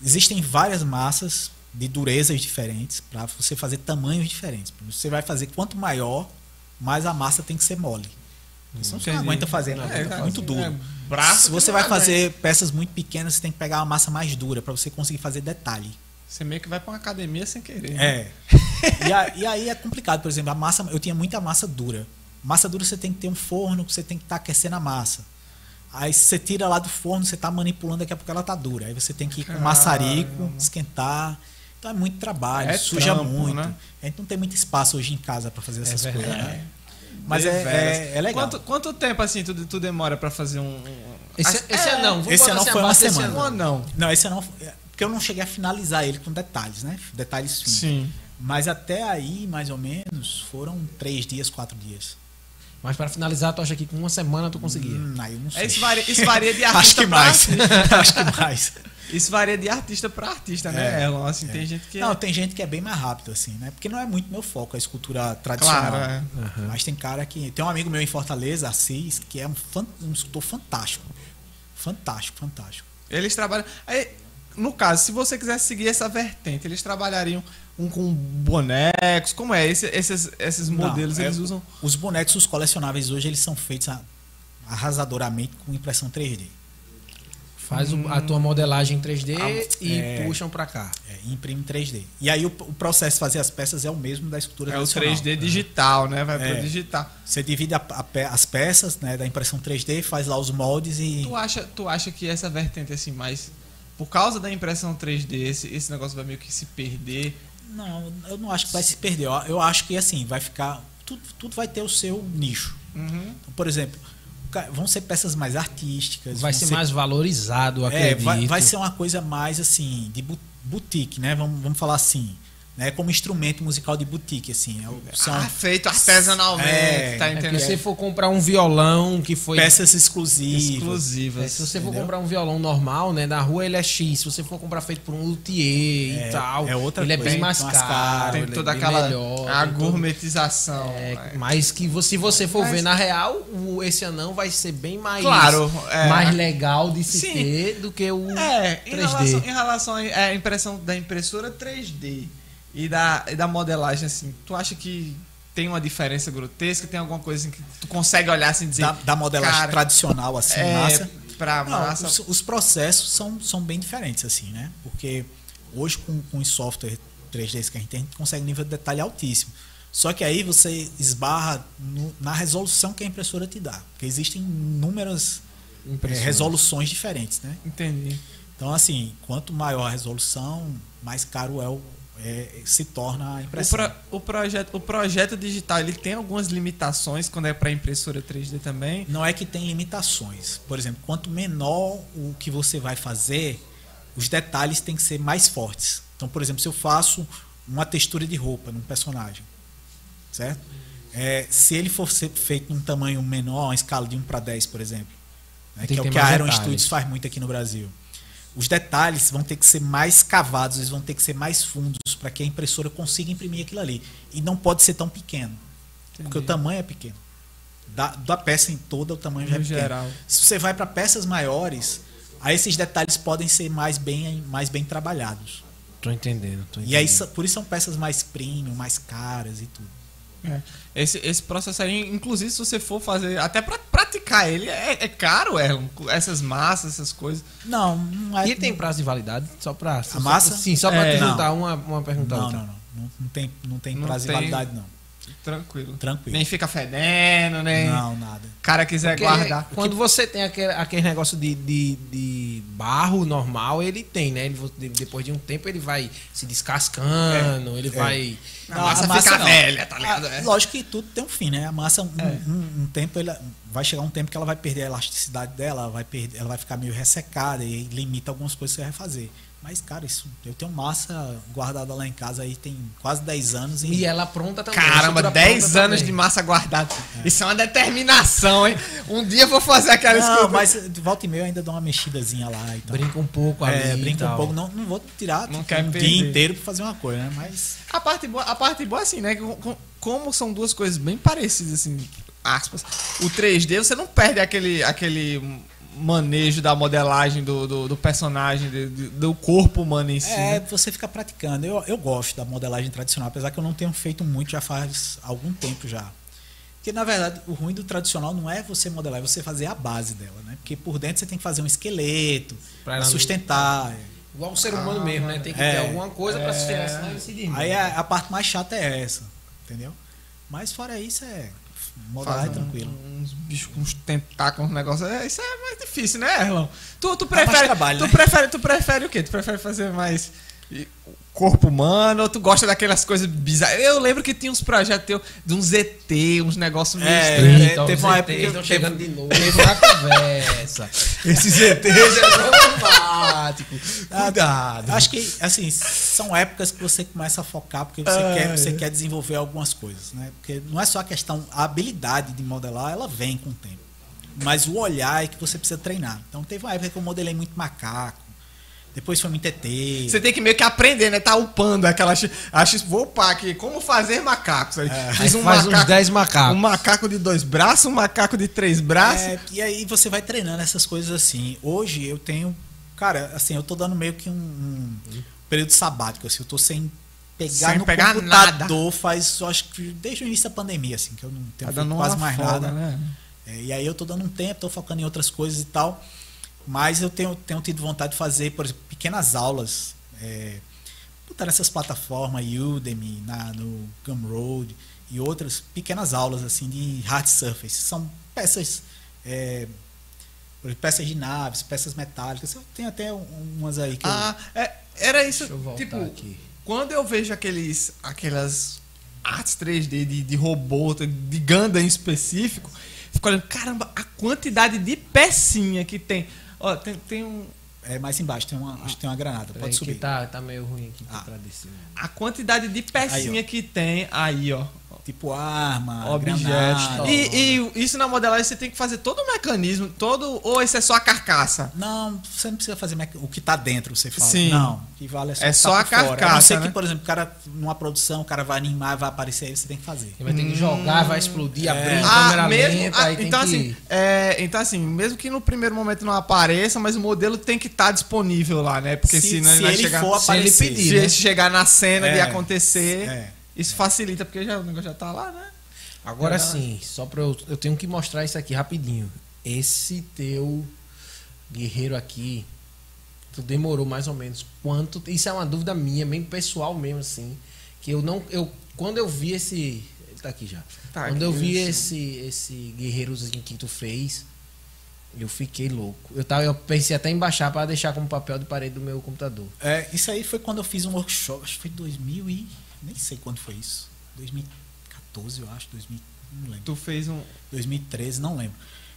existem várias massas de durezas diferentes para você fazer tamanhos diferentes. Você vai fazer quanto maior, mais a massa tem que ser mole. Você não Entendi. aguenta fazer, né? É, Fica muito duro. é, braço Se você não vai aguenta. fazer peças muito pequenas, você tem que pegar uma massa mais dura para você conseguir fazer detalhe. Você meio que vai pra uma academia sem querer. né? É. e, a- e aí é complicado, por exemplo, a massa, eu tinha muita massa dura. Massa dura você tem que ter um forno, você tem que estar aquecendo a massa. Aí você tira lá do forno, você está manipulando, daqui a pouco ela tá dura. Aí você tem que ir com maçarico, esquentar. Então é muito trabalho, É suja trampo, muito. né? A gente não tem muito espaço hoje em casa para fazer essas coisas. verdade. né? Mas é, é, é legal. Quanto, quanto tempo assim tu, tu demora pra fazer um. Esse, esse é, anão, vamos esse anão assim, foi uma semana. Anão. anão. Não, esse não. Porque eu não cheguei a finalizar ele com detalhes, né? Detalhes finos. Sim. Mas até aí, mais ou menos, foram três dias, quatro dias. Mas para finalizar, tu acha que com uma semana tu conseguia? Hum, aí eu não sei. É, Isso varia, isso varia de Acho artista que pra mais. artista. Acho que mais. Isso varia de artista pra artista, né, É, Elon? Assim, tem gente que. Não, tem gente que é bem mais rápido, assim, né? Porque não é muito meu foco, a escultura tradicional. Claro, é. Mas tem cara que. Tem um amigo meu em Fortaleza, Assis, que é um, fan- um escultor fantástico. Fantástico, fantástico. Eles trabalham. Aí, no caso, se você quisesse seguir essa vertente, eles trabalhariam um com bonecos. Como é? Esse- esses, esses modelos Não, é- eles usam. Os bonecos, os colecionáveis hoje, eles são feitos a- arrasadoramente com impressão 3D. Faz o- a tua modelagem em 3D Ah, e é. puxam pra cá. É, imprime 3D. E aí o, o processo de fazer as peças é o mesmo da escultura É o tradicional. 3D digital, né? Vai É. pro digital. Você divide a- a as peças né, da impressão 3D, faz lá os moldes e. Tu acha, tu acha que essa vertente, assim, mais. Por causa da impressão 3D, esse, esse negócio vai meio que se perder. Não, eu não acho que vai se perder. Eu, eu acho que assim, vai ficar. Tudo, tudo vai ter o seu nicho. Uhum. Então, por exemplo, vão ser peças mais artísticas. Vai vão ser mais valorizado, É, acredito. vai, vai ser uma coisa mais assim, de boutique, né? Vamos, vamos falar assim. Né? Como instrumento musical de boutique, assim. É São Ah, feito artesanalmente, É, tá É entendendo? se você for comprar um violão que foi. peças exclusivas. exclusivas. É, se você for entendeu? comprar um violão normal, né, na rua ele é X. Se você for comprar feito por um luthier É, e tal, é outra ele é coisa, bem mais mais caro. caro, tem é toda aquela melhor, a gourmetização. É, né? mas que vo- se você for Mas- ver na real, o, esse anão vai ser bem mais, Claro, é. mais legal de se Sim. ter do que o É, em 3D. relação, em relação à à impressão da impressora 3D e da, e da modelagem, assim, tu acha que tem uma diferença grotesca? Tem alguma coisa assim que tu consegue olhar assim e dizer. Da, da modelagem cara, tradicional, assim, é, massa. pra Não, massa. os, os processos são, são bem diferentes, assim, né? Porque hoje com, com os softwares 3D que a gente tem, a gente consegue um nível de detalhe altíssimo. Só que aí você esbarra no- na resolução que a impressora te dá. Porque existem inúmeras é, resoluções diferentes, né? Entendi. Então, assim, quanto maior a resolução, mais caro é o, é, se torna a O, impressão. pro- o projeto, o projeto digital ele tem algumas limitações quando é para impressora 3D também. Não é que tem limitações. Por exemplo, quanto menor o que você vai fazer, os detalhes têm que ser mais fortes. Então, por exemplo, se eu faço uma textura de roupa num personagem, certo? É, se ele for ser feito num tamanho menor, uma escala de 1 para 10, por exemplo, né, que é o que a Aeron detalhes. Studios faz muito aqui no Brasil. Os detalhes vão ter que ser mais cavados, eles vão ter que ser mais fundos para que a impressora consiga imprimir aquilo ali. E não pode ser tão pequeno, porque o tamanho é pequeno. Da, da peça em toda, o tamanho já é No pequeno. geral. Se você vai para peças maiores, aí esses detalhes podem ser mais bem, mais bem trabalhados. Tô entendendo, tô entendendo. E aí, por isso são peças mais premium, mais caras e tudo. É. Esse, esse processo aí, inclusive, se você for fazer, até pra praticar ele, é, é caro, é, essas massas, essas coisas. Não, não é. E tem prazo de validade? Só pra. só- massa? Sim, só pra É. te juntar uma, uma pergunta a Não, outra. não, não. Não, não tem, não tem Não prazo tem. de validade, não. Tranquilo. Tranquilo. Nem fica fedendo, nem. Não, nada. O cara quiser Porque guardar. Quando você tem aquele, aquele negócio de, de, de barro normal, ele tem, né? Ele, depois de um tempo ele vai se descascando, ele vai. A massa fica não. velha, tá ligado? Ah, É. Lógico que tudo tem um fim, né? A massa, um, um- um tempo, ela, vai chegar um tempo que ela vai perder a elasticidade dela, ela vai, perder, ela vai ficar meio ressecada e limita algumas coisas que você vai fazer. Mas, cara, isso, eu tenho massa guardada lá em casa aí tem quase 10 anos e, E ela pronta também. Caramba, estrutura 10 pronta anos também. de massa guardada. Isso é uma determinação, hein? Um dia eu vou fazer aquela Não, escultura. mas de volta e meia eu ainda dou uma mexidazinha lá e tal. Brinca um pouco é, ali. e brinca um pouco. Não, não vou tirar Não tipo, quer um perder. dia inteiro pra fazer uma coisa, né? Mas A parte boa, a parte boa é assim, né? Como são duas coisas bem parecidas, assim, aspas. O 3D, você não perde aquele, aquele manejo da modelagem do, do, do personagem, do, do- do corpo humano em si. é, né? você fica praticando. Eu, eu gosto da modelagem tradicional, apesar que eu não tenho feito muito já faz algum tempo já. Porque, na verdade, o ruim do tradicional não é você modelar, é você fazer a base dela, né? Porque por dentro você tem que fazer um esqueleto Pra pra ela não- sustentar. Igual o ser humano mesmo, né? Tem que É. ter alguma coisa pra sustentar, senão ele se. Aí a, a parte mais chata é essa, entendeu? Mas fora isso é é um- tranquilo. uns bichos com uns tentáculos, uns negócios. É, isso é mais difícil, né, Erlon? Tu, tu prefere. trabalho, tu, né? prefere tu prefere o quê? Tu prefere fazer mais corpo humano ou tu gosta daquelas coisas bizarras? Eu lembro que tinha uns projetos teus de uns ET, uns negócios meio É, estranhos. é, Então, teve uma ETs época que estão eu- chegando de novo na conversa. Esses ETs é problemático. Cuidado. Acho que, assim, são épocas que você começa a focar porque você, Ah, quer, você é. quer desenvolver algumas coisas, né? Porque não é só a questão, a habilidade de modelar, ela vem com o tempo. Mas o olhar é que você precisa treinar. Então teve uma época que eu modelei muito macaco, depois foi muito ET. Você tem que meio que aprender, né? Tá upando aquela. X- A X, vou upar aqui. Como fazer macacos? Aí Aí faz uns 10 macacos. Um macaco de dois braços, um macaco de três braços. É, e aí você vai treinando essas coisas assim. Hoje eu tenho, cara, assim, eu tô dando meio que um, um período sabático, assim, eu tô sem pegar Sem no pegar computador faz, eu acho que desde o início da pandemia, assim, que eu não tenho Tá quase mais folga, nada. né? É, e aí eu tô dando um tempo, tô focando em outras coisas e tal. Mas eu tenho, tenho tido vontade de fazer, por exemplo, pequenas aulas. É, botar nessas plataformas, Udemy, na, no Gumroad e outras pequenas aulas assim de hard surface. São peças, é, peças de naves, peças metálicas. Eu tenho até um- umas aí que eu- Ah, é, era isso. Deixa eu voltar tipo, aqui. quando eu vejo aqueles, aquelas artes 3D de, de robô, de Gundam em específico, fico olhando, caramba, a quantidade de pecinha que tem. Ó, tem, tem um. É mais embaixo, tem uma, acho que tem uma granada, pode subir. tá, tá meio ruim aqui Ah. pra descer. A quantidade de pecinha Aí, que tem aí, ó. Tipo arma, granada. E, e isso na modelagem você tem que fazer todo o mecanismo, todo. Ou esse é só a carcaça? Não, você não precisa fazer o que tá dentro, você fala. Sim. Não, que vale é só, É só tá a por fora. A não carcaça, ser né? que, por exemplo, o cara, numa produção, o cara vai animar, vai aparecer aí, você tem que fazer. Ele vai ter que jogar, vai explodir, abrir Ah, câmera mesmo, lenta, ah, aí tem então, que... assim, é, então assim, mesmo que no primeiro momento não apareça, mas o modelo tem que estar disponível lá, né? Porque Se- senão se ele vai ele chegar. for se ele aparecer. pedir, se né? ele chegar na cena de É. acontecer, É. isso facilita, porque já, o negócio já tá lá, né? Agora Ah. sim, só pra eu, eu tenho que mostrar isso aqui rapidinho. Esse teu guerreiro aqui, tu demorou mais ou menos quanto? Isso é uma dúvida minha, bem pessoal mesmo assim, que eu não eu quando eu vi esse. Ele tá aqui já. Tá quando eu vi isso. esse, esse guerreirozinho que tu fez, eu fiquei louco. Eu, tava, eu pensei até em baixar pra deixar como papel de parede do meu computador. É, isso aí foi quando eu fiz um workshop, acho que foi 2000 e... Nem sei quando foi isso. 2014, eu acho, 2000, não lembro. Tu fez um. 2013, não lembro.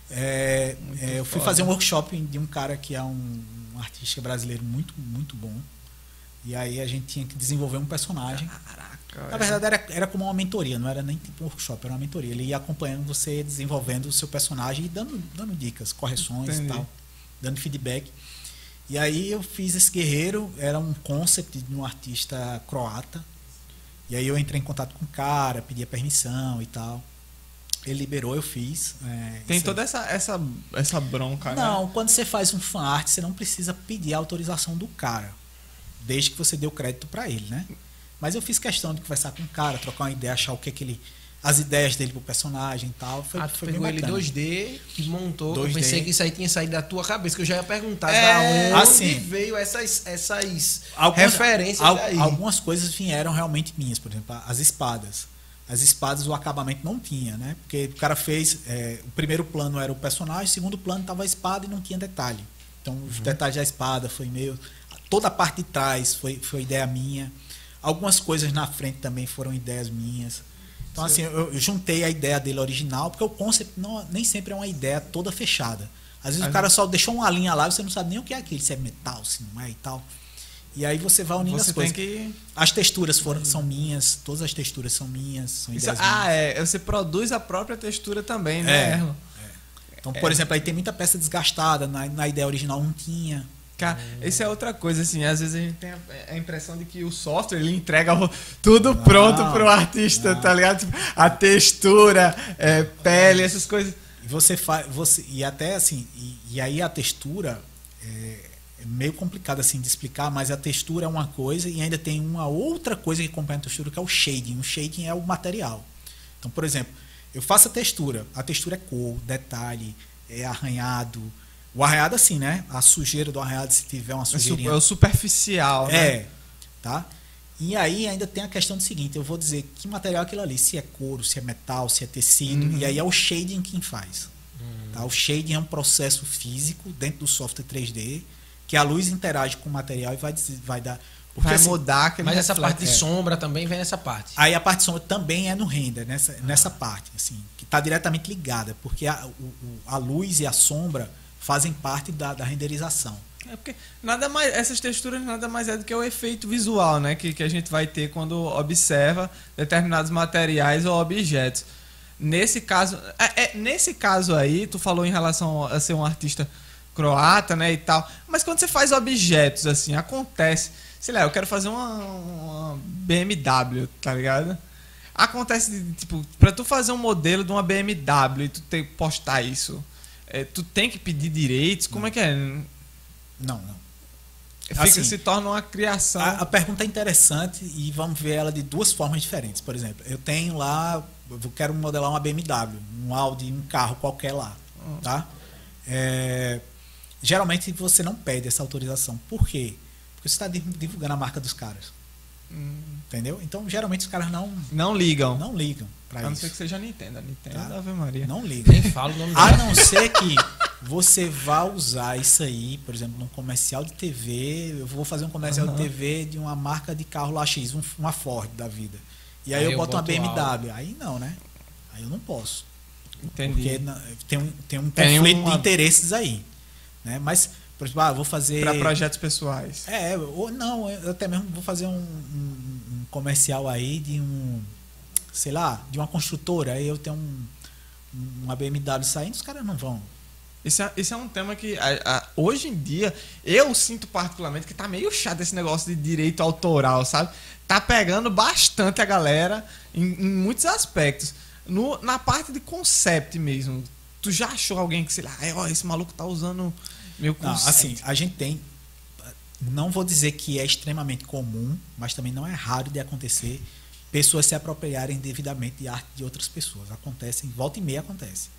É, é, eu fui foda. fazer um workshop de um cara que é um, um artista brasileiro muito, muito bom. E aí a gente tinha que desenvolver um personagem. Caraca. Na verdade, era, era como uma mentoria, não era nem tipo um workshop, era uma mentoria. Ele ia acompanhando você, desenvolvendo o seu personagem e dando, dando dicas, correções Entendi. e tal, dando feedback. E aí eu fiz esse guerreiro, era um concept de um artista croata. E aí eu entrei em contato com o cara, pedi a permissão e tal. Ele liberou, eu fiz. é, Tem toda essa, essa, essa bronca, né? não, quando você faz um fan art, você não precisa pedir a autorização do cara, desde que você dê o crédito para ele, né? Mas eu fiz questão de conversar com o cara, trocar uma ideia, achar o que é que ele, as ideias dele pro personagem e tal. Foi, ah, tu foi pegou ele bacana. 2D e montou. Eu 2D. pensei que isso aí tinha saído da tua cabeça, que eu já ia perguntar É, da onde assim. veio essas, essas Algumas- referências al- daí. Algumas coisas vieram realmente minhas, por exemplo, as espadas. As espadas o acabamento não tinha, né? Porque o cara fez. é, o primeiro plano era o personagem, o segundo plano tava a espada e não tinha detalhe. Então os Uhum. detalhes da espada foi meio. Toda a parte de trás foi, foi ideia minha. Algumas coisas na frente também foram ideias minhas. Então, assim, eu, eu juntei a ideia dele original, porque o concept não, nem sempre é uma ideia toda fechada. Às vezes Às o cara só deixou uma linha lá e você não sabe nem o que é aquilo, se é metal, se não é e tal. E aí você vai unindo Você as tem coisas. que. As texturas foram, são minhas, todas as texturas são minhas, são Isso- ideias ah, minhas. é. Você produz a própria textura também, né, É. Erlon? Então, por exemplo, aí tem muita peça desgastada, na, na ideia original não tinha. Cara, isso é outra coisa, assim, às vezes a gente tem a, impressão de que o software ele entrega tudo Não, pronto pro artista, não. tá ligado? Tipo, a textura, é, pele, essas coisas. E você faz. Você, e até assim, e, e aí a textura é, é meio complicado assim de explicar, mas a textura é uma coisa e ainda tem uma outra coisa que acompanha a textura, que é o shading. O shading é o material. Então, por exemplo, eu faço a textura. A textura é cor, detalhe, é arranhado. O arranhado, assim, né? A sujeira do arranhado, se tiver uma É, su- sujeirinha. é o superficial, né? É, tá? E aí ainda tem a questão do seguinte, eu vou dizer que material é aquilo ali, se é couro, se é metal, se é tecido, Uhum. e aí é o shading quem faz. Tá? O shading é um processo físico dentro do software 3D, que a luz interage com o material e vai, vai dar... Porque, Vai assim, mudar aquele Mas essa reflexo. parte de é. sombra também vem nessa parte. Aí a parte sombra também é no render, nessa, nessa parte, assim, que está diretamente ligada, porque a, o- a luz e a sombra fazem parte da, da renderização. É porque nada mais, essas texturas nada mais é do que o efeito visual, né? Que, que a gente vai ter quando observa determinados materiais ou objetos. Nesse caso, é, é, nesse caso aí, tu falou em relação a ser um artista croata, né, e tal. Mas quando você faz objetos assim, acontece, sei lá, eu quero fazer uma, uma BMW, tá ligado? Acontece tipo, para tu fazer um modelo de uma BMW e tu ter postar isso, é, tu tem que pedir direitos, como é que é? Não, não. Fica, Assim, se torna uma criação. A, a pergunta é interessante e vamos ver ela de duas formas diferentes. Por exemplo, eu tenho lá, eu quero modelar uma BMW, um Audi, um carro qualquer lá, tá? É, geralmente você não pede essa autorização. Por quê? Porque você está divulgando a marca dos caras. Entendeu? Então, geralmente os caras não, Não ligam. não ligam a para não ser que seja Nintendo. A Nintendo, Tá. Ave Maria. Não ligam. Nem fala o nome A não ser que você vá usar isso aí, por exemplo, num comercial de TV. Eu vou fazer um comercial Aham. de TV de uma marca de carro lá X, um- uma Ford da vida. E aí, Aí eu eu boto uma boto BMW. Aí não, né? Aí eu não posso. Entendi. Porque na- tem um, tem um Tem conflito uma- de interesses aí. Né? Mas, por exemplo, ah, vou fazer. Pra projetos pessoais. É, ou não, eu até mesmo vou fazer um, um- um comercial aí de um, sei lá, de uma construtora. Aí eu tenho um, uma BMW saindo, os caras não vão. Isso é, isso é um tema que a- a- hoje em dia eu sinto particularmente que tá meio chato esse negócio de direito autoral, sabe? Tá pegando bastante a galera em, em muitos aspectos. No- na parte de concept mesmo. Tu já achou alguém que, sei lá, "Ai, ó, esse maluco tá usando meu Não, concept? assim, a gente tem. Não vou dizer que é extremamente comum, mas também não é raro de acontecer pessoas se apropriarem devidamente de arte de outras pessoas. Acontece, volta e meia acontece.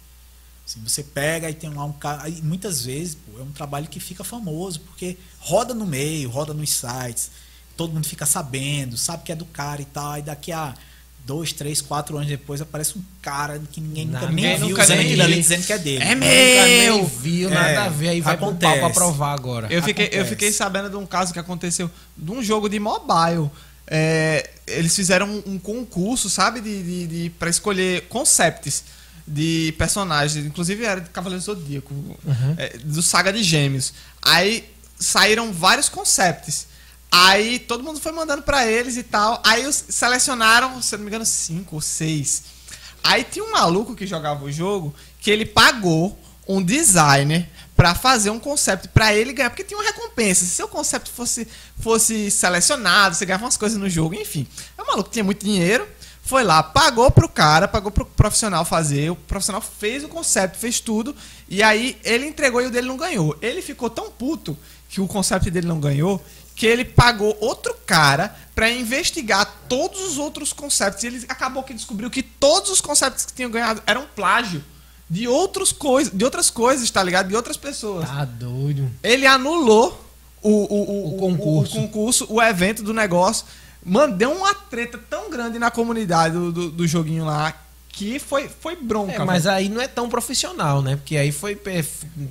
Assim, você pega e tem lá um cara. E muitas vezes pô, é um trabalho que fica famoso, porque roda no meio, roda nos sites, todo mundo fica sabendo, sabe que é do cara e tal, e daqui a dois, três, quatro anos depois aparece um cara que ninguém nunca Ninguém nem viu nunca usando nem aquilo ali dizendo que é dele. É Nunca nem meu! viu, É, nada a ver, aí vai pro acontece. pau pra provar agora. Eu fiquei, eu fiquei sabendo de um caso que aconteceu de um jogo de mobile. É, eles fizeram um, concurso, sabe, de, de, de para escolher concepts de personagens, inclusive era de Cavaleiro Zodíaco, é, do Saga de Gêmeos. Aí saíram vários concepts. Aí todo mundo foi mandando pra eles e tal. Aí os selecionaram, se não me engano, cinco ou seis. Aí tinha um maluco que jogava o jogo que ele pagou um designer pra fazer um concept pra ele ganhar, porque tinha uma recompensa. Se seu concept fosse, fosse selecionado, você ganhava umas coisas no jogo, enfim. É um maluco que tinha muito dinheiro, foi lá, pagou pro cara, pagou pro profissional fazer, o profissional fez o concept, fez tudo, e aí ele entregou e o dele não ganhou. Ele ficou tão puto que o concept dele não ganhou, que ele pagou outro cara pra investigar todos os outros concepts. E ele acabou que descobriu que todos os concepts que tinham ganhado eram plágio de outros coisas, de outras coisas, tá ligado? De outras pessoas. Tá doido. Ele anulou o, o, o, O concurso. o, concurso, o evento do negócio. Mandou uma treta tão grande na comunidade do, do, do joguinho lá que foi, foi bronca. É, mas velho. aí não é tão profissional, né? Porque aí foi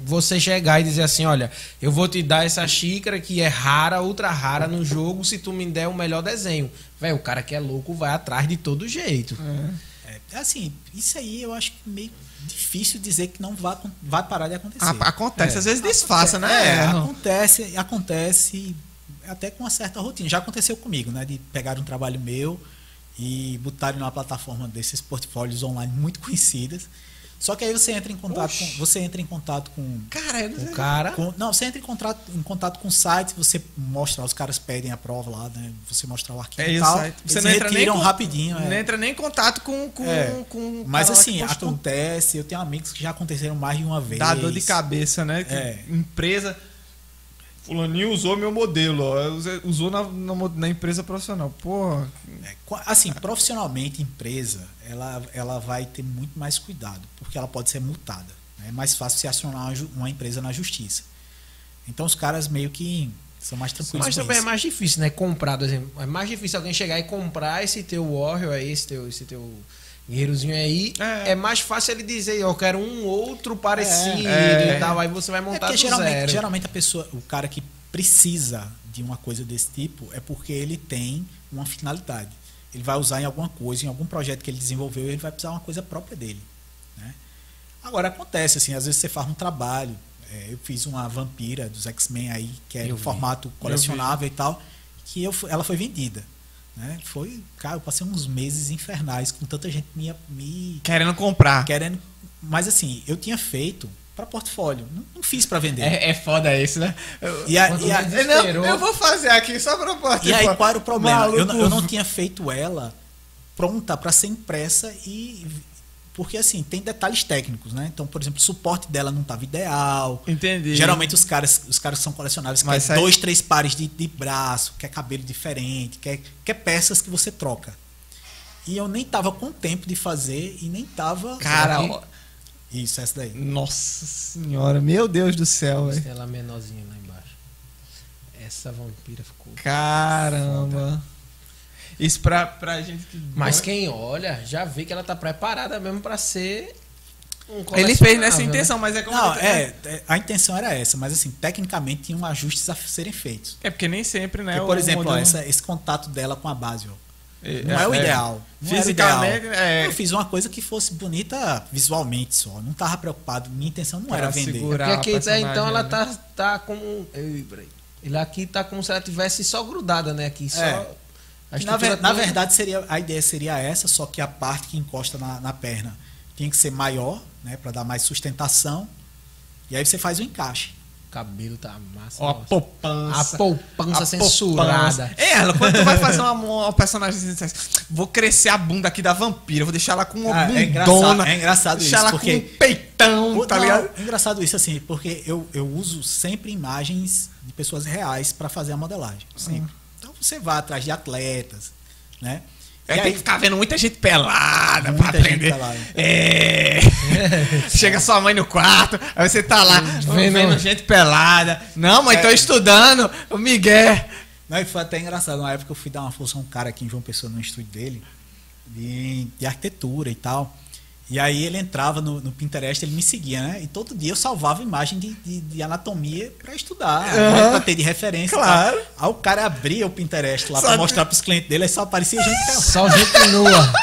você chegar e dizer assim, olha, eu vou te dar essa xícara que é rara, ultra rara no jogo, se tu me der o melhor desenho. Velho, o cara que é louco vai atrás de todo jeito. É, assim, isso aí eu acho que meio difícil dizer que não vai, vai parar de acontecer. A- acontece, É. às vezes disfarça, É, né? acontece, acontece até com uma certa rotina. Já aconteceu comigo, né? De pegar um trabalho meu e botarem numa plataforma desses portfólios online muito conhecidas. Só que aí você entra em contato Oxi. com, você entra em contato com, Cara, eu não O cara. com- não, você entra em contato em contato com sites, você mostra, os caras pedem a prova lá, né? Você mostrar o arquivo É e isso, tal. aí. Você não retiram com- rapidinho, é. Não entra nem em contato com, com, É. com o Mas assim, acontece, eu tenho amigos que já aconteceram mais de uma vez. Dá dor de cabeça, né? É. Empresa. Fulaninho usou meu modelo, ó. Usou na, na, na empresa profissional. Porra. É, Assim, profissionalmente, empresa, ela, ela vai ter muito mais cuidado, porque ela pode ser multada. né? É mais fácil se acionar uma, empresa na justiça. Então, os caras meio que são mais tranquilos Mas também é mais difícil, né? Comprar, por exemplo. É mais difícil alguém chegar e comprar esse teu Warrior aí, esse teu, esse teu guerreirozinho aí. É. É. mais fácil ele dizer, eu quero um outro parecido É. e tal. Aí você vai É montar porque do geralmente, zero. geralmente a pessoa, o cara que precisa de uma coisa desse tipo é porque ele tem uma finalidade. Ele vai usar em alguma coisa, em algum projeto que ele desenvolveu, ele vai precisar de uma coisa própria dele. né? Agora acontece assim, às vezes você faz um trabalho. é, eu fiz uma vampira dos X-Men aí, que é Eu em vi. formato colecionável e tal, que eu, ela foi vendida. Né? Foi, cara, eu passei uns meses infernais com tanta gente me, me Querendo comprar. querendo. Mas assim, eu tinha feito para portfólio, não, não fiz para vender. É, é foda isso, né? Eu, E, a- e a- não, eu vou fazer aqui só pra botar. e aí qual era o problema? Eu, eu não tinha feito ela pronta para ser impressa e porque assim tem detalhes técnicos, né? Então, por exemplo, o suporte dela não estava ideal. Entendi. Geralmente os caras, os caras que são colecionáveis Mas quer aí- dois, três pares de, de braço, quer cabelo diferente, quer, quer peças que você troca. E eu nem tava com tempo de fazer e nem tava. Cara, ó, Isso, essa daí. nossa senhora, meu Deus do céu, velho. Ela menorzinha lá embaixo. Essa vampira ficou. Caramba. Isso pra, pra gente que. Mas quem olha já vê que ela tá preparada mesmo pra ser um Ele fez nessa né? intenção, mas é como. Não, é, é, a intenção era essa, mas assim, tecnicamente tinham ajustes a serem feitos. É porque nem sempre, né? Porque, o por exemplo, ó, modelo- essa- esse contato dela com a base, ó, É, não é, o é. ideal. Não era o Fisicamente, ideal. é. Eu fiz uma coisa que fosse bonita visualmente só. Não tava preocupado. Minha intenção não era Pra vender. segurar. Porque aqui a tá, então ela né? tá, tá como. Ei, peraí. Ele aqui tá como se ela tivesse só grudada, né? Aqui só. É. a Na, ver- estrutura na toda- verdade, seria, a ideia seria essa, só que a parte que encosta na, na perna tinha que ser maior, né? Para dar mais sustentação. E aí você faz o encaixe. O cabelo tá massa. Ó, a poupança. A poupança A censurada. poupança. É, ela, quando tu vai fazer uma, uma personagem assim, vou crescer a bunda aqui da vampira, vou deixar ela com uma Ah, é bundona. engraçado- é engraçado deixar isso, ela porque- com um peitão, tá Não, ligado? É engraçado isso, assim, porque eu, eu uso sempre imagens de pessoas reais para fazer a modelagem. Sempre. Então você vai atrás de atletas, né? É, tem aí- que ficar vendo muita gente pelada Muita pra gente aprender. pelada. É. Chega sua mãe no quarto, aí você tá lá vendo, Vendo- gente pelada. Não, mãe, tô É. estudando. O Miguel. Não, e foi até engraçado. Na época eu fui dar uma força a um cara aqui em João Pessoa no estúdio dele. de, de arquitetura e tal. E aí ele entrava no, no Pinterest, ele me seguia, né? E todo dia eu salvava imagem de, de, de anatomia para estudar, Uhum. né? pra ter de referência. tal. Claro. Aí o cara abria o Pinterest lá para mostrar pros clientes dele, aí só aparecia gente pelada. Só gente nua.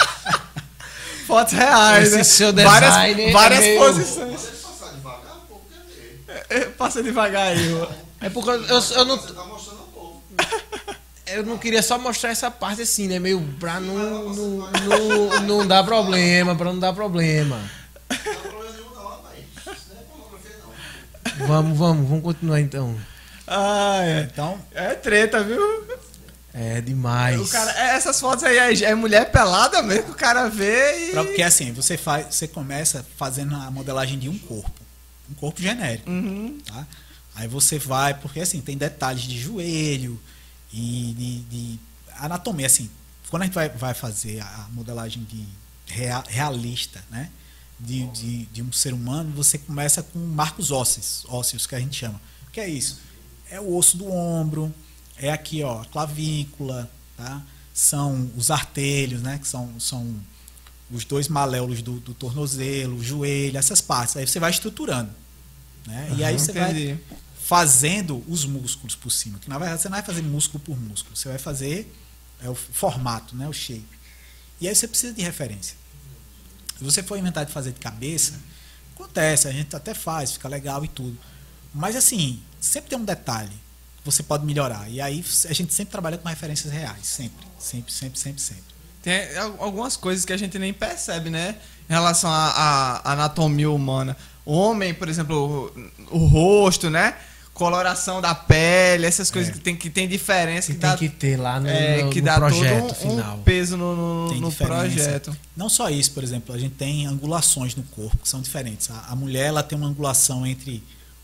Fotos reais, Esse né? seu várias design é várias meio- posições. Você passar devagar. É, Passa devagar aí. É porque eu, eu, eu não, Você tá mostrando ao povo. eu não queria só mostrar essa parte assim, né? Meio pra não, não, não, não dar problema, pra não dar problema. Não tem problema nenhum não, rapaz. Isso não é pornografia não. Vamos, vamos, vamos continuar então. Ah, é. Então, É treta, viu? É demais. O cara, é, essas fotos aí é, é mulher pelada mesmo, que o cara vê e. porque assim, você faz, você começa fazendo a modelagem de um corpo, um corpo genérico. Uhum. tá? Aí você vai, porque assim, tem detalhes de joelho e de, de anatomia, assim. Quando a gente vai, vai fazer a modelagem de rea- realista, né? De, de, de um ser humano, você começa com marcos ósseos, ósseos que a gente chama. O que é isso? É o osso do ombro, é aqui, ó, a clavícula, tá? São os artelhos, né? Que são, são os dois maléolos do, do tornozelo, o joelho, essas partes. Aí você vai estruturando. Né? e aí você vai entendi. Fazendo os músculos por cima. Que na verdade você não vai fazer músculo por músculo. Você vai fazer é, o formato, né? o shape. E aí você precisa de referência. Se você for inventar de fazer de cabeça, acontece, a gente até faz, fica legal e tudo. Mas assim, sempre tem um detalhe que você pode melhorar. E aí a gente sempre trabalha com referências reais. Sempre, sempre, sempre, sempre, sempre. Tem al- algumas coisas que a gente nem percebe, né? Em relação à anatomia humana. Homem, por exemplo, o, o rosto, né? Coloração da pele, essas coisas que tem, que tem diferença, Que que, tem dá, que ter lá no, é, no- que no dá projeto todo um, final. um peso no, no, no projeto. Não só isso, por exemplo, a gente tem angulações no corpo que são diferentes. A, a mulher ela tem uma angulação entre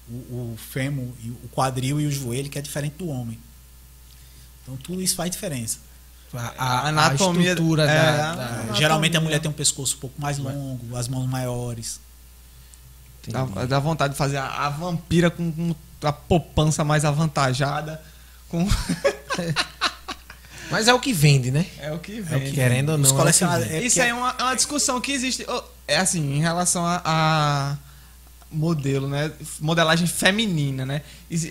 o, o fêmur, e o quadril e o joelho que é diferente do homem. Então tudo isso faz diferença. A, A anatomia- a estrutura é, da, a- da- Anatomia. Geralmente a mulher tem um pescoço um pouco mais longo, as mãos maiores. Dá, dá vontade de fazer a, a vampira com, com a poupança mais avantajada. Com... Mas é o que vende, né? é o que É o que, querendo ou não. Os é vende. É Isso aí é uma, é uma discussão que existe. É assim, em relação a, a modelo, né? Modelagem feminina, né?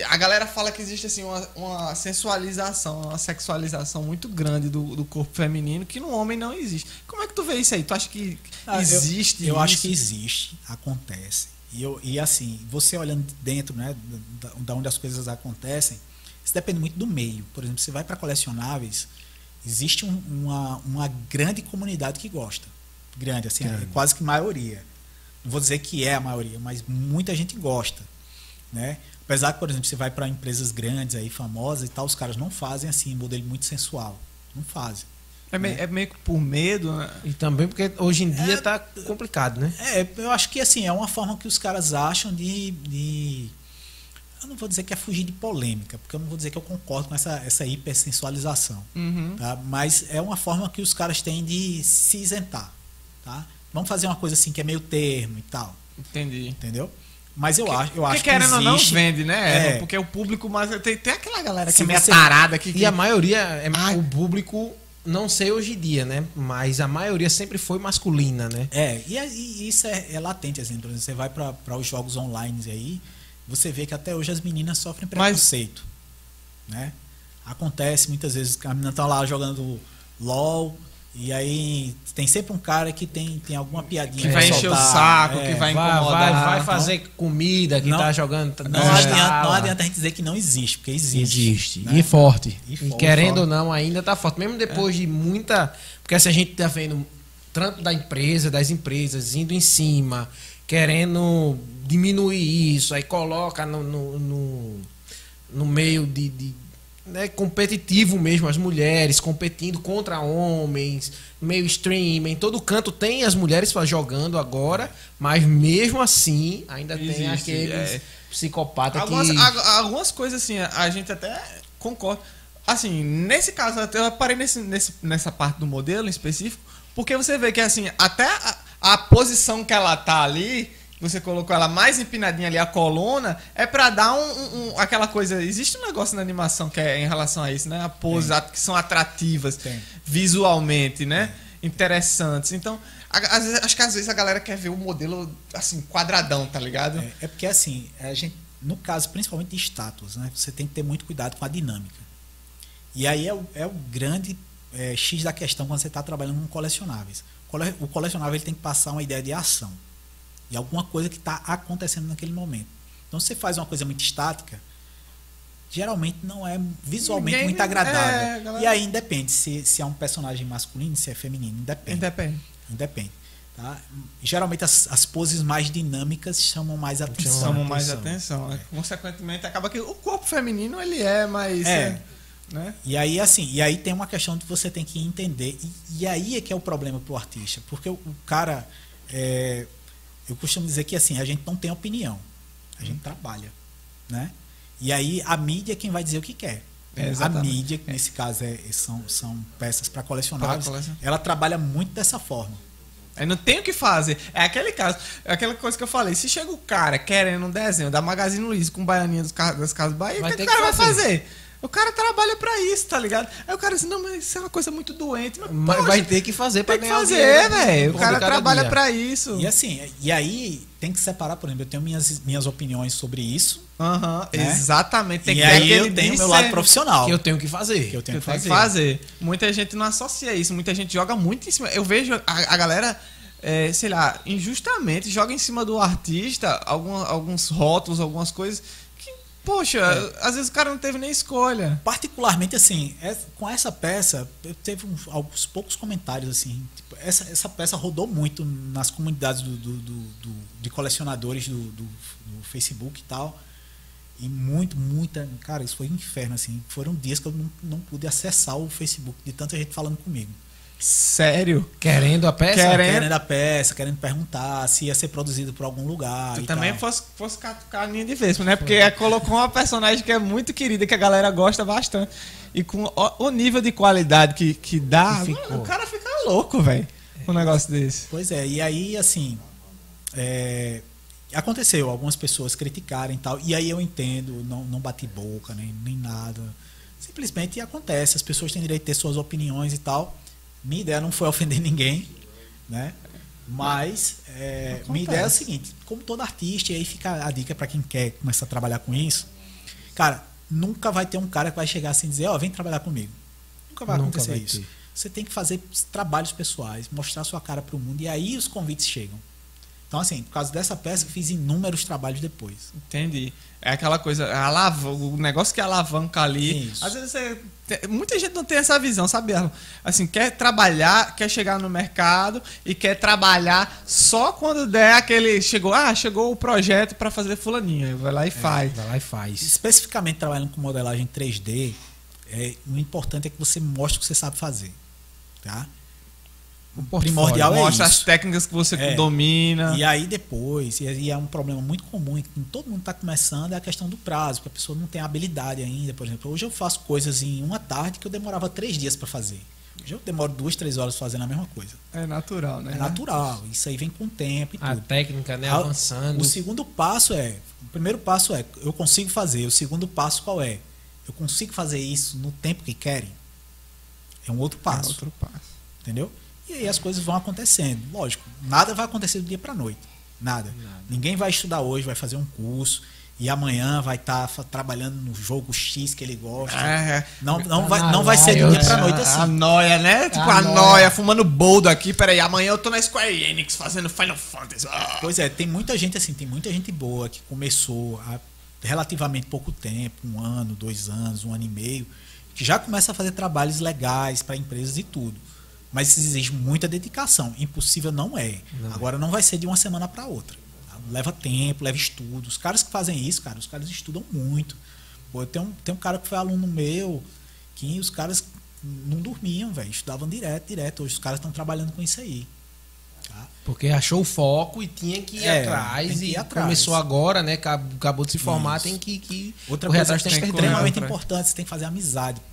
A galera fala que existe assim uma, uma sensualização, uma sexualização muito grande do, do corpo feminino que no homem não existe. Como é que tu vê isso aí? Tu acha que Ah, eu- existe Eu, acho isso? que existe, acontece. E, eu, e assim, você olhando dentro, né, da, da onde as coisas acontecem, isso depende muito do meio. Por exemplo, você vai para colecionáveis, existe um- uma, uma grande comunidade que gosta. Grande, assim, é quase que maioria. Não vou dizer que é a maioria, mas muita gente gosta. Né? Apesar que, por exemplo, você vai para empresas grandes aí, famosas e tal, os caras não fazem assim, um modelo muito sensual. Não fazem. É meio, é meio que por medo, né? E também porque hoje em dia tá complicado, né? É, eu acho que assim, é uma forma que os caras acham de, de- Eu não vou dizer que é fugir de polêmica, porque eu não vou dizer que eu concordo com essa, essa hipersensualização. Uhum. Tá? Mas é uma forma que os caras têm de se isentar. Tá? Vamos fazer uma coisa assim que é meio termo e tal. Entendi. Entendeu? Mas eu acho, eu acho que querendo ou não existe- vende, né? É. Porque o público mais. Tem, tem aquela galera que Se é meio tarada que. E a maioria, é, Ai. o público, não sei hoje em dia, né? Mas a maioria sempre foi masculina, né? É, e, e isso é, é latente, assim, por exemplo, você vai para os jogos online aí, você vê que até hoje as meninas sofrem Mas- preconceito. Né? Acontece muitas vezes a menina tá lá jogando LOL, e aí tem sempre um cara que tem, tem alguma piadinha Que vai encher o soltar, saco, é. que vai incomodar. vai, vai então. fazer comida que Não- tá jogando. tá- Não, tá adianta, não lá. adianta a gente dizer que não existe, porque existe. Existe. né? E forte. E E, forte. querendo ou não, ainda tá forte. Mesmo depois de muita. Porque se a gente tá vendo tanto da empresa, das empresas indo em cima, querendo diminuir isso, aí coloca no, no, no, no meio de. de né, competitivo mesmo, as mulheres competindo contra homens, meio stream, em todo canto tem as mulheres jogando agora, mas mesmo assim ainda tem Existe, aqueles é. psicopatas Algumas, que. a- algumas coisas, assim, a- gente até concorda. Assim, nesse caso, até eu parei nesse, nesse- nessa parte do modelo em específico, porque você vê que, assim, até a, a posição que ela tá ali, você colocou ela mais empinadinha ali, a coluna, é pra dar um, um- aquela coisa. Existe um negócio na animação que é em relação a isso, né? A pose, a- que são atrativas Tem. visualmente, né? interessantes. Então, vezes- acho que às vezes a galera quer ver o modelo assim, quadradão, tá ligado? É, é porque assim, a gente, no caso principalmente de estátuas, né, você tem que ter muito cuidado com a dinâmica. E aí é o, é o grande é, X da questão quando você está trabalhando com colecionáveis. Cole- O colecionável ele tem que passar uma ideia de ação. De alguma coisa que está acontecendo naquele momento. Então, se você faz uma coisa muito estática, geralmente não é visualmente Ninguém- muito agradável. é, galera- E aí independe se, se é um personagem masculino, se é feminino, independe. Independe. Independe. Tá? Geralmente as, as poses mais dinâmicas chamam mais atenção. Chamam mais atenção. né? Consequentemente, acaba que o corpo feminino ele é mais. É. Né? E aí, assim, e aí tem uma questão que você tem que entender. E, e aí é que é o problema pro artista. Porque o, o cara. é, eu costumo dizer que assim, a gente não tem opinião. A gente trabalha. Né? E aí a mídia é quem vai dizer o que quer. É, a mídia, que nesse caso é, são, são peças para colecionáveis, ela trabalha muito dessa forma. Aí não tem o que fazer. É aquele caso, é aquela coisa que eu falei. Se chega o cara querendo um desenho da Magazine Luiza com baianinha dos das casas Bahia, o que, que o cara vai fazer. Fazer? O cara trabalha pra isso, tá ligado? Aí o cara diz, não, mas isso é uma coisa muito doente. Mas, Mas poxa, vai ter que fazer pra tem que ganhar fazer, dinheiro do- velho. do O cara trabalha dia. pra isso. E assim, e aí tem que separar, por exemplo, eu tenho minhas, minhas opiniões sobre isso. Aham, Né? exatamente. Tem e que ter aí eu tenho o meu lado profissional. Que eu tenho que fazer. Que eu tenho que que tem que fazer. fazer. Muita gente não associa isso, muita gente joga muito em cima. Eu vejo a, a galera, é, sei lá, injustamente joga em cima do artista alguma- alguns rótulos, algumas coisas que, poxa, É. às vezes o cara não teve nem escolha. Particularmente, assim, é- com essa peça, eu teve uns, alguns poucos comentários, assim. tipo, essa, essa peça rodou muito nas comunidades do, do- do- do- de colecionadores do, do- do Facebook e tal. E muito, muita. Cara, isso foi um inferno, assim. Foram dias que eu não, não pude acessar o Facebook de tanta gente falando comigo. Sério? Querendo a peça? Querendo. Querendo a peça, querendo perguntar se ia ser produzido por algum lugar. Tu e também tal. fosse, fosse catucar a linha de vespa, né? Porque colocou uma personagem que é muito querida, que a galera gosta bastante. E com o, o nível de qualidade que, que dá, Que mano, o cara fica louco, velho. Com um negócio desse. Pois é, e aí, assim, é, aconteceu, algumas pessoas criticarem e tal, e aí eu entendo, não, não bati boca, nem, nem nada. Simplesmente acontece, as pessoas têm direito de ter suas opiniões e tal. Minha ideia não foi ofender ninguém, né? Mas é, minha ideia é o seguinte, como todo artista, e aí fica a dica para quem quer começar a trabalhar com isso, cara, nunca vai ter um cara que vai chegar assim e dizer, ó, vem trabalhar comigo. Nunca vai Nunca acontecer vai isso. ter. Você tem que fazer trabalhos pessoais, mostrar sua cara para o mundo e aí os convites chegam. Então, assim, por causa dessa peça, eu fiz inúmeros trabalhos depois. Entendi. É aquela coisa, a alav- o negócio que alavanca ali. Isso. Às vezes você. Muita gente não tem essa visão, sabe? Assim, quer trabalhar, quer chegar no mercado e quer trabalhar só quando der aquele. Chegou, ah, chegou o projeto para fazer fulaninha. Vai lá e faz. Vai lá e faz. Especificamente trabalhando com modelagem 3D, é, o importante é que você mostre o que você sabe fazer. Tá? O portfólio, primordial é Mostra as isso. técnicas que você É. domina. E aí depois, e é um problema muito comum, que todo mundo está começando, é a questão do prazo, porque a pessoa não tem habilidade ainda. Por exemplo, hoje eu faço coisas em uma tarde que eu demorava três dias para fazer. Hoje eu demoro duas, três horas fazendo a mesma coisa. É natural, né? É natural, isso aí vem com o tempo e A tudo. técnica, né? Avançando. O segundo passo é, o primeiro passo é, eu consigo fazer. O segundo passo qual é? Eu consigo fazer isso no tempo que querem? É um outro É passo, outro passo. entendeu? E aí as coisas vão acontecendo. Lógico, nada vai acontecer do dia para noite. Nada. Ninguém vai estudar hoje, vai fazer um curso e amanhã vai estar trabalhando no jogo X que ele gosta. É. Não, não, Tá vai, não vai ser do dia pra é. noite A assim. noia, né? Tipo, A a, noia. noia, fumando boldo aqui. Peraí, amanhã eu tô na Square Enix fazendo Final Fantasy. Ah. Pois é, tem muita gente assim, tem muita gente boa que começou há relativamente pouco tempo, um ano, dois anos, um ano e meio, que já começa a fazer trabalhos legais para empresas e tudo. Mas isso exige muita dedicação. Impossível não é. Agora não vai ser de uma semana para outra. Leva tempo, leva estudo. Os caras que fazem isso, cara, os caras estudam muito. Pô, tem um, um cara que foi aluno meu que os caras não dormiam, velho. Estudavam direto, direto. Hoje os caras estão trabalhando com isso aí. Tá? Porque achou o foco e tinha que ir É, atrás. que ir e atrás. começou agora, né? Acab- Acabou de se formar, Isso. tem que, que Outra coisa que correr extremamente importante, você tem que fazer amizade, é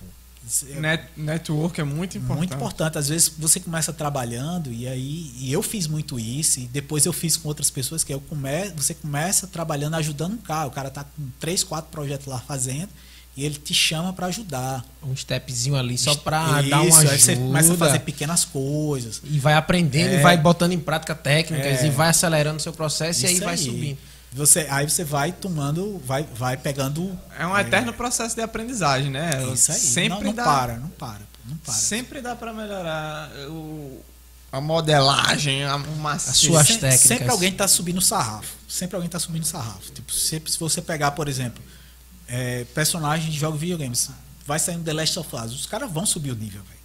Net, network é muito importante. muito importante. Às vezes você começa trabalhando e aí e eu fiz muito isso e depois eu fiz com outras pessoas que eu come, você começa trabalhando ajudando um cara, o cara tá com três, quatro projetos lá fazendo e ele te chama para ajudar. Um stepzinho ali só pra dar uma Isso, ajuda. aí você começa a fazer pequenas coisas. E vai aprendendo É. e vai botando em prática técnicas É. e vai acelerando o seu processo e aí Isso vai subindo. Você, aí você vai tomando, vai, vai pegando. É um eterno processo de aprendizagem, né? Isso aí. Sempre não, não dá, para, não para, não para. Sempre dá pra melhorar o, a modelagem, a, uma As suas Sem- técnicas. Sempre alguém tá subindo o sarrafo. Sempre alguém tá subindo o sarrafo. Tipo, sempre se você pegar, por exemplo, é, personagens de jogos de videogames, vai sair um The Last of Us, os caras vão subir o nível, velho.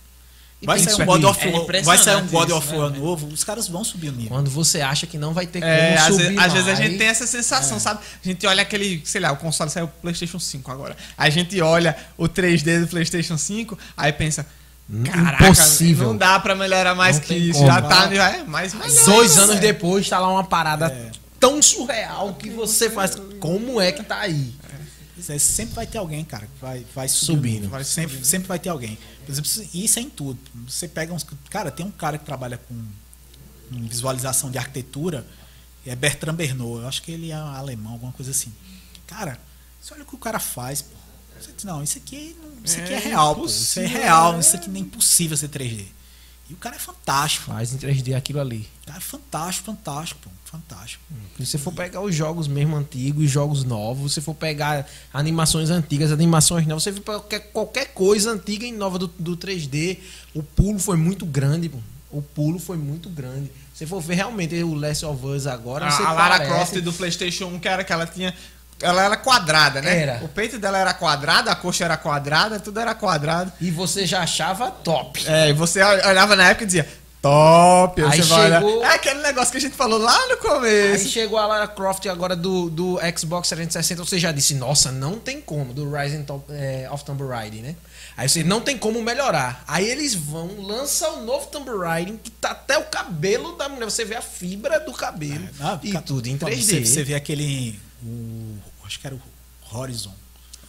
Vai tem sair um God of É War, vai sair um God of né, War velho? novo, os caras vão subir o nível. Quando você acha que não vai ter como É, às, subir vezes, às vezes a mais, gente tem essa sensação, sabe? A gente olha aquele, sei lá, o console saiu o PlayStation 5 agora. A gente olha o 3D do PlayStation 5, aí pensa, caraca, Impossível. não dá pra melhorar mais Não que isso. como. Já tá, é, melhora, Dois anos velho. depois tá lá uma parada tão surreal que você faz. Como é que tá aí? Sempre vai ter alguém, cara, que vai, vai Subindo. nível. Vai sempre, sempre vai ter alguém. Por exemplo, isso é em tudo. Você pega uns. Cara, tem um cara que trabalha com com visualização de arquitetura, é Bertrand Bernot. Eu acho que ele é alemão, alguma coisa assim. Cara, você olha o que o cara faz, pô. Você diz, não, isso aqui, não- isso aqui é, É real, pô. Isso é real, é. isso aqui nem é impossível ser 3D. E o cara é fantástico. Faz em 3D aquilo ali. O cara é fantástico, fantástico, pô. Fantástico. Se você for pegar os jogos mesmo antigos, jogos novos, se for pegar animações antigas, animações novas, você vê qualquer, qualquer coisa antiga e nova do, do 3D, o pulo foi muito grande, pô. O pulo foi muito grande. Se for ver realmente o Last of Us agora, você A, a Lara parece- Croft do PlayStation 1, que era que ela tinha. Ela era quadrada, né? Era. O peito dela era quadrado, a coxa era quadrada, tudo era quadrado. E você já achava top. É, e você olhava na época e dizia, top! Aí você chegou- É aquele negócio que a gente falou lá no Aí começo. chegou a Lara Croft agora do, do Xbox 360, você já disse, nossa, não tem como, do Rising Tom- é, of Tomb Raider, né? Aí você não tem como melhorar. Aí eles vão, lançam o novo Tomb Raider, que tá até o cabelo da mulher, você vê a fibra do cabelo Ah, e tudo em Você, 3D. você vê aquele. O, acho que era o Horizon.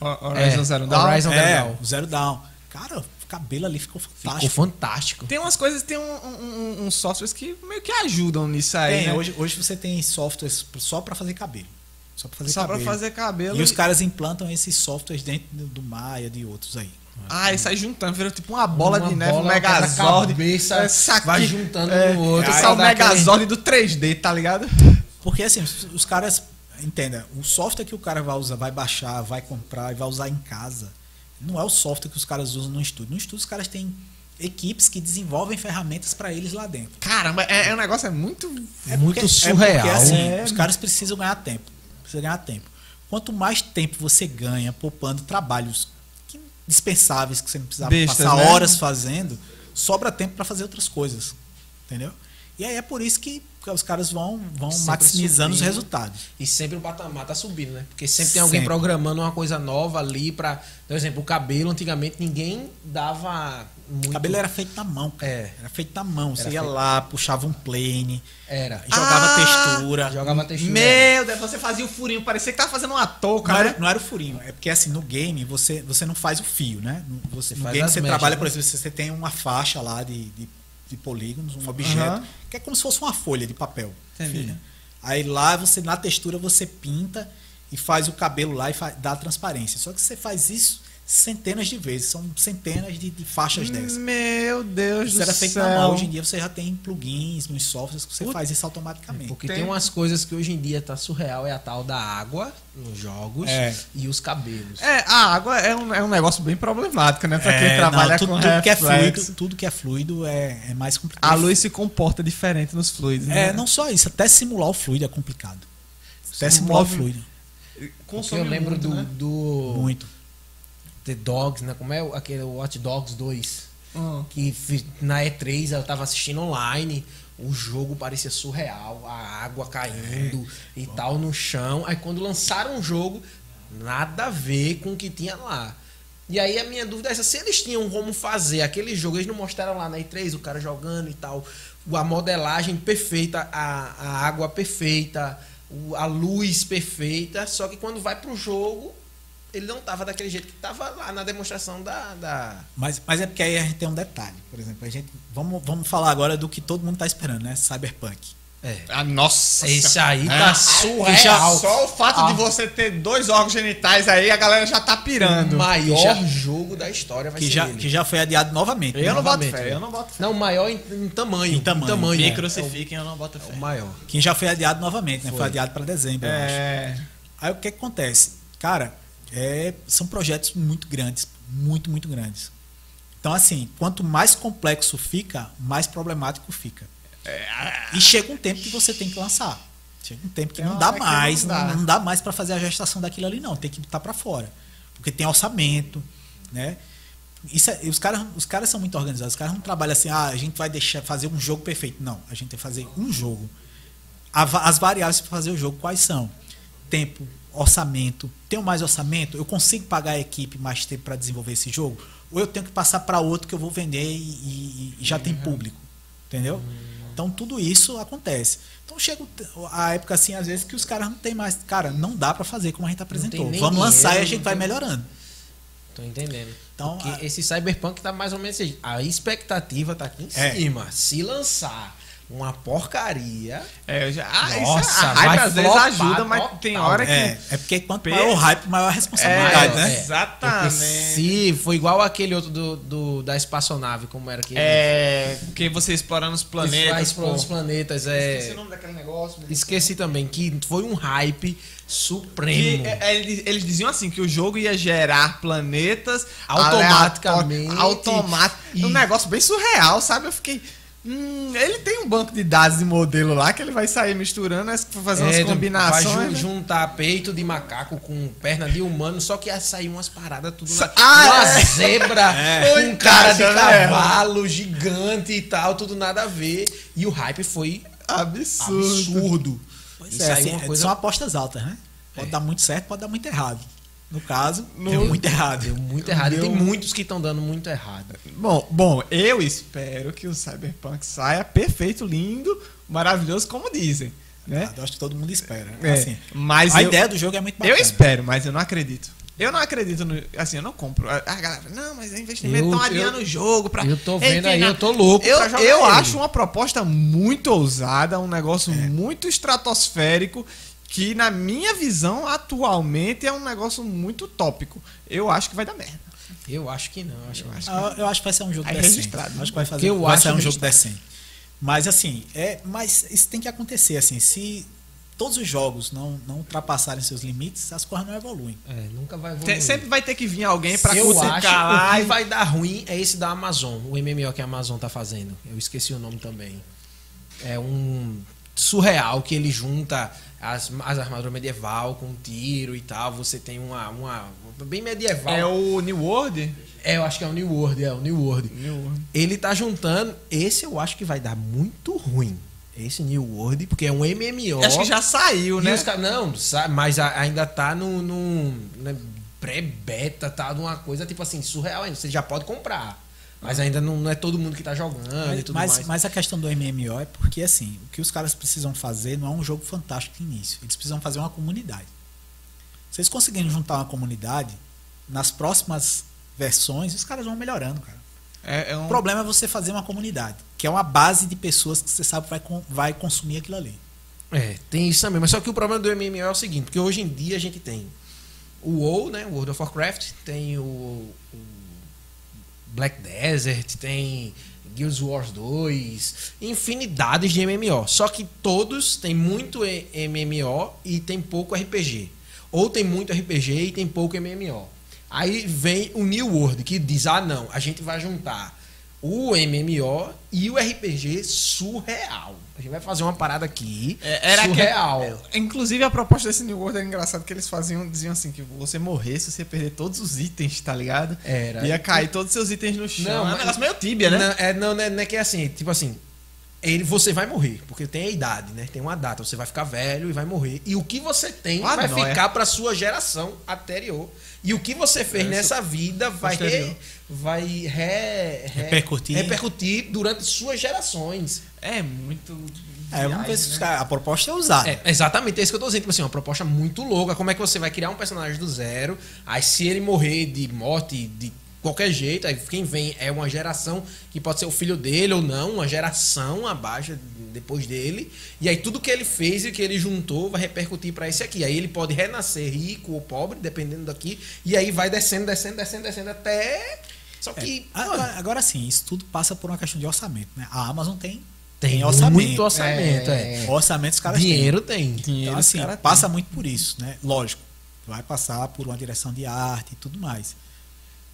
Horizon É, Zero Dawn. Horizon é, Zero Dawn. o Zero Down. Cara, o cabelo ali ficou fantástico. Ficou fantástico. Tem umas coisas, tem um- um- um- uns softwares que meio que ajudam nisso aí. Tem, né? hoje, hoje você tem softwares só pra fazer cabelo. Só pra fazer Só pra cabelo. fazer cabelo. E os caras implantam esses softwares dentro do, Maia, de outros aí. Ah, e sai juntando, vira tipo uma bola Uma de neve, um bola, Megazord. quebra-cabeça, Essa vai juntando é, no outro, é pra o Megazord do 3D, tá ligado? Porque assim, os caras, entenda, o software que o cara vai usar, vai baixar, vai comprar e vai usar em casa, não é o software que os caras usam no estúdio. No estúdio os caras têm equipes que desenvolvem ferramentas para eles lá dentro. Caramba, é, é um negócio é muito. É Muito porque- surreal. É porque, assim, É. os caras precisam ganhar tempo. Precisam ganhar tempo. Quanto mais tempo você ganha poupando trabalhos dispensáveis que você não precisava Bestas, passar né? horas fazendo, sobra tempo para fazer outras coisas. Entendeu? E aí é por isso que os caras vão, vão Sempre maximizando os subindo. resultados. E sempre o patamar tá subindo, né? Porque sempre tem alguém Sempre. programando uma coisa nova ali pra. Por exemplo, o cabelo, antigamente ninguém dava muito. O cabelo era feito na mão, cara. É. Era feito na mão. Você Era ia feito- lá, puxava um plane, Era. jogava Ah! textura. Jogava textura. Meu Deus, você fazia o furinho, parecia que tava fazendo uma touca, Não né? era, não era o furinho. É porque assim, no game você, você não faz o fio, né? Você, no faz game você mechas, trabalha, né? por exemplo, você tem uma faixa lá de, de, de polígonos, um objeto, Aham. que é como se fosse uma folha de papel. Entendi. fina. Aí lá você, na textura, você pinta e faz o cabelo lá e dá a transparência. Só que você faz isso centenas de vezes, são centenas de, de faixas dessas. Meu Deus Isso do era feito céu. na mão. Hoje em dia você já tem plugins nos softwares que você faz isso automaticamente. Porque Tem- tem umas coisas que hoje em dia tá surreal, é a tal da água nos jogos É. e os cabelos. É, a água é um, é um negócio bem problemático, né? Pra quem É, trabalha não, tudo, com tudo que é reflexo. fluido, tudo que é fluido é, é mais complicado. A luz se comporta diferente nos fluidos, né? É, não só isso, até simular o fluido é complicado. Até simular move- o fluido. Consome eu lembro muito, do, né? do Muito. The Dogs, né? Como é aquele Watch Dogs 2? Hum. que na E3 eu tava assistindo online, o jogo parecia surreal, a água caindo É, e tal no chão. Aí quando lançaram o jogo, nada a ver com o que tinha lá. E aí a minha dúvida é essa, se eles tinham como fazer aquele jogo, eles não mostraram lá na E3 o cara jogando e tal, a modelagem perfeita, a, a água perfeita, a luz perfeita, só que quando vai pro jogo, ele não tava daquele jeito que tava lá na demonstração da- da, Mas, mas é porque aí a gente tem um detalhe. Por exemplo, a gente. Vamos, vamos falar agora do que todo mundo tá esperando, né? Cyberpunk. É. Ah, nossa Esse aí É. tá E já surreal. só o fato Ah. de você ter dois órgãos genitais aí, a galera já tá pirando. O maior Já- jogo da história vai Que ser já, ele. que já foi adiado novamente. Eu não boto Novamente, fé, velho. eu não boto fé. Não, o maior em, em tamanho. Em tamanho. Me é. crucifiquem, eu não boto É fé. o maior. Que já foi adiado novamente, né? Foi, Foi. adiado para dezembro, eu acho. É. Aí o que, que acontece? Cara, é, são projetos muito grandes, muito, muito grandes. Então, assim, quanto mais complexo fica, mais problemático fica. E chega um tempo que você tem que lançar. Chega um tempo que não dá hora que não mais, não dá. dá, mais para fazer a gestação daquilo ali, não. Tem que botar para fora. Porque tem orçamento, né? Isso é- os, caras, os caras são muito organizados. Os caras não trabalham assim, ah, a gente vai deixar fazer um jogo perfeito. Não, a gente tem que fazer um jogo. As variáveis para fazer o jogo quais são? Tempo, orçamento. Tenho mais orçamento? Eu consigo pagar a equipe mais tempo para desenvolver esse jogo? Ou eu tenho que passar para outro que eu vou vender e, e- já tem público? Entendeu? Então tudo isso acontece. Então chega a época assim, às vezes, que os caras não tem mais. Cara, não dá para fazer como a gente apresentou. nem Vamos lançar e a dinheiro, gente vai tem- melhorando. Tô entendendo. Então, Porque a- esse Cyberpunk tá mais ou menos assim. A expectativa tá aqui em É. cima. Se lançar uma porcaria. É, eu já, ah, Nossa, isso é, a hype às vezes flopar ajuda, mas total. tem hora que. É, é porque quanto Pe- maior o hype, maior a responsabilidade, É, né? Exatamente. se foi igual aquele outro do, do- da espaçonave, como era que É. Porque você explorando os planetas. Vai explorando os planetas. Esqueci É... o nome daquele negócio. Esqueci também que foi um hype Que, supremo. é, é, eles, eles diziam assim que o jogo ia gerar planetas Automaticamente. aleatório- Automático. E- Um negócio bem surreal, sabe? Eu fiquei. Hum, ele tem um banco de dados de modelo lá que ele vai sair misturando, né, fazer umas É, Vai combinações. ju- né? juntar peito de macaco com perna de humano, só que ia sair umas paradas tudo na, Sa- Ah, uma é. zebra É. com um cara de né? cavalo gigante e tal, tudo nada a ver. E o hype foi Absurdo. absurdo. Pois Isso é, aí assim, é uma coisa- são apostas altas, né? Pode É. dar muito certo, pode dar muito errado. No caso, No- deu muito errado. Deu muito errado. E Deu- tem muitos que estão dando muito errado. Bom, bom, eu espero que o Cyberpunk saia perfeito, lindo, maravilhoso, como dizem. Né? Eu acho que todo mundo espera. É, Assim, mas a eu, ideia do jogo é muito bacana. eu espero, mas eu não acredito. Eu não acredito no. Assim, eu não compro. A, galera, não, mas é investimento, estão adiando o jogo pra. Eu tô vendo Enfim, aí, eu tô louco Eu, eu ele. acho uma proposta muito ousada, um negócio É. muito estratosférico, que na minha visão, atualmente, é um negócio muito tópico. Eu acho que vai dar merda. Eu acho que não. Acho que acho Ah, Eu acho que vai ser um jogo Aí decente. Acho que vai, fazer, Que eu vai acho ser um jogo decente. Mas assim, é, mas isso tem que acontecer assim. Se todos os jogos não, não ultrapassarem seus limites, as coisas não evoluem. É, nunca vai Tem- evoluir. sempre vai ter que vir alguém pra eu acho cutucar lá. que e- vai dar ruim é esse da Amazon, o MMO que a Amazon tá fazendo. Eu esqueci o nome também. É um surreal que ele junta as, as armaduras medieval com tiro e tal. Você tem uma, uma bem medieval. É o New World? É, eu acho que é o New World, é o New World. New World. Ele tá juntando. Esse eu acho que vai dar muito ruim. Esse New World, porque é um MMO. Acho que já saiu, né? os não, sa- mas ainda tá no, no né, pré-beta, tá numa coisa tipo assim, surreal ainda. Você já pode comprar. Mas ainda não, não é todo mundo que tá jogando e Mas, tudo mas, mais. mas a questão do MMO é porque assim, o que os caras precisam fazer não é um jogo fantástico de início. Eles precisam fazer uma comunidade. Se eles conseguirem juntar uma comunidade, nas próximas versões, os caras vão melhorando, cara. É, é um... O problema é você fazer uma comunidade, que é uma base de pessoas que você sabe vai, vai consumir aquilo ali. É, tem isso também. Mas só que o problema do MMO é o seguinte, porque hoje em dia a gente tem o WoW, né? O World of Warcraft, tem o, o Black Desert, tem Guild Wars 2, infinidades de MMO. Só que todos têm muito MMO e tem pouco RPG. Ou tem muito RPG e tem pouco MMO. Aí vem o New World, que diz: ah, não, a gente vai juntar o MMO e o RPG surreal. A gente vai fazer uma parada aqui É, Era surreal. Que, é, inclusive a proposta desse New World era engraçado que eles faziam, diziam assim, que você morresse, você ia perder todos os itens, tá ligado? Era. Ia cair todos os seus itens no chão. Não, é um negócio meio tíbia, né? Não, é, não, não é, não é que é assim, tipo assim, ele, você vai morrer, porque tem a idade, né? Tem uma data, você vai ficar velho e vai morrer. E o que você tem Ah, vai não, é. ficar pra sua geração anterior. E o que você fez É, nessa vida vai, re- vai re- re- Repercutir. repercutir durante suas gerações. É muito. É, vamos ver se né? a proposta é usar. É, exatamente, é isso que eu tô dizendo. Tipo assim, uma proposta muito louca. Como é que você vai criar um personagem do zero? Aí se ele morrer de morte de qualquer jeito. Aí quem vem é uma geração que pode ser o filho dele ou não, uma geração abaixo depois dele. E aí tudo que ele fez e que ele juntou vai repercutir para esse aqui. Aí ele pode renascer rico ou pobre, dependendo daqui. E aí vai descendo, descendo, descendo, descendo até. Só que. É, agora, agora sim, isso tudo passa por uma questão de orçamento, né? A Amazon tem, tem orçamento. muito orçamento, é. Orçamento os caras Dinheiro tem. têm. Então, os assim, caras passa muito por isso, né? Lógico, vai passar por uma direção de arte e tudo mais.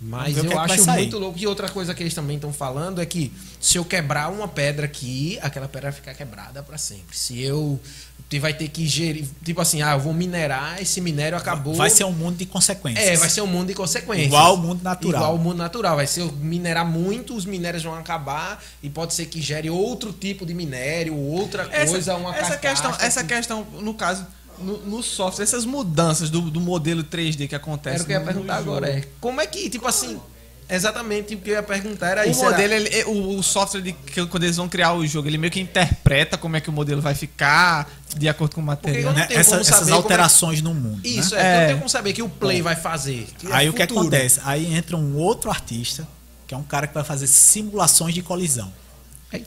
Mas o eu é acho muito louco. E outra coisa que eles também estão falando é que se eu quebrar uma pedra aqui, aquela pedra vai ficar quebrada para sempre. Se eu tu vai ter que gerir, tipo assim, ah, eu vou minerar, esse minério acabou. Vai ser um mundo de consequências. É, vai ser um mundo de consequências. Igual ao mundo natural. Igual ao mundo natural. Vai ser eu minerar muito, os minérios vão acabar e pode ser que gere outro tipo de minério, outra coisa, uma essa carcaça, questão, essa que- questão, no caso, no, no software, essas mudanças do, do modelo 3D que acontecem. Era o que eu ia perguntar no agora. jogo. É, como é que, tipo assim, exatamente o que eu ia perguntar era O isso. era- modelo, ele- o, o software, de, que, quando eles vão criar o jogo, ele meio que interpreta como é que o modelo vai ficar de acordo com o material. eu não Né? tenho Essa- como essas saber como é- alterações no mundo. Isso, né? é, É. Eu não tenho como saber que o Play vai fazer. que é Aí o que acontece? Aí entra um outro artista, que é um cara que vai fazer simulações de colisão.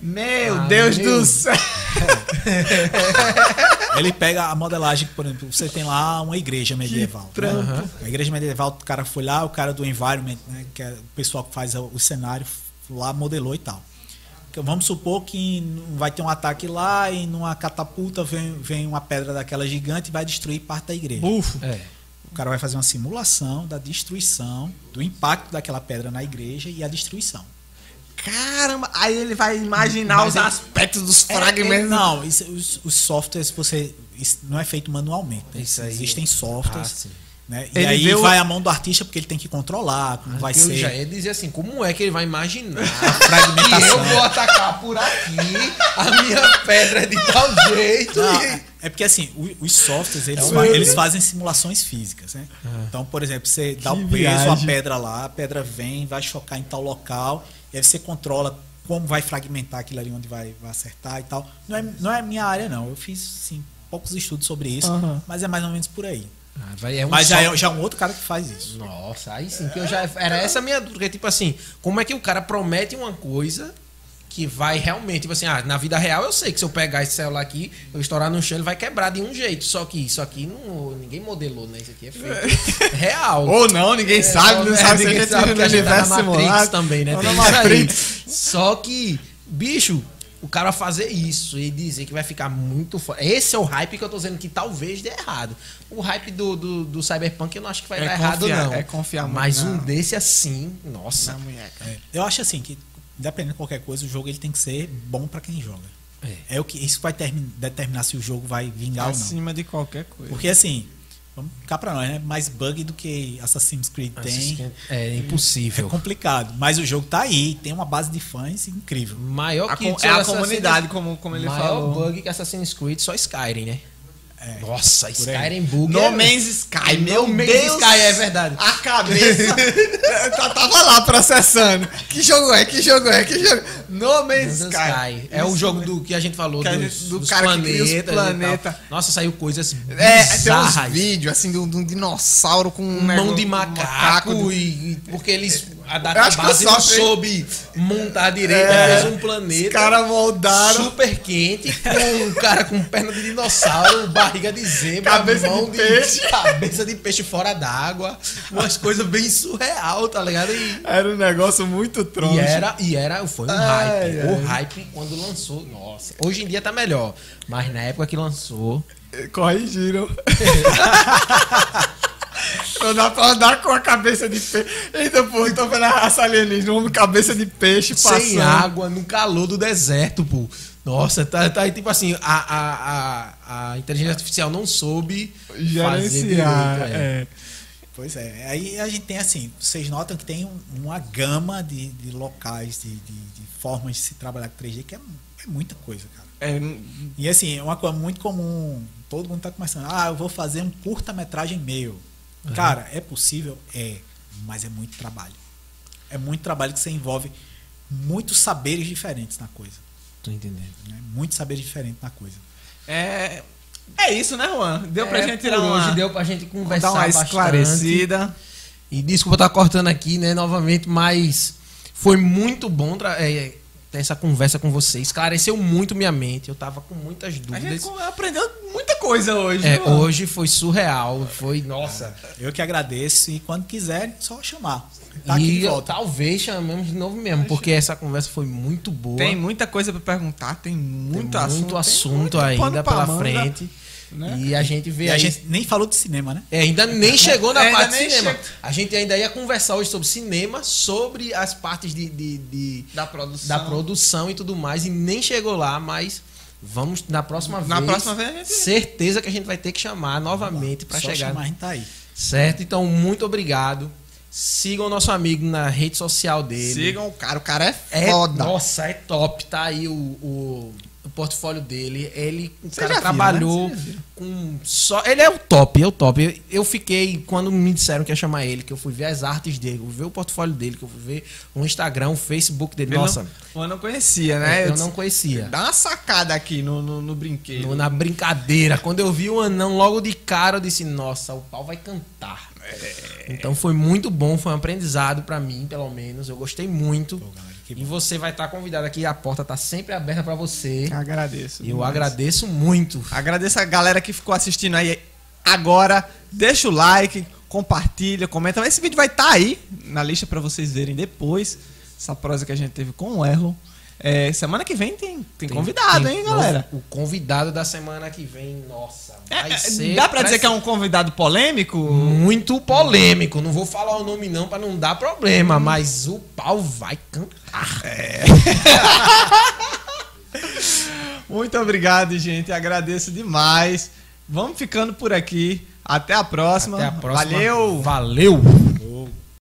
Meu Ah, Deus meu. do céu! Ele pega a modelagem, por exemplo, você tem lá uma igreja medieval. né? A igreja medieval, o cara foi lá, o cara do environment, né, que é o pessoal que faz o cenário, lá modelou e tal. Vamos supor que vai ter um ataque lá e numa catapulta vem, vem uma pedra daquela gigante e vai destruir parte da igreja. Bufo. É. O cara vai fazer uma simulação da destruição, do impacto daquela pedra na igreja e a destruição. Caramba! Aí ele vai imaginar Mas os ele- aspectos dos É, é, fragmentos. não, isso- os, os softwares você não é feito manualmente. né? Isso aí. Existem softwares. Ah, né? E Ele aí o- vai a mão do artista porque ele tem que controlar, como vai eu ser. já ia dizer assim, como é que ele vai imaginar fragmentação. que eu vou atacar por aqui, a minha pedra é de tal jeito. Não, e- é, é porque assim, os softwares eles, É eles fazem simulações físicas, né? Então, por exemplo, você dá o peso à pedra lá, a pedra vem, vai chocar em tal local, e aí você controla como vai fragmentar aquilo ali onde vai, vai acertar e tal. Não é, não é minha área, não. Eu fiz sim, poucos estudos sobre isso, Aham. mas é mais ou menos por aí. Ah, vai- é um mas já é, já é um outro cara que faz isso. Nossa, aí sim, que eu já. Era essa a minha dúvida. Porque, tipo assim, como é que o cara promete uma coisa que vai realmente, tipo assim, ah, na vida real eu sei que se eu pegar esse celular aqui, eu estourar no chão, ele vai quebrar de um jeito. Só que isso aqui não, ninguém modelou, né? Isso aqui é feito real. Ou não, ninguém sabe, não É, sabe se a ninguém gente sabe que a gente tá na Matrix simulado. também, né? Ou Tem na isso aí. Matrix. Só que, bicho, o cara fazer isso e dizer que vai ficar muito foda. Esse é o hype que eu tô dizendo que talvez dê errado. O hype do, do, do Cyberpunk eu não acho que vai É dar errado, confiar- não. é confiar muito, Mas um desse assim, nossa. Na munheca. É, Eu acho assim que, dependendo de qualquer coisa, o jogo ele tem que ser bom pra quem joga. É. É o que isso vai termi- determinar se o jogo vai vingar ou não. Acima de qualquer coisa. Porque assim, vamos cá pra nós, né? Mais bug do que Assassin's Creed tem. É É impossível. complicado. Mas o jogo tá aí, tem uma base de fãs incrível. Maior A que com- é a comunidade, como, como ele maior falou. bug que Assassin's Creed só Skyrim, né? É. Nossa. Skyrim bug. No é- Man's Sky, meu No Man's Deus! Sky, é verdade. A cabeça. tava lá processando. Que jogo é? Que jogo é? Que jogo? No Man's Sky. Sky. É o Isso jogo mesmo. do que a gente falou Que a dos, gente- do dos cara que planetas. e tal. planeta. Nossa, saiu coisas É, tem uns bizarras. vídeos assim de um, de um dinossauro com um mão de um macaco, de- e, e- porque eles a database não soube montar direito, É. fez um planeta Os caras moldaram. super quente com um cara com perna de dinossauro, barriga de zebra, Cabeça mão de peixe. cabeça de peixe fora d'água, umas coisas bem surreal, tá ligado? E, Era um negócio muito troncho. e era, e era, foi um Ai, hype. ai. O hype quando lançou, nossa. Hoje em dia tá melhor, mas na época que lançou, Corrigiram. Não dá pra andar com a cabeça de peixe. Eita, pô, tô vendo a raça alienígena, um homem cabeça de peixe passando. sem água, no calor do deserto, pô. Nossa, tá, tá tipo assim, a, a, a, a inteligência artificial não soube fazer Gerenciar. direito. é. é. Pois é. Aí a gente tem assim, vocês notam que tem um- uma gama de, de locais, de, de- de formas de se trabalhar com 3D, que é, é muita coisa, cara. É, E assim, é uma coisa muito comum. Todo mundo tá começando. Ah, eu vou fazer um curta-metragem meu. Cara, é possível? É. Mas é muito trabalho. É muito trabalho que você envolve muitos saberes diferentes na coisa. Tô entendendo. Né? Muitos saberes diferentes na coisa. é, é isso, né, Juan? Deu pra É, gente tirar uma, hoje deu pra gente conversar dar uma bastante. esclarecida. E desculpa estar cortando aqui, né, novamente, mas foi muito bom tra- é, ter essa conversa com você. Esclareceu muito minha mente. Eu tava com muitas A gente dúvidas. aprendeu muita coisa hoje. É, viu? hoje foi surreal. Foi, nossa. Eu que agradeço e quando quiserem, só chamar. Tá aqui e de eu- volta. talvez chamemos de novo mesmo, porque essa conversa foi muito boa. Tem muita coisa pra perguntar, tem muito Tem assunto. muito tem assunto ainda pela manga, frente. Né? E a gente vê E a aí. gente nem falou de cinema, né? É, ainda nem chegou na É, parte de nem cinema. che- A gente ainda ia conversar hoje sobre cinema, sobre as partes de, de- de- Da produção. da produção e tudo mais, e nem chegou lá, mas vamos na próxima Na vez. próxima vez a Certeza que a gente vai ter que chamar novamente para chegar. chamar, a gente tá aí. Certo? Então, muito obrigado. Sigam o nosso amigo na rede social dele. Sigam o cara, o cara é É, foda. Nossa, é top. Tá aí o, o portfólio dele. Ele, o Você cara já viu, trabalhou né? Com só. Ele é o top, é o top. Eu, eu fiquei, quando me disseram que ia chamar ele, que eu fui ver as artes dele, eu fui ver o portfólio dele, que eu fui ver o Instagram, o Facebook dele. Eu Nossa, não, eu não conhecia, né? eu, disse, não conhecia. Dá uma sacada aqui no, no, no brinquedo. No- na brincadeira. Quando eu vi o anão logo de cara, eu disse: Nossa, o pau vai cantar. Então foi muito bom, foi um aprendizado pra mim, pelo menos. Eu gostei muito. galera, que E você vai estar convidado aqui, a porta tá sempre aberta pra você. Agradeço. Eu demais. agradeço muito. Agradeço a galera que ficou assistindo aí agora. Deixa o like, compartilha, comenta. Esse vídeo vai estar aí na lista pra vocês verem depois. Essa prosa que a gente teve com o Erlon. É, semana que vem tem, tem, convidado, tem hein, galera? O convidado da semana que vem, nossa, vai É, ser. dá pra dizer que é um convidado polêmico? Muito polêmico. Não vou falar o nome não pra não dar problema, mas o pau vai cantar. Muito obrigado, gente. Agradeço demais. Vamos ficando por aqui. Até a próxima. Até a próxima. Valeu! Valeu.